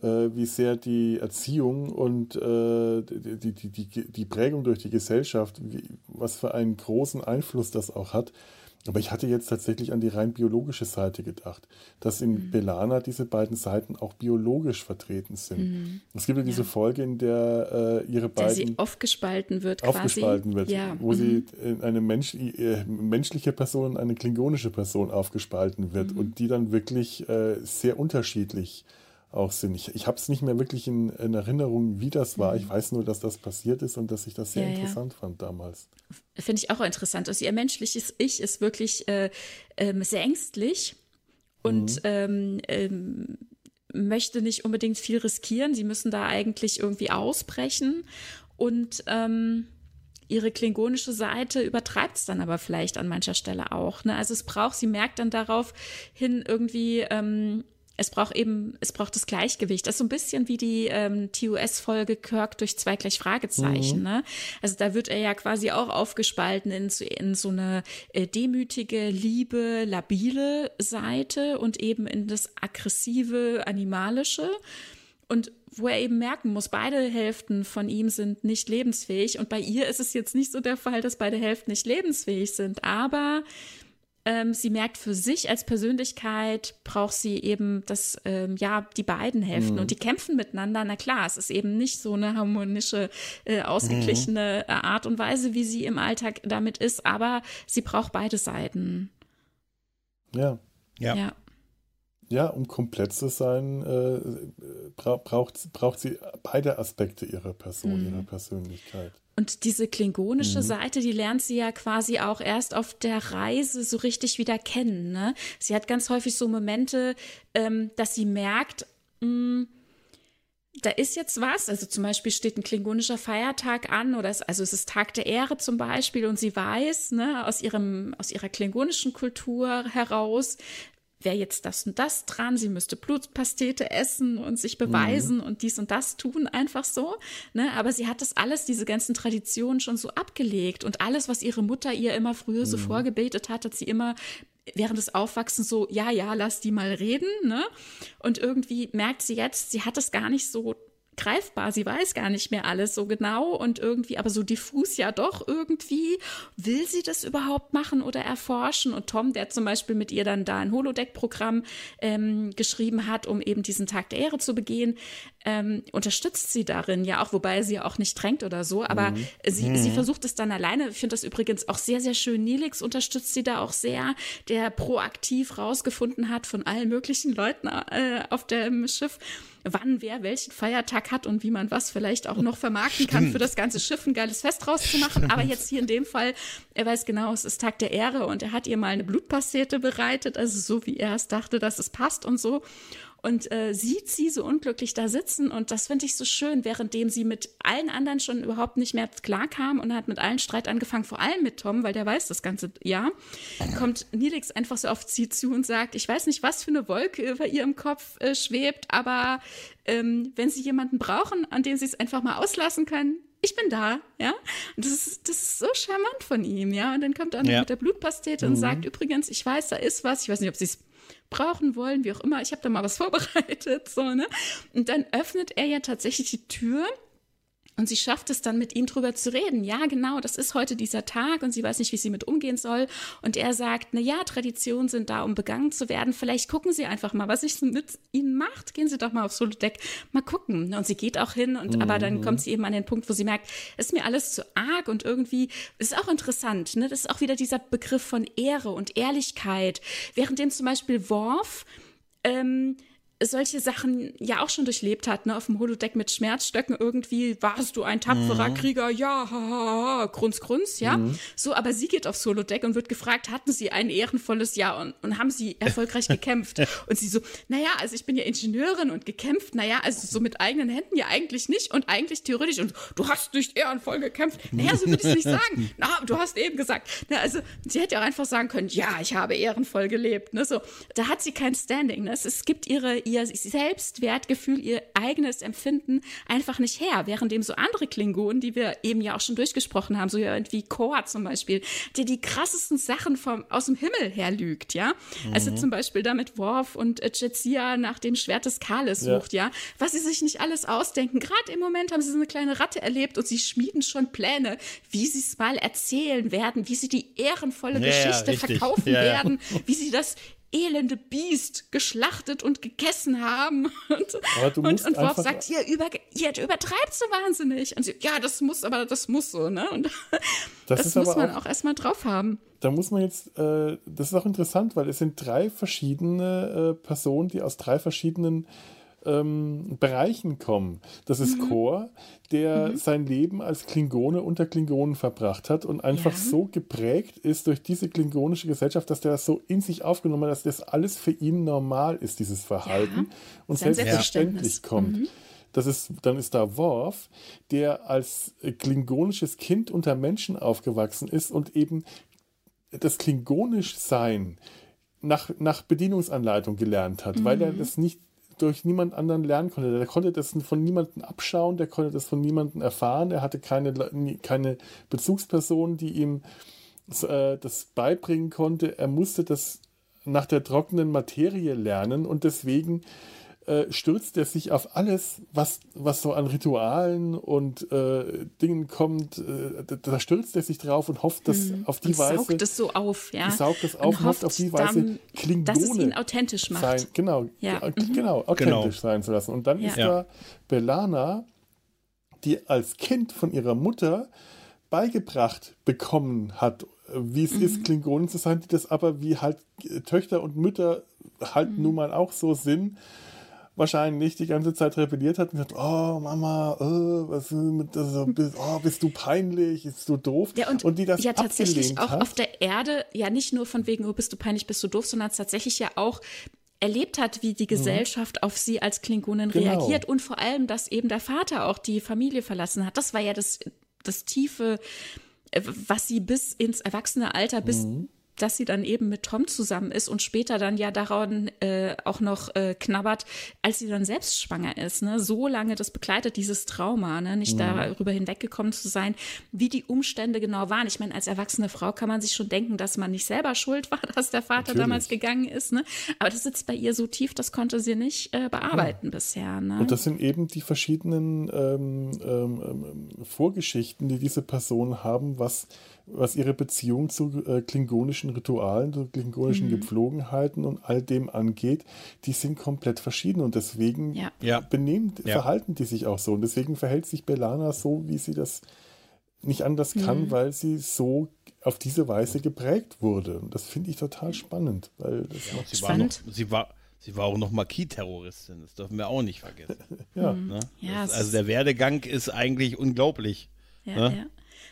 wie sehr die Erziehung und äh, die, die, die, die Prägung durch die Gesellschaft, was für einen großen Einfluss das auch hat. Aber ich hatte jetzt tatsächlich an die rein biologische Seite gedacht, dass in mhm. Belana diese beiden Seiten auch biologisch vertreten sind. Mhm. Es gibt ja diese. Folge, in der äh, ihre beiden. Der sie aufgespalten wird, aufgespalten quasi. wird, ja. wo mhm. sie in eine Mensch, äh, menschliche Person, eine klingonische Person aufgespalten wird mhm. und die dann wirklich äh, sehr unterschiedlich äh, auch sind. Ich, ich habe es nicht mehr wirklich in, in, Erinnerung, wie das war. Ich mhm. weiß nur, dass das passiert ist und dass ich das sehr ja, interessant ja. fand damals. Finde ich auch interessant. Also ihr menschliches Ich ist wirklich äh, ähm, sehr ängstlich und mhm. ähm, ähm, möchte nicht unbedingt viel riskieren. Sie müssen da eigentlich irgendwie ausbrechen und ähm, ihre klingonische Seite übertreibt es dann aber vielleicht an mancher Stelle auch. Ne? Also es braucht, sie merkt dann darauf hin irgendwie, ähm, es braucht eben, es braucht das Gleichgewicht. Das ist so ein bisschen wie die ähm, TUS-Folge Kirk durch zwei gleich Fragezeichen. Mhm. Ne? Also da wird er ja quasi auch aufgespalten in, in so eine äh, demütige, liebe, labile Seite und eben in das aggressive, animalische. Und wo er eben merken muss, beide Hälften von ihm sind nicht lebensfähig. Und bei ihr ist es jetzt nicht so der Fall, dass beide Hälften nicht lebensfähig sind. Aber ähm, sie merkt für sich als Persönlichkeit braucht sie eben das, ähm, ja, die beiden Hälften mhm. und die kämpfen miteinander. Na klar, es ist eben nicht so eine harmonische, äh, ausgeglichene mhm. Art und Weise, wie sie im Alltag damit ist, aber sie braucht beide Seiten. Ja. Ja. ja. Ja, um komplett zu sein, äh, bra braucht, braucht sie beide Aspekte ihrer Person, mhm. ihrer Persönlichkeit. Und diese klingonische mhm. Seite, die lernt sie ja quasi auch erst auf der Reise so richtig wieder kennen. Ne? Sie hat ganz häufig so Momente, ähm, dass sie merkt, mh, mm, da ist jetzt was, also zum Beispiel steht ein klingonischer Feiertag an oder es, also es ist Tag der Ehre zum Beispiel und sie weiß, ne, aus ihrem, aus ihrer klingonischen Kultur heraus, wäre jetzt das und das dran, sie müsste Blutpastete essen und sich beweisen mhm. und dies und das tun, einfach so. Ne? Aber sie hat das alles, diese ganzen Traditionen schon so abgelegt und alles, was ihre Mutter ihr immer früher mhm. so vorgebetet hat, hat sie immer während des Aufwachsens so, ja, ja, lass die mal reden, ne? Und irgendwie merkt sie jetzt, sie hat es gar nicht so greifbar. Sie weiß gar nicht mehr alles so genau und irgendwie, aber so diffus ja doch irgendwie. Will sie das überhaupt machen oder erforschen? Und Tom, der zum Beispiel mit ihr dann da ein Holodeck-Programm ähm, geschrieben hat, um eben diesen Tag der Ehre zu begehen, ähm, unterstützt sie darin ja auch, wobei sie ja auch nicht drängt oder so, aber mhm. sie, mhm. sie versucht es dann alleine. Ich finde das übrigens auch sehr, sehr schön. Nilix unterstützt sie da auch sehr, der proaktiv rausgefunden hat von allen möglichen Leuten äh, auf dem Schiff wann wer welchen Feiertag hat und wie man was vielleicht auch noch vermarkten kann, für das ganze Schiff ein geiles Fest rauszumachen. Aber jetzt hier in dem Fall, er weiß genau, es ist Tag der Ehre und er hat ihr mal eine Blutpastete bereitet, also so wie er es dachte, dass es passt und so und äh, sieht sie so unglücklich da sitzen und das finde ich so schön, währenddem sie mit allen anderen schon überhaupt nicht mehr klarkam und hat mit allen Streit angefangen, vor allem mit Tom, weil der weiß das ganze Jahr, kommt Nilix einfach so auf sie zu und sagt, ich weiß nicht, was für eine Wolke über ihrem Kopf äh, schwebt, aber ähm, wenn sie jemanden brauchen, an dem sie es einfach mal auslassen können, ich bin da, ja. Und das ist, das ist so charmant von ihm, ja. Und dann kommt er ja. mit der Blutpastete mhm. und sagt, übrigens, ich weiß, da ist was. Ich weiß nicht, ob sie es brauchen wollen, wie auch immer. Ich habe da mal was *laughs* vorbereitet, so, ne? Und dann öffnet er ja tatsächlich die Tür und sie schafft es dann mit ihm drüber zu reden. Ja, genau, das ist heute dieser Tag und sie weiß nicht, wie sie mit umgehen soll. Und er sagt, na ja, Traditionen sind da, um begangen zu werden. Vielleicht gucken Sie einfach mal, was ich mit Ihnen macht. Gehen Sie doch mal aufs Holodeck, mal gucken. Und sie geht auch hin und, mhm. aber dann mhm. kommt sie eben an den Punkt, wo sie merkt, ist mir alles zu arg und irgendwie, ist auch interessant, ne? Das ist auch wieder dieser Begriff von Ehre und Ehrlichkeit. Währenddem zum Beispiel Worf, ähm, solche Sachen ja auch schon durchlebt hat, ne, auf dem Holodeck mit Schmerzstöcken irgendwie, warst du ein tapferer mhm. Krieger, ja, ha, ha, ha, grunz, grunz, ja. Mhm. So, aber sie geht aufs Holodeck und wird gefragt, hatten sie ein ehrenvolles Jahr und, und haben sie erfolgreich *laughs* gekämpft? und sie so, naja, also ich bin ja Ingenieurin und gekämpft, naja, also so mit eigenen Händen ja eigentlich nicht und eigentlich theoretisch und du hast nicht ehrenvoll gekämpft. Naja, so würde ich es nicht sagen. *laughs* Na, du hast eben gesagt. Na, also sie hätte ja auch einfach sagen können, ja, ich habe ehrenvoll gelebt, ne, so. Da hat sie kein Standing, ne. Es, es gibt ihre, ihr Selbstwertgefühl, ihr eigenes Empfinden einfach nicht her. Währenddem so andere Klingonen, die wir eben ja auch schon durchgesprochen haben, so ja irgendwie Kor zum Beispiel, der die krassesten Sachen vom, aus dem Himmel her lügt, ja. Also mhm. Also zum Beispiel damit Worf und äh, Jetsia nach dem Schwert des Kales sucht, ja. ja. Was sie sich nicht alles ausdenken. Gerade im Moment haben sie so eine kleine Ratte erlebt und sie schmieden schon Pläne, wie sie es mal erzählen werden, wie sie die ehrenvolle ja, Geschichte verkaufen werden, wie sie das elende Biest geschlachtet und gegessen haben. *laughs* Und, und, und Worf sagt, ihr, über, ihr übertreibt so wahnsinnig. Und sie, ja, das muss, aber das muss so, ne? Und *laughs* das, das muss man auch, auch erstmal drauf haben. Da muss man jetzt, äh, das ist auch interessant, weil es sind drei verschiedene äh, Personen, die aus drei verschiedenen ähm, Bereichen kommen. Das ist mhm. Chor, der mhm. sein Leben als Klingone unter Klingonen verbracht hat und einfach ja. so geprägt ist durch diese klingonische Gesellschaft, dass der das so in sich aufgenommen hat, dass das alles für ihn normal ist, dieses Verhalten ja. und selbstverständlich kommt. Mhm. Das ist, dann ist da Worf, der als klingonisches Kind unter Menschen aufgewachsen ist und eben das klingonisch Sein nach, nach Bedienungsanleitung gelernt hat, mhm. weil er mhm. das nicht durch niemand anderen lernen konnte. Der konnte das von niemandem abschauen, der konnte das von niemandem erfahren, er hatte keine, keine Bezugsperson, die ihm äh, das beibringen konnte. Er musste das nach der trockenen Materie lernen und deswegen äh, stürzt er sich auf alles, was, was so an Ritualen und äh, Dingen kommt. Äh, da stürzt er sich drauf und hofft, dass hm. auf die und Weise. Saugt es so auf, ja. Saugt es auf und hofft auf die Weise Klingone dass es ihn authentisch macht. Sein, genau, ja. ja mhm. genau, authentisch genau. sein zu lassen. Und dann ja. ist da Belana, die als Kind von ihrer Mutter beigebracht bekommen hat, wie es mhm. ist, Klingonen zu sein, die das aber wie halt Töchter und Mütter halt mhm. nun mal auch so sind wahrscheinlich die ganze Zeit rebelliert hat und gesagt, oh Mama, oh, was mit, also, bist, oh, bist du peinlich, bist du doof. Ja, und, und die das ja tatsächlich auch hat. auf der Erde, ja nicht nur von wegen, oh, bist du peinlich, bist du doof, sondern tatsächlich ja auch erlebt hat, wie die Gesellschaft auf sie als Klingonin Genau. reagiert und vor allem, dass eben der Vater auch die Familie verlassen hat. Das war ja das, das tiefe, äh, was sie bis ins Erwachsene-Alter, bis dass sie dann eben mit Tom zusammen ist und später dann ja daran äh, auch noch äh, knabbert, als sie dann selbst schwanger ist. Ne? So lange das begleitet, dieses Trauma, ne? nicht darüber hinweggekommen zu sein, wie die Umstände genau waren. Ich meine, als erwachsene Frau kann man sich schon denken, dass man nicht selber schuld war, *laughs* dass der Vater Natürlich. damals gegangen ist. Ne? Aber das sitzt bei ihr so tief, das konnte sie nicht äh, bearbeiten bisher. Ne? Und das sind eben die verschiedenen ähm, ähm, ähm, Vorgeschichten, die diese Personen haben, was, was ihre Beziehung zu äh, klingonischen Ritualen, zu klingonischen Gepflogenheiten und all dem angeht. Die sind komplett verschieden und deswegen Ja. Ja. benehmen, Ja. verhalten die sich auch so. Und deswegen verhält sich Belana so, wie sie das nicht anders kann, weil sie so auf diese Weise geprägt wurde. Und das finde ich total spannend, weil das macht Sie war, noch, Spannend. sie, war, sie war auch noch Marquis-Terroristin, das dürfen wir auch nicht vergessen. *laughs* ja. Ne? Ja, das, also der Werdegang ist eigentlich unglaublich. Ja, Ne? ja.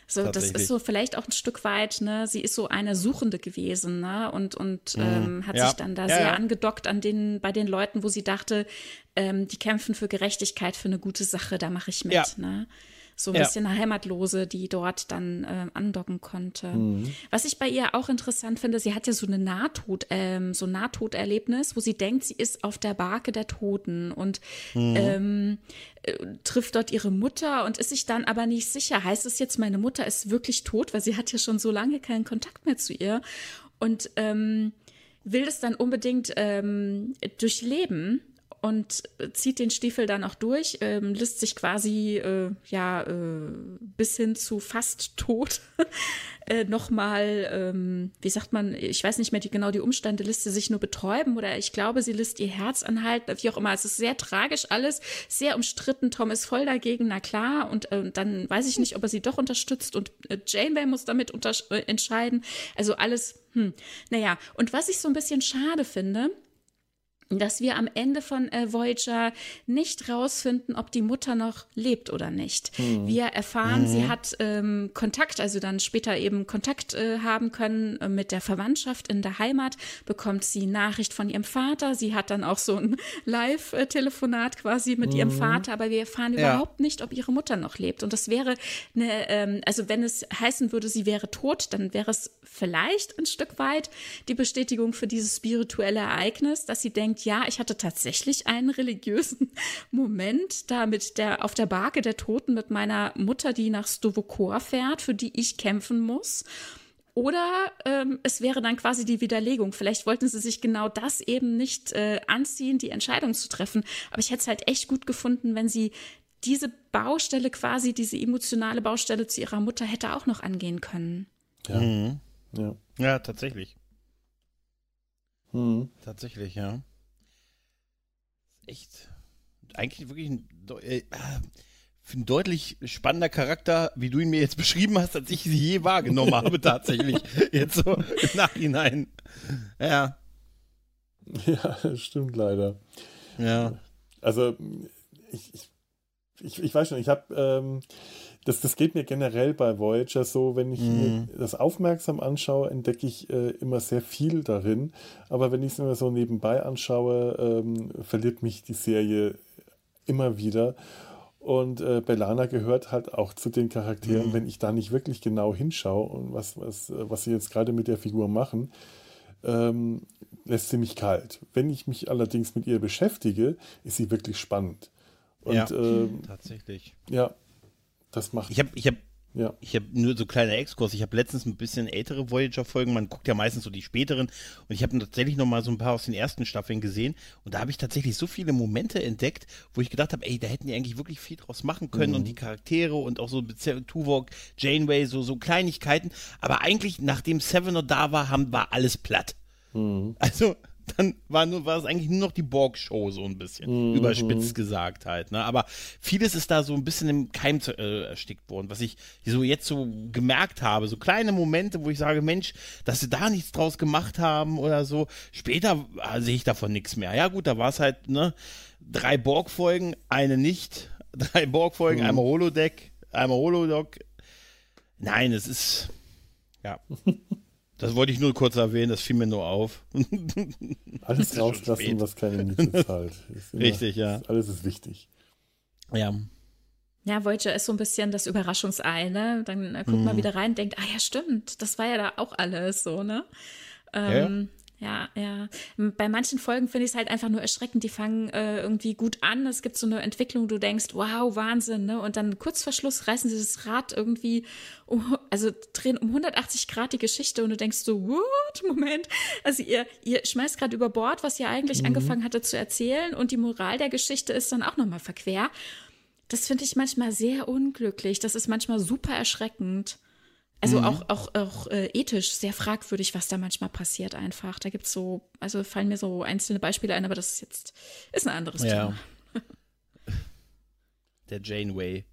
So, das ist so vielleicht auch ein Stück weit, ne, sie ist so eine Suchende gewesen, ne, und, und ähm, hat Mhm. Ja. sich dann da Ja, sehr ja. angedockt an den, bei den Leuten, wo sie dachte, ähm, die kämpfen für Gerechtigkeit, für eine gute Sache, da mache ich mit, ne. So ein Ja. bisschen eine Heimatlose, die dort dann ähm, andocken konnte. Mhm. Was ich bei ihr auch interessant finde, sie hat ja so eine Nahtod, ähm, so ein Nahtoderlebnis, wo sie denkt, sie ist auf der Barke der Toten und Mhm. ähm, äh, trifft dort ihre Mutter und ist sich dann aber nicht sicher. Heißt es jetzt, meine Mutter ist wirklich tot, weil sie hat ja schon so lange keinen Kontakt mehr zu ihr und ähm, will das dann unbedingt ähm, durchleben und zieht den Stiefel dann auch durch, ähm, lässt sich quasi äh, ja äh, bis hin zu fast tot *laughs* äh, nochmal, ähm, wie sagt man, ich weiß nicht mehr die, genau die Umstände, lässt sie sich nur betäuben oder ich glaube, sie lässt ihr Herz anhalten, wie auch immer. Es ist sehr tragisch alles, sehr umstritten. Tom ist voll dagegen, na klar. Und äh, dann weiß ich nicht, ob er sie doch unterstützt und äh, Janeway muss damit äh, entscheiden. Also alles, hm. Naja, und was ich so ein bisschen schade finde, dass wir am Ende von äh, Voyager nicht rausfinden, ob die Mutter noch lebt oder nicht. Wir erfahren, sie hat ähm, Kontakt, also dann später eben Kontakt äh, haben können äh, mit der Verwandtschaft in der Heimat, bekommt sie Nachricht von ihrem Vater. Sie hat dann auch so ein *laughs* Live-Telefonat quasi mit ihrem Vater, aber wir erfahren Ja. überhaupt nicht, ob ihre Mutter noch lebt. Und das wäre eine, ähm, also wenn es heißen würde, sie wäre tot, dann wäre es vielleicht ein Stück weit die Bestätigung für dieses spirituelle Ereignis, dass sie denkt, ja, ich hatte tatsächlich einen religiösen *laughs* Moment da mit der, auf der Barke der Toten mit meiner Mutter, die nach Stovokor fährt, für die ich kämpfen muss. Oder ähm, es wäre dann quasi die Widerlegung. Vielleicht wollten sie sich genau das eben nicht äh, anziehen, die Entscheidung zu treffen. Aber ich hätte es halt echt gut gefunden, wenn sie diese Baustelle quasi, diese emotionale Baustelle zu ihrer Mutter hätte auch noch angehen können. Ja. Mhm. ja. Ja, tatsächlich. Mhm. Tatsächlich, ja. Echt. Eigentlich wirklich ein, äh, ein deutlich spannender Charakter, wie du ihn mir jetzt beschrieben hast, als ich sie je wahrgenommen habe, *laughs* tatsächlich. Jetzt so im Nachhinein. Ja. ja, stimmt leider. Ja. Also ich, ich, ich, ich weiß schon, ich habe, ähm, das, das geht mir generell bei Voyager so, wenn ich mir das aufmerksam anschaue, entdecke ich äh, immer sehr viel darin. Aber wenn ich es mir so nebenbei anschaue, ähm, verliert mich die Serie immer wieder. Und äh, Bellana gehört halt auch zu den Charakteren, wenn ich da nicht wirklich genau hinschaue und was, was, äh, was sie jetzt gerade mit der Figur machen, ähm, lässt sie mich kalt. Wenn ich mich allerdings mit ihr beschäftige, ist sie wirklich spannend. Und Ja. ähm, Tatsächlich. ja, das macht. Ich habe ich hab, ja. ich hab nur so kleiner Exkurs. Ich habe letztens ein bisschen ältere Voyager-Folgen. Man guckt ja meistens so die späteren. Und ich habe tatsächlich noch mal so ein paar aus den ersten Staffeln gesehen. Und da habe ich tatsächlich so viele Momente entdeckt, wo ich gedacht habe, ey, da hätten die eigentlich wirklich viel draus machen können. Und die Charaktere und auch so Tuvok, Janeway, so, so Kleinigkeiten. Aber eigentlich, nachdem Seven da war, haben, war alles platt. Also, dann war, nur, war es eigentlich nur noch die Borg-Show, so ein bisschen. Überspitzt gesagt halt. Ne? Aber vieles ist da so ein bisschen im Keim zu- äh, erstickt worden, was ich so jetzt so gemerkt habe. So kleine Momente, wo ich sage, Mensch, dass sie da nichts draus gemacht haben oder so. Später äh, sehe ich davon nichts mehr. Ja, gut, da war es halt, ne, drei Borg-Folgen, eine nicht. *laughs* Drei Borg-Folgen, einmal Holodeck, einmal Holodoc. Nein, es ist. Ja. *laughs* Das wollte ich nur kurz erwähnen, das fiel mir nur auf. *laughs* Alles rauslassen, was keine Miete zahlt. *laughs* Immer, Richtig, ja. Alles ist wichtig. Ja. Ja, Voyager ist so ein bisschen das Überraschungsei, ne? Dann äh, guckt mhm. man wieder rein und denkt, ah ja, stimmt, das war ja da auch alles so, ne? Ähm, ja. Ja, ja. Bei manchen Folgen finde ich es halt einfach nur erschreckend. Die fangen äh, irgendwie gut an. Es gibt so eine Entwicklung, du denkst, wow, Wahnsinn, ne? Und dann kurz vor Schluss reißen sie das Rad irgendwie, um, also drehen um 180 Grad die Geschichte und du denkst so, what? Moment. Also ihr, ihr schmeißt gerade über Bord, was ihr eigentlich mhm. angefangen hatte zu erzählen und die Moral der Geschichte ist dann auch nochmal verquer. Das finde ich manchmal sehr unglücklich. Das ist manchmal super erschreckend. Also mhm. auch, auch, auch äh, ethisch sehr fragwürdig, was da manchmal passiert einfach. Da gibt es so, also fallen mir so einzelne Beispiele ein, aber das ist jetzt ist ein anderes ja. Thema. *laughs* Der Janeway.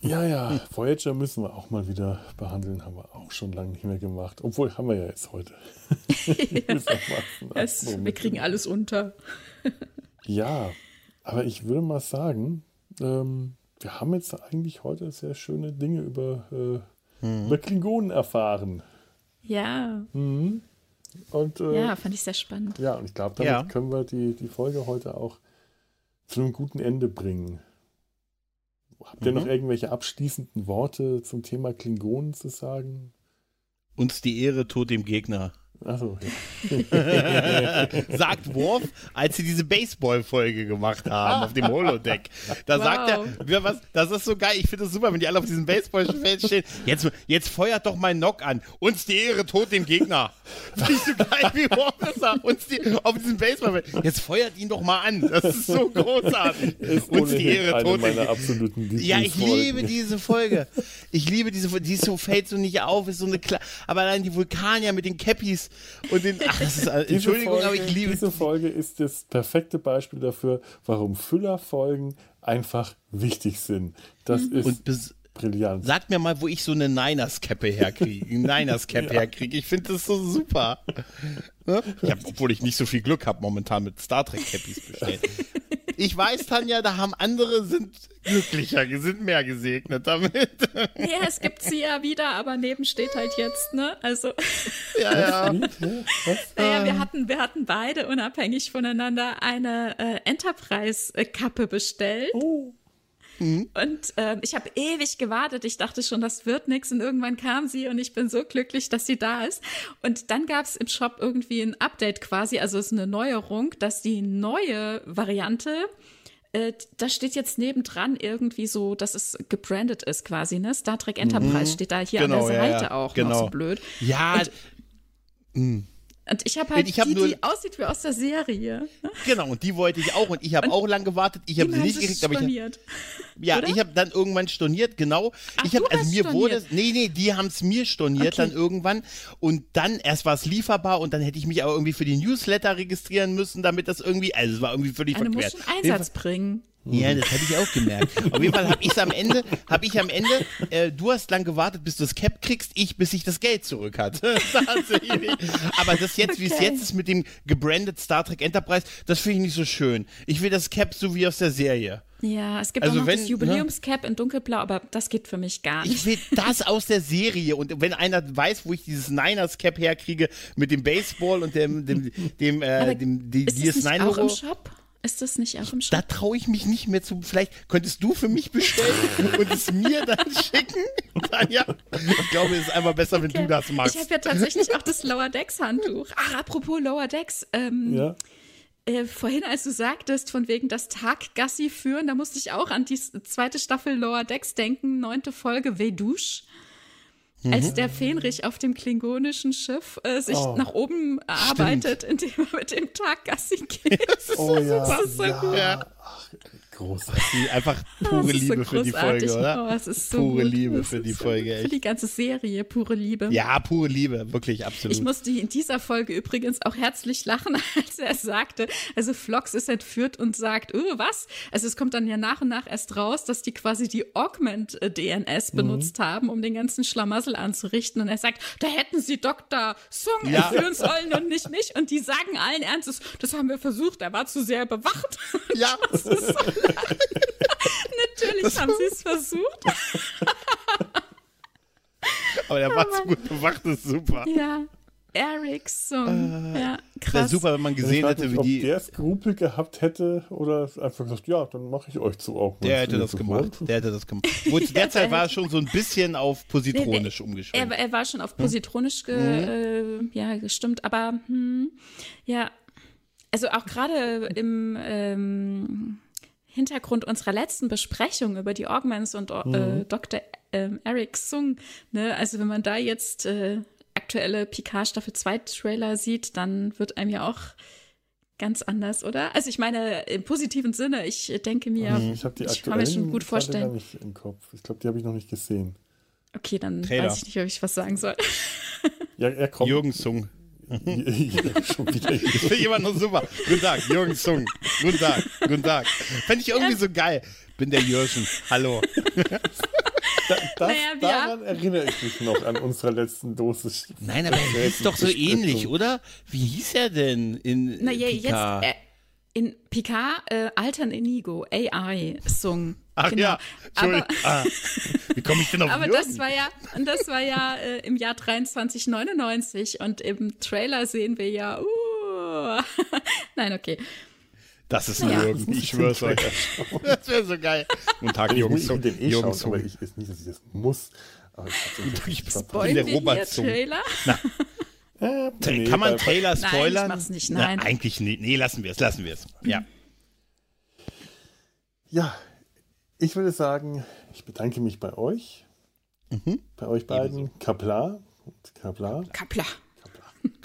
Ja, ja, Voyager müssen wir auch mal wieder behandeln, haben wir auch schon lange nicht mehr gemacht. Obwohl, haben wir ja jetzt heute. *laughs* ja. es, wir kriegen alles unter. ja, aber ich würde mal sagen, ähm, wir haben jetzt eigentlich heute sehr schöne Dinge über äh, mhm. über Klingonen erfahren. Ja. Mhm. Und, äh, ja, fand ich sehr spannend. Ja, und ich glaube, damit ja. können wir die, die Folge heute auch zu einem guten Ende bringen. Habt ihr mhm. noch irgendwelche abschließenden Worte zum Thema Klingonen zu sagen? Uns die Ehre tut dem Gegner. Achso, ja. *laughs* sagt Worf, als sie diese Baseball-Folge gemacht haben auf dem Holodeck. Da wow. sagt er, was, das ist so geil, ich finde es super, wenn die alle auf diesem Baseballfeld stehen. Jetzt, jetzt feuert doch mein Knock an. Uns die Ehre, tot dem Gegner. Nicht so geil wie Worf das sagt. Uns die, auf diesem Baseballfeld. Jetzt feuert ihn doch mal an. Das ist so großartig. *laughs* Ist Uns die Ehre, tot dem Gegner. Ja, ich liebe diese Folge. Ich liebe diese Folge. Die so fällt so nicht auf, ist so eine Kla aber allein die Vulkanier mit den Cappies und den. Ach, das ist, Entschuldigung, Folge, aber ich liebe Diese Folge ist das perfekte Beispiel dafür, warum Füllerfolgen einfach wichtig sind. Das mhm. ist. Brillant. Sag mir mal, wo ich so eine Niners-Cappe herkriege. *laughs* Niners-Cap ja. herkriege. Ich finde das so super. *laughs* Ne? Ich hab, obwohl ich nicht so viel Glück habe, momentan mit Star Trek-Cappies bestellt. *laughs* Ich weiß, Tanja, da haben andere sind glücklicher, sind mehr gesegnet damit. Ja, es gibt sie ja wieder, aber neben steht halt jetzt, ne? Also. Ja, ja. *laughs* naja, wir hatten, wir hatten beide unabhängig voneinander eine äh, Enterprise-Kappe bestellt. Oh. Mhm. Und äh, ich habe ewig gewartet. Ich dachte schon, das wird nichts. Und irgendwann kam sie und ich bin so glücklich, dass sie da ist. Und dann gab es im Shop irgendwie ein Update quasi, also es ist eine Neuerung, dass die neue Variante äh, da steht jetzt nebendran irgendwie so, dass es gebrandet ist quasi, ne? Star Trek Enterprise mhm. steht da hier genau, an der Seite ja, ja. auch genau. noch so blöd. Ja, und, mh. Und ich habe halt ich hab die, nur, die aussieht wie aus der Serie. Genau, und die wollte ich auch. Und ich habe auch lang gewartet. Ich habe sie nicht gekriegt, aber ich hab, Ja, Oder? ich habe dann irgendwann storniert, genau. Ach, ich habe also mir storniert. wurde nee, nee, die haben es mir storniert okay. dann irgendwann und dann erst war es lieferbar und dann hätte ich mich aber irgendwie für die Newsletter registrieren müssen, damit das irgendwie also es war irgendwie völlig also verquert. Du musst einen Einsatz bringen. Ja, das hätte ich auch gemerkt. Auf jeden Fall habe ich am Ende, habe ich am Ende, äh, du hast lang gewartet, bis du das Cap kriegst, ich, bis ich das Geld zurück hatte. *laughs* Aber das jetzt, okay. wie es jetzt ist mit dem gebrandet Star Trek Enterprise, das finde ich nicht so schön. Ich will das Cap so wie aus der Serie. Ja, es gibt also auch noch wenn, das ne? Jubiläumscap ne? in dunkelblau, aber das geht für mich gar nicht. Ich will das aus der Serie und wenn einer weiß, wo ich dieses Niners Cap herkriege mit dem Baseball und dem dem dem, äh, dem ist das nicht auch im Shop? Ist das nicht auch im Shop? Da traue ich mich nicht mehr zu. Vielleicht könntest du für mich bestellen *laughs* und es mir dann schicken. Tanja, ich glaube, es ist einfach besser, wenn okay. du das machst. Ich habe ja tatsächlich auch das Lower Decks Handtuch. Ach, apropos Lower Decks. Ähm, ja. Äh, vorhin, als du sagtest, von wegen das Taggassi führen, da musste ich auch an die zweite Staffel Lower Decks denken, neunte Folge Vedouche mhm. als der Fenrich auf dem klingonischen Schiff äh, sich oh, nach oben arbeitet, stimmt. indem er mit dem Tag Gassi geht. *laughs* Das ist oh, so ja, super, so ja. gut. Ach, Großartig. Einfach *laughs* pure Liebe so für die Folge, oder? Oh, es ist so pure gut. Liebe für die Folge. Echt. Für die ganze Serie, pure Liebe. Ja, pure Liebe, wirklich, absolut. Ich musste in dieser Folge übrigens auch herzlich lachen, *laughs* als er sagte, also Flox ist entführt und sagt, oh, was? Also es kommt dann ja nach und nach erst raus, dass die quasi die Augment-DNS mhm. benutzt haben, um den ganzen Schlamassel anzurichten. Und er sagt, da hätten sie Dr. Sung ja. entführen *laughs* sollen und nicht mich. Und die sagen allen Ernstes, das haben wir versucht, er war zu sehr bewacht. Ja. Das ist so *laughs* Natürlich das haben sie es versucht. *laughs* Aber der war zu gut gemacht, das ist super. Ja. Erics Song. ja, krass. Das ist super, wenn man gesehen ich hätte, nicht, wie ob die. der Skrupel gehabt hätte oder einfach gesagt, ja, dann mache ich euch zu auch. Der hätte das gemacht. *laughs* Der hätte das gemacht. Wo zu der Zeit war er schon so ein bisschen auf positronisch Er, umgeschwenkt. er war schon auf positronisch ge, äh, ja, gestimmt, aber hm, ja, also auch gerade im ähm, Hintergrund unserer letzten Besprechung über die Augments und äh, Dr. Ähm, Eric Sung, ne, also wenn man da jetzt äh, aktuelle Picard Staffel 2 Trailer sieht, dann wird einem ja auch ganz anders, oder? Also ich meine, im positiven Sinne, ich denke mir, Ich habe die ich kann mir schon gut vorstellen. gar nicht im Kopf. Ich glaube, die habe ich noch nicht gesehen. Okay, dann Trailer. weiß ich nicht, ob ich was sagen soll. Ja, er kommt. Jürgen Sung. Schon wieder. *laughs* Das finde jemand noch super. Guten Tag, Jürgen Sung. Guten Tag, guten Tag. Fände ich irgendwie so geil. Bin der Jürgen. Hallo. Da, das, Naja, daran erinnere ich mich noch an unserer letzten Dosis. Nein, aber er hieß doch so ähnlich, oder? Wie hieß er denn in Na ja, jetzt Picard? äh, in Picard äh, Altern Inigo, AI-Song. Ach genau. ja, aber, Entschuldigung. ah, wie komme ich denn auf aber Jürgen? das war ja, und das war ja äh, im Jahr 2399 und im Trailer sehen wir ja, uh, *laughs* nein, okay. Das ist Ja. Jürgen, ich schwör's euch. *laughs* Das wäre so geil. Guten Tag, Ich Jürgen muss Sung. den eh Jürgen schauen, aber ich ist nicht, dass ich das muss. Aber ich *laughs* Ich bin der Robert Sung. Trailer? Äh, Tra- nee, Kann man Trailer Nein, ich spoilern? mach's nicht, Na, nein. eigentlich nicht. Nee, lassen wir es, lassen wir es. Ja. Ja, ich würde sagen, ich bedanke mich bei euch, Mhm. bei euch beiden, Kapla und Kapla. Kapla.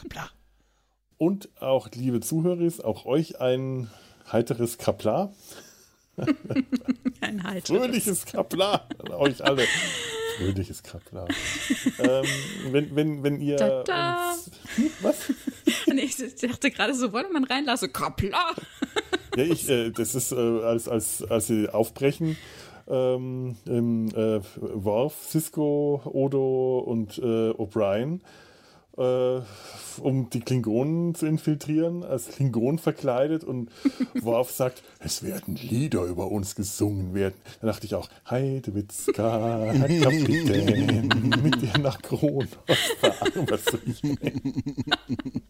Klar. Und auch, liebe Zuhörer, auch euch ein heiteres Kapla. Ein Halt. Fröhliches Kapla an euch alle. Fröhliches Kapla. ähm, wenn, wenn, wenn ihr. Da, da. Uns, Hm, was? *laughs* Nee, ich dachte gerade so, wollte man reinlassen? Kapla. Ja, ich, äh, das ist, äh, als, als, als sie aufbrechen, ähm, im, äh, Worf, Cisco, Odo und äh, O'Brien, äh, um die Klingonen zu infiltrieren, als Klingon verkleidet und *laughs* Worf sagt, es werden Lieder über uns gesungen werden. Da dachte ich auch, Heidewitzka, Herr Kapitän, mit dir nach Kronos was soll ich *laughs*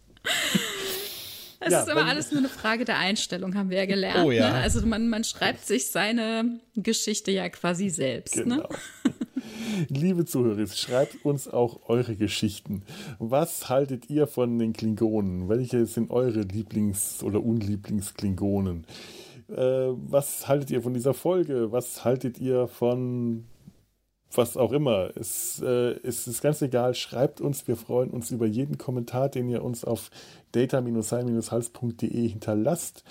Es Ja, ist aber wenn- alles nur eine Frage der Einstellung, haben wir ja gelernt. Oh ja. Ne? Also man, man schreibt sich seine Geschichte ja quasi selbst. Ne? Genau. *laughs* Liebe Zuhörer, schreibt uns auch eure Geschichten. Was haltet ihr von den Klingonen? Welche sind eure Lieblings- oder Unlieblingsklingonen? Äh, was haltet ihr von dieser Folge? Was haltet ihr von was auch immer? Es, äh, es ist ganz egal. Schreibt uns. Wir freuen uns über jeden Kommentar, den ihr uns auf data-sein-hals.de hinterlasst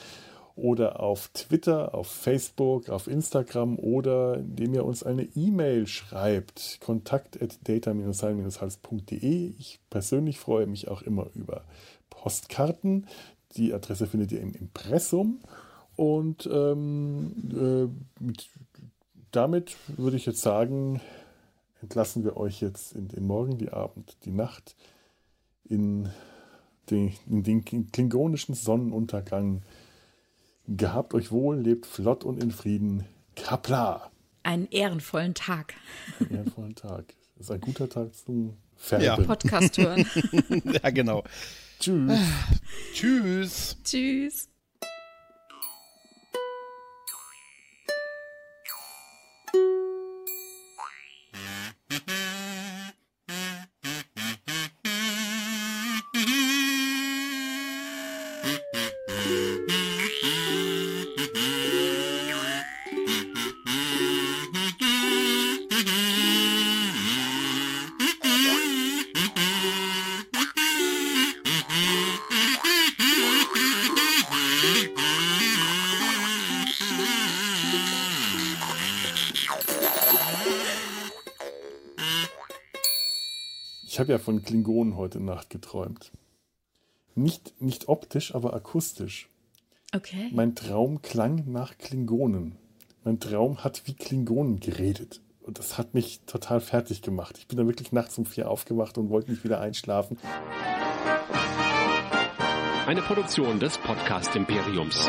oder auf Twitter, auf Facebook, auf Instagram oder indem ihr uns eine E-Mail schreibt. Kontakt at data-sein-hals.de. Ich persönlich freue mich auch immer über Postkarten. Die Adresse findet ihr im Impressum. Und ähm, äh, mit, damit würde ich jetzt sagen, entlassen wir euch jetzt in den Morgen, die Abend, die Nacht, in den, in den klingonischen Sonnenuntergang. Gehabt euch wohl, lebt flott und in Frieden. Kapla! Einen ehrenvollen Tag. Einen ehrenvollen Tag. Das ist ein guter Tag zum Färben. Ja. Podcast hören. *laughs* ja, genau. Tschüss. Tschüss. Tschüss. Habe ja von Klingonen heute Nacht geträumt. Nicht, nicht optisch, aber akustisch. Okay. Mein Traum klang nach Klingonen. Mein Traum hat wie Klingonen geredet. Und das hat mich total fertig gemacht. Ich bin dann wirklich nachts um vier aufgewacht und wollte nicht wieder einschlafen. Eine Produktion des Podcast Imperiums.